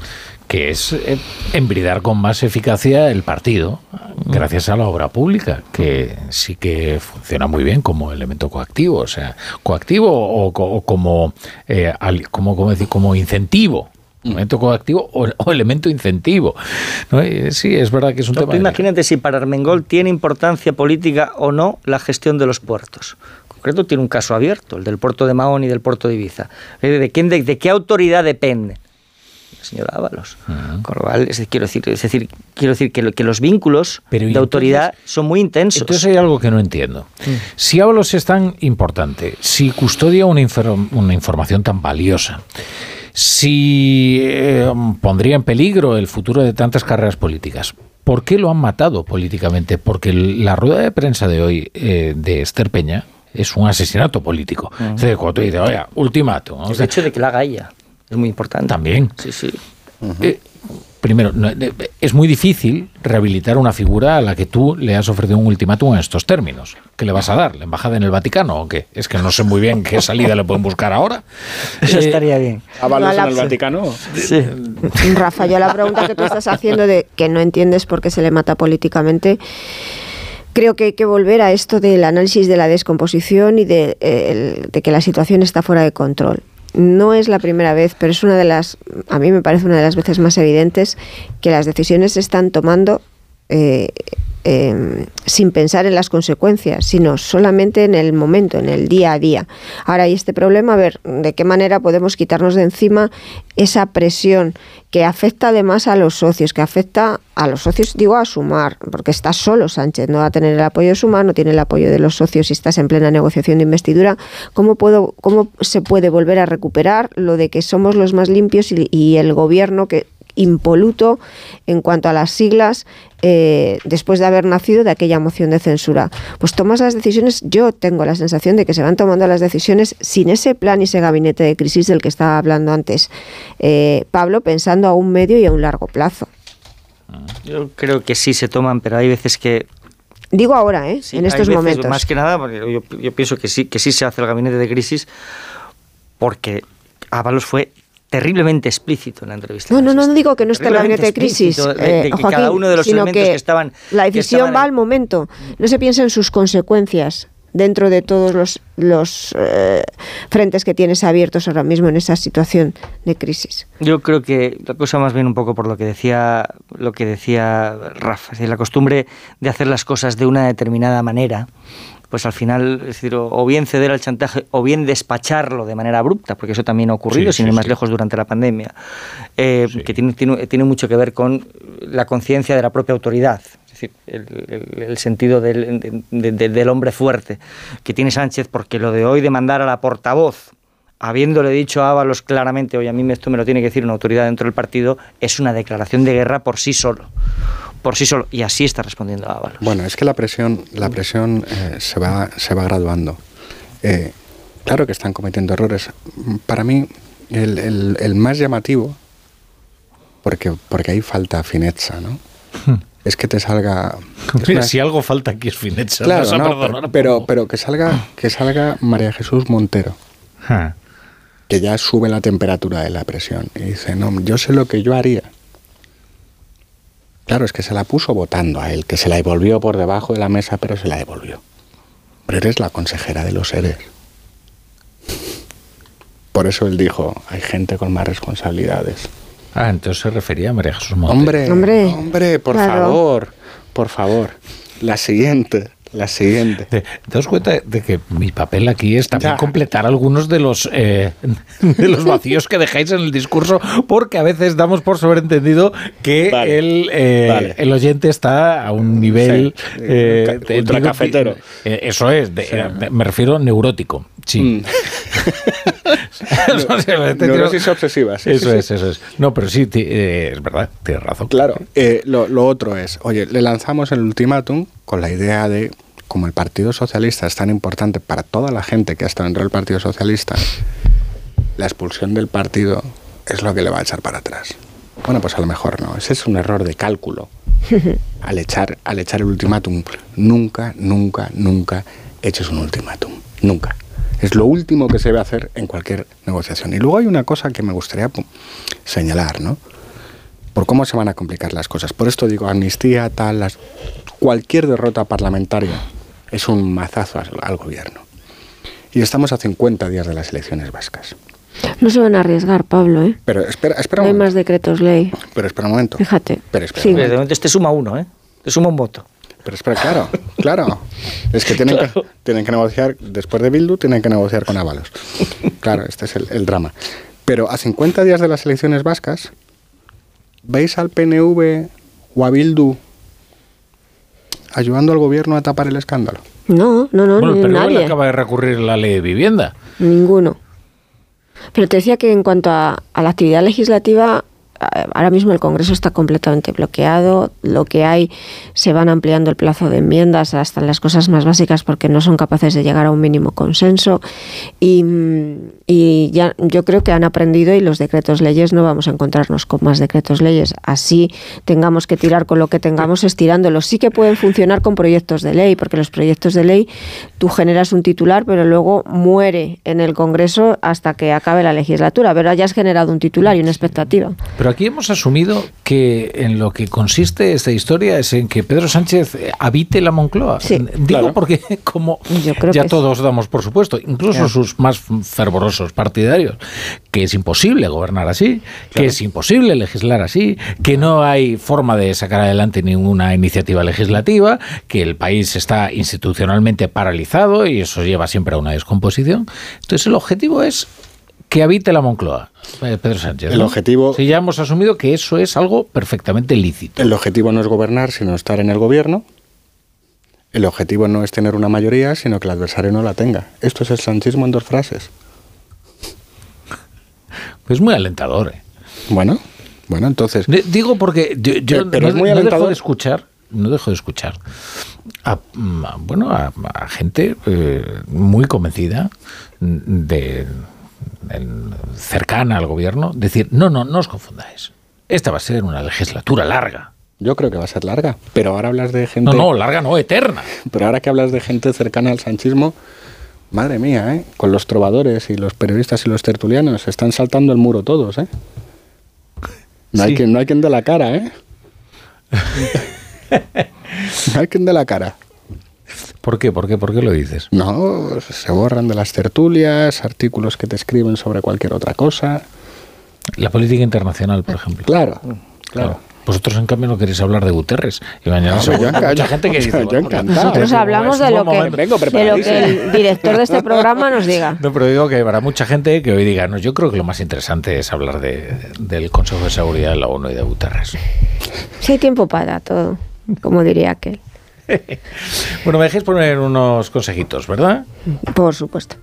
que es eh, embridar con más eficacia el partido gracias a la obra pública, que sí que funciona muy bien como elemento coactivo, o sea, coactivo o, o como, eh, al, como, como, decir, como incentivo elemento coactivo o, o, elemento incentivo. ¿no? Sí, es verdad que es un no, tema. Tú imagínate si para Armengol tiene importancia política o no la gestión de los puertos. En concreto tiene un caso abierto, el del puerto de Mahón y del puerto de Ibiza. ¿De, quién, de, de qué autoridad depende? Señor Ábalos. Uh -huh. Con lo cual, es decir, quiero decir, es decir, quiero decir que, lo, que los vínculos Pero de autoridad son muy intensos. Entonces hay algo que no entiendo. Mm. Si Ábalos es tan importante, si custodia una, infor una información tan valiosa, si eh, pondría en peligro el futuro de tantas carreras políticas, ¿por qué lo han matado políticamente? Porque la rueda de prensa de hoy eh, de Esther Peña es un asesinato político. Uh -huh. Entonces, cuando tú dices, oye, ultimato. El hecho de que la haga ella es muy importante. También. Sí, sí. Uh -huh. eh, primero, no, es muy difícil rehabilitar una figura a la que tú le has ofrecido un ultimátum en estos términos. ¿Qué le vas a dar? ¿La embajada en el Vaticano o qué? Es que no sé muy bien qué salida le pueden buscar ahora. Eso eh, estaría bien. ¿Avalos en el Vaticano? Sí. Rafa, yo la pregunta que tú estás haciendo de que no entiendes por qué se le mata políticamente creo que hay que volver a esto del análisis de la descomposición y de, eh, el, de, que la situación está fuera de control. No es la primera vez, pero es una de las, a mí me parece una de las veces más evidentes que las decisiones se están tomando eh, eh, sin pensar en las consecuencias, sino solamente en el momento, en el día a día. Ahora hay este problema, a ver de qué manera podemos quitarnos de encima esa presión que afecta además a los socios, que afecta a los socios, digo a sumar, porque está solo Sánchez, no va a tener el apoyo de sumar, no tiene el apoyo de los socios si estás en plena negociación de investidura. ¿Cómo, puedo, cómo se puede volver a recuperar lo de que somos los más limpios y, y el gobierno que impoluto en cuanto a las siglas eh, después de haber nacido de aquella moción de censura. Pues tomas las decisiones, yo tengo la sensación de que se van tomando las decisiones sin ese plan y ese gabinete de crisis del que estaba hablando antes eh, Pablo, pensando a un medio y a un largo plazo. Yo creo que sí se toman, pero hay veces que Digo ahora, ¿eh? Sí, en estos veces, momentos. Más que nada, porque yo, yo, pienso que sí, que sí se hace el gabinete de crisis, porque Ábalos fue terriblemente explícito en la entrevista. No, no, no, no digo que no esté el gabinete de crisis, de, de, de eh, Joaquín, cada uno de los elementos que, que, estaban. La decisión estaban va al momento. No se piensa en sus consecuencias dentro de todos los, los eh, frentes que tienes abiertos ahora mismo en esa situación de crisis. Yo creo que la cosa más bien un poco por lo que decía lo que decía Rafa, es decir, la costumbre de hacer las cosas de una determinada manera pues al final, es decir, o bien ceder al chantaje o bien despacharlo de manera abrupta, porque eso también ha ocurrido, sí, sin sí, ir más sí. lejos, durante la pandemia, eh, que tiene, tiene, tiene, mucho que ver con la conciencia de la propia autoridad. Es decir, el, el, el sentido del, de, de, del hombre fuerte que tiene Sánchez, porque lo de hoy de mandar a la portavoz habiéndole dicho a Ábalos claramente, oye, a mí esto me lo tiene que decir una autoridad dentro del partido, es una declaración de guerra por sí solo por sí solo y así está respondiendo Ábalos. Bueno, es que la presión, la presión eh, se, va, se va graduando. Eh, claro que están cometiendo errores. Para mí, el, el, el, más llamativo, porque, porque ahí falta fineza, ¿no? Hmm. Es que te salga. Mira, si algo falta aquí es fineza. Claro, no, pero, pero que salga, que salga María Jesús Montero. Ah. Que ya sube la temperatura de la presión. Y dice, no, yo sé lo que yo haría. Claro, es que se la puso votando a él, que se la devolvió por debajo de la mesa, pero se la devolvió. Pero eres la consejera de los seres. Por eso él dijo, hay gente con más responsabilidades. Ah, entonces se refería a María Jesús Montero. Hombre, hombre, hombre por claro. favor, por favor. La siguiente. La siguiente. ¿Te, das cuenta de que mi papel aquí es también ya. completar algunos de los, eh, de los vacíos que dejáis en el discurso? Porque a veces damos por sobreentendido que vale. el, eh, vale. el oyente está a un nivel... Sí. Eh, ultra digo, cafetero. eso es, de, sí. me refiero neurótico. Sí. Mm. Neurosis obsesivas. Sí, eso sí, es, eso es. No, pero sí, eh, es verdad, tienes razón. Claro, eh, lo, lo, otro es, oye, le lanzamos el ultimátum con la idea de como el Partido Socialista es tan importante para toda la gente que ha estado dentro del Partido Socialista, la expulsión del partido es lo que le va a echar para atrás. Bueno, pues a lo mejor no. Ese es un error de cálculo. Al echar, al echar el ultimátum, nunca, nunca, nunca eches un ultimátum. Nunca. Es lo último que se debe hacer en cualquier negociación. Y luego hay una cosa que me gustaría señalar, ¿no? Por cómo se van a complicar las cosas. Por esto digo, amnistía, tal, las... cualquier derrota parlamentaria es un mazazo al, al gobierno. Y estamos a 50 días de las elecciones vascas. No se van a arriesgar, Pablo, ¿eh? Pero espera, espera No un hay momento. más decretos ley. Pero espera un momento. Fíjate. Pero espera. Sí. un De momento. momento este suma uno, ¿eh? Te suma un voto. Pero espera, claro, claro. Es que tienen, que tienen que negociar, después de Bildu, tienen que negociar con Ábalos. Claro, este es el, el drama. Pero a 50 días de las elecciones vascas, ¿veis al PNV o a Bildu ayudando al gobierno a tapar el escándalo? No, no, no, bueno, ni pero él nadie. acaba de recurrir la ley de vivienda. Ninguno. Pero te decía que en cuanto a, a la actividad legislativa, ahora mismo el Congreso está completamente bloqueado. Lo que hay, se van ampliando el plazo de enmiendas hasta las cosas más básicas porque no son capaces de llegar a un mínimo consenso. Y, mm, y ya yo creo que han aprendido y los decretos leyes no vamos a encontrarnos con más decretos leyes. Así tengamos que tirar con lo que tengamos estirándolos. Sí que pueden funcionar con proyectos de ley, porque los proyectos de ley tú generas un titular, pero luego muere en el Congreso hasta que acabe la legislatura. Pero ya has generado un titular y una expectativa. Pero aquí hemos asumido que en lo que consiste esta historia es en que Pedro Sánchez eh, habite la Moncloa. Digo claro. porque como creo ya que todos damos por supuesto, incluso Claro. sus más fervorosos partidarios, que es imposible gobernar así, que es imposible legislar así, que no hay forma de sacar adelante ninguna iniciativa legislativa, que el país está institucionalmente paralizado y eso lleva siempre a una descomposición. Entonces el objetivo es que habite la Moncloa, eh, Pedro Sánchez. El ¿no? objetivo- Si ya hemos asumido que eso es algo perfectamente lícito. El objetivo no es gobernar, sino estar en el gobierno. El objetivo no es tener una mayoría, sino que el adversario no la tenga. Esto es el sanchismo en dos frases. Pues muy alentador. ¿eh? Bueno, bueno, entonces... De- Digo porque yo, yo Pero- no, es muy no dejo alentador. de escuchar, no dejo de escuchar a, mm, a- bueno, a, a gente eh, muy convencida de, en- cercana al gobierno decir no, no, no os confundáis. Esta va a ser una legislatura larga. Yo creo que va a ser larga. Pero ahora hablas de gente... No, no, larga no, eterna. Pero ahora que hablas de gente cercana al sanchismo, madre mía, ¿eh? Con los trovadores y los periodistas y los tertulianos, se están saltando el muro todos, ¿eh? No, hay, quien, no hay quien dé la cara, ¿eh? no hay quien dé la cara. ¿Por qué? ¿Por qué? ¿Por qué lo dices? No, se borran de las tertulias, artículos que te escriben sobre cualquier otra cosa. La política internacional, por ejemplo. Claro, claro. Vosotros, en cambio, no queréis hablar de Guterres. Y mañana No, yo enca- mucha gente que dice... yo bueno, encantado. Nosotros Digo, hablamos es un de lo, que, momento. Vengo de lo que el director de este programa nos diga. No, pero digo que habrá mucha gente que hoy diga, no, yo creo que lo más interesante es hablar de, del Consejo de Seguridad de la ONU y de Guterres. Si hay tiempo para todo, como diría aquel. Bueno, me dejéis poner unos consejitos, ¿verdad? Por supuesto.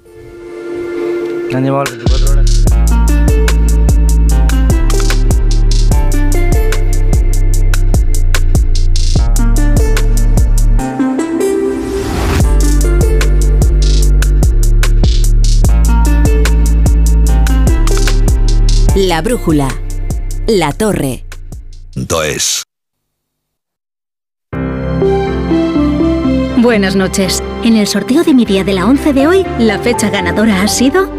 Han llevado las La brújula. La torre. es. Buenas noches. En el sorteo de mi día de la 11 de hoy, la fecha ganadora ha sido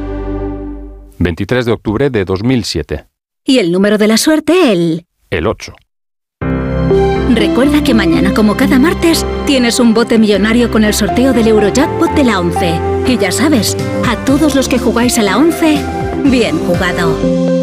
23 de octubre de 2007. y el número de la suerte el... El 8. Recuerda que mañana, como cada martes, tienes un bote millonario con el sorteo del Eurojackpot de la 11. Y ya sabes, a todos los que jugáis a la 11, bien jugado.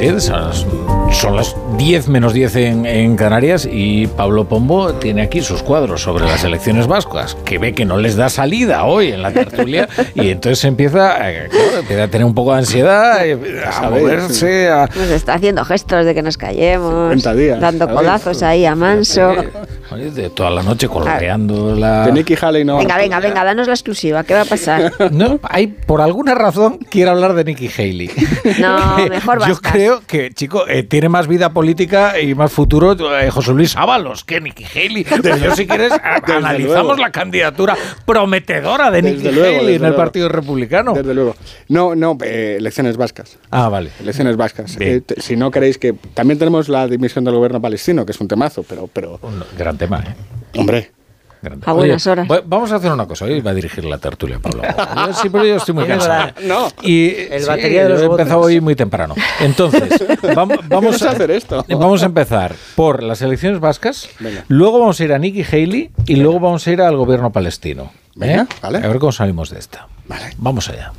Menos 10, son, las 10 menos 10 en, en Canarias y Pablo Pombo tiene aquí sus cuadros sobre las elecciones vascas, que ve que no les da salida hoy en la tertulia y entonces empieza, eh, claro, empieza a tener un poco de ansiedad, eh, a Sabéis, moverse, a... Nos está haciendo gestos de que nos callemos, 50 días, dando codazos ahí a manso. De toda la noche coloreando la... De Nicky Haley no. Venga, venga, venga, danos la exclusiva, ¿qué va a pasar? No, hay, por alguna razón, quiere hablar de Nikki Haley. No, mejor Yo Vascas. creo que, chico, eh, tiene más vida política y más futuro eh, José Luis Ábalos que Nikki Haley. Pero yo, si quieres, Desde analizamos luego. la candidatura prometedora de Nikki Desde luego, Haley desde en el luego. Partido Republicano. Desde luego. No, no, eh, elecciones vascas. Ah, vale. Elecciones vascas. Eh, si no queréis que. También tenemos la dimisión del gobierno palestino, que es un temazo, pero. pero Un gran tema, ¿eh? hombre. A buenas horas. va- Vamos a hacer una cosa. Hoy va a dirigir la tertulia, Pablo. Yo sí, pero yo estoy muy cansado. la- No. Y El sí, batería de los he empezado hoy muy temprano. Entonces, vam- vamos, a hacer esto. Vamos a empezar por las elecciones vascas, Venga. luego vamos a ir a Nikki Haley y luego vamos a ir al gobierno palestino. ¿eh? Venga, vale. A ver cómo salimos de esta. Vale. Vamos allá.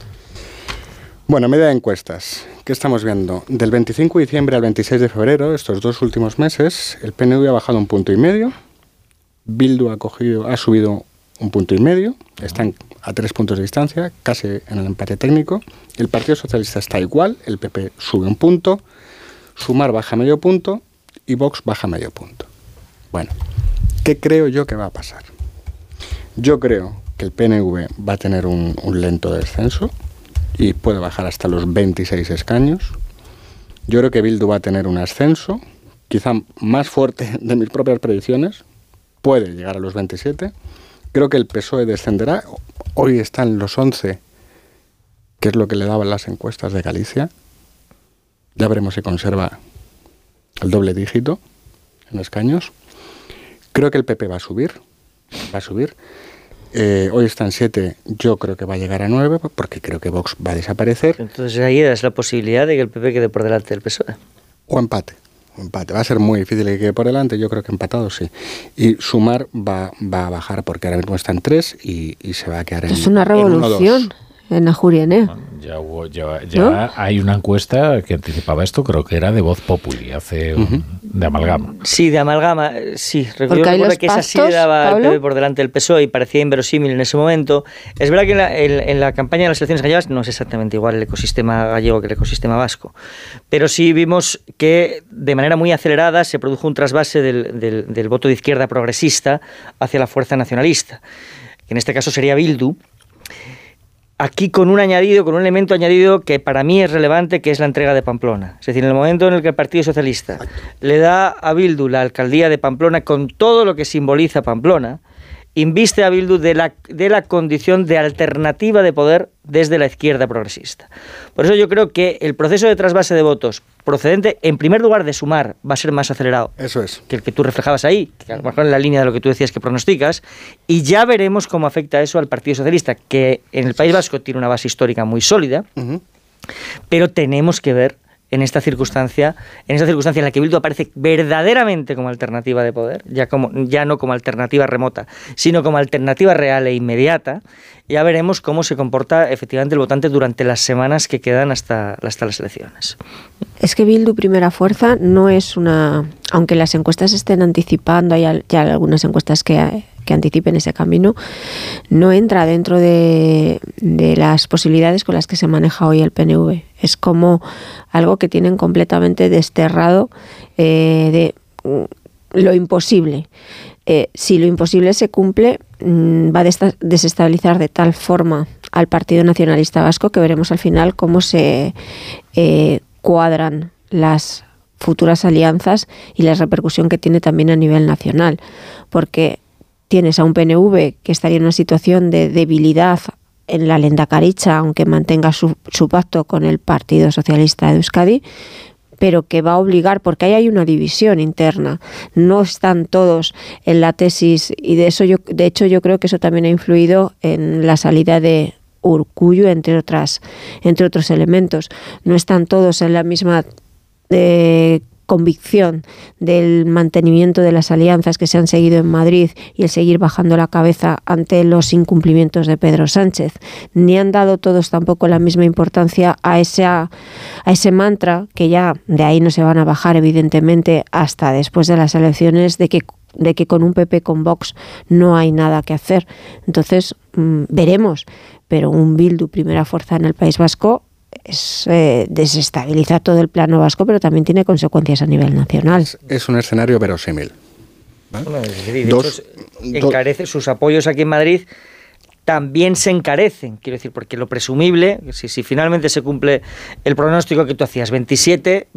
Bueno, media de encuestas. ¿Qué estamos viendo? Del 25 de diciembre al 26 de febrero, estos dos últimos meses, el PNV ha bajado un punto y medio, Bildu ha, subido un punto y medio, están a tres puntos de distancia, casi en el empate técnico. El Partido Socialista está igual, el PP sube un punto, Sumar baja medio punto y Vox baja medio punto. Bueno, ¿qué creo yo que va a pasar? Yo creo que el PNV va a tener un, un lento descenso y puede bajar hasta los 26 escaños. Yo creo que Bildu va a tener un ascenso, quizá más fuerte de mis propias predicciones, puede llegar a los 27. Creo que el PSOE descenderá, hoy está en los 11, que es lo que le daban las encuestas de Galicia. Ya veremos si conserva el doble dígito en escaños. Creo que el PP va a subir, va a subir. Eh, hoy está en 7, yo creo que va a llegar a 9, porque creo que Vox va a desaparecer. Entonces ahí es la posibilidad de que el PP quede por delante del PSOE. O empate. Empate. Va a ser muy difícil que quede por delante, yo creo que empatado sí. Y sumar va, va a bajar porque ahora mismo está en 3 y, y se va a quedar en Es una en uno, dos. En Ajuriene. Ya, hubo- ya- ya ¿No? hay una encuesta que anticipaba esto, creo que era de Voz Populi, hace un- de amalgama. Sí, de amalgama, eh, sí. Recuerdo, Porque hay recuerdo los que esa sí daba al Pablo. PP por delante del PSOE y parecía inverosímil en ese momento. Es verdad que en la, en- en la campaña de las elecciones gallegas no es exactamente igual el ecosistema gallego que el ecosistema vasco, pero sí vimos que de manera muy acelerada se produjo un trasvase del, del- del voto de izquierda progresista hacia la fuerza nacionalista, que en este caso sería Bildu, aquí con un añadido, con un elemento añadido que para mí es relevante, que es la entrega de Pamplona. Es decir, en el momento en el que el Partido Socialista le da a Bildu la alcaldía de Pamplona con todo lo que simboliza Pamplona, inviste a Bildu de la, de la condición de alternativa de poder desde la izquierda progresista. Por eso yo creo que el proceso de trasvase de votos procedente, en primer lugar, de sumar, va a ser más acelerado Eso es. que el que tú reflejabas ahí, que a lo mejor en la línea de lo que tú decías que pronosticas, y ya veremos cómo afecta eso al Partido Socialista, que en el País Vasco tiene una base histórica muy sólida, pero tenemos que ver en esta circunstancia, en esta circunstancia en la que Bildu aparece verdaderamente como alternativa de poder, ya como ya no como alternativa remota, sino como alternativa real e inmediata, ya veremos cómo se comporta efectivamente el votante durante las semanas que quedan hasta, hasta las elecciones. Es que Bildu Primera Fuerza no es una... Aunque las encuestas estén anticipando, hay ya algunas encuestas que, que anticipen ese camino, no entra dentro de, las posibilidades con las que se maneja hoy el PNV. Es como algo que tienen completamente desterrado eh, de mm, lo imposible. Eh, si lo imposible se cumple, mm, va a desestabilizar de tal forma al Partido Nacionalista Vasco que veremos al final cómo se eh, cuadran las futuras alianzas y la repercusión que tiene también a nivel nacional. Porque tienes a un PNV que estaría en una situación de debilidad en la Lendakaricha, aunque mantenga su, pacto con el Partido Socialista de Euskadi, pero que va a obligar, porque ahí hay una división interna, no están todos en la tesis, y de eso de hecho yo creo que eso también ha influido en la salida de Urcullo, entre otras, entre otros elementos. No están todos en la misma eh, convicción del mantenimiento de las alianzas que se han seguido en Madrid y el seguir bajando la cabeza ante los incumplimientos de Pedro Sánchez. Ni han dado todos tampoco la misma importancia a, esa, a ese mantra, que ya de ahí no se van a bajar evidentemente hasta después de las elecciones, de que de que con un PP con Vox no hay nada que hacer. Entonces, mm, veremos. Pero un Bildu, primera fuerza en el País Vasco, es, eh, desestabiliza todo el plano vasco, pero también tiene consecuencias a nivel nacional. Es, es un escenario verosímil. Bueno, es decir, de Dos- hecho, encarece sus apoyos aquí en Madrid también se encarecen, quiero decir, porque lo presumible, si, si finalmente se cumple el pronóstico que tú hacías, 27,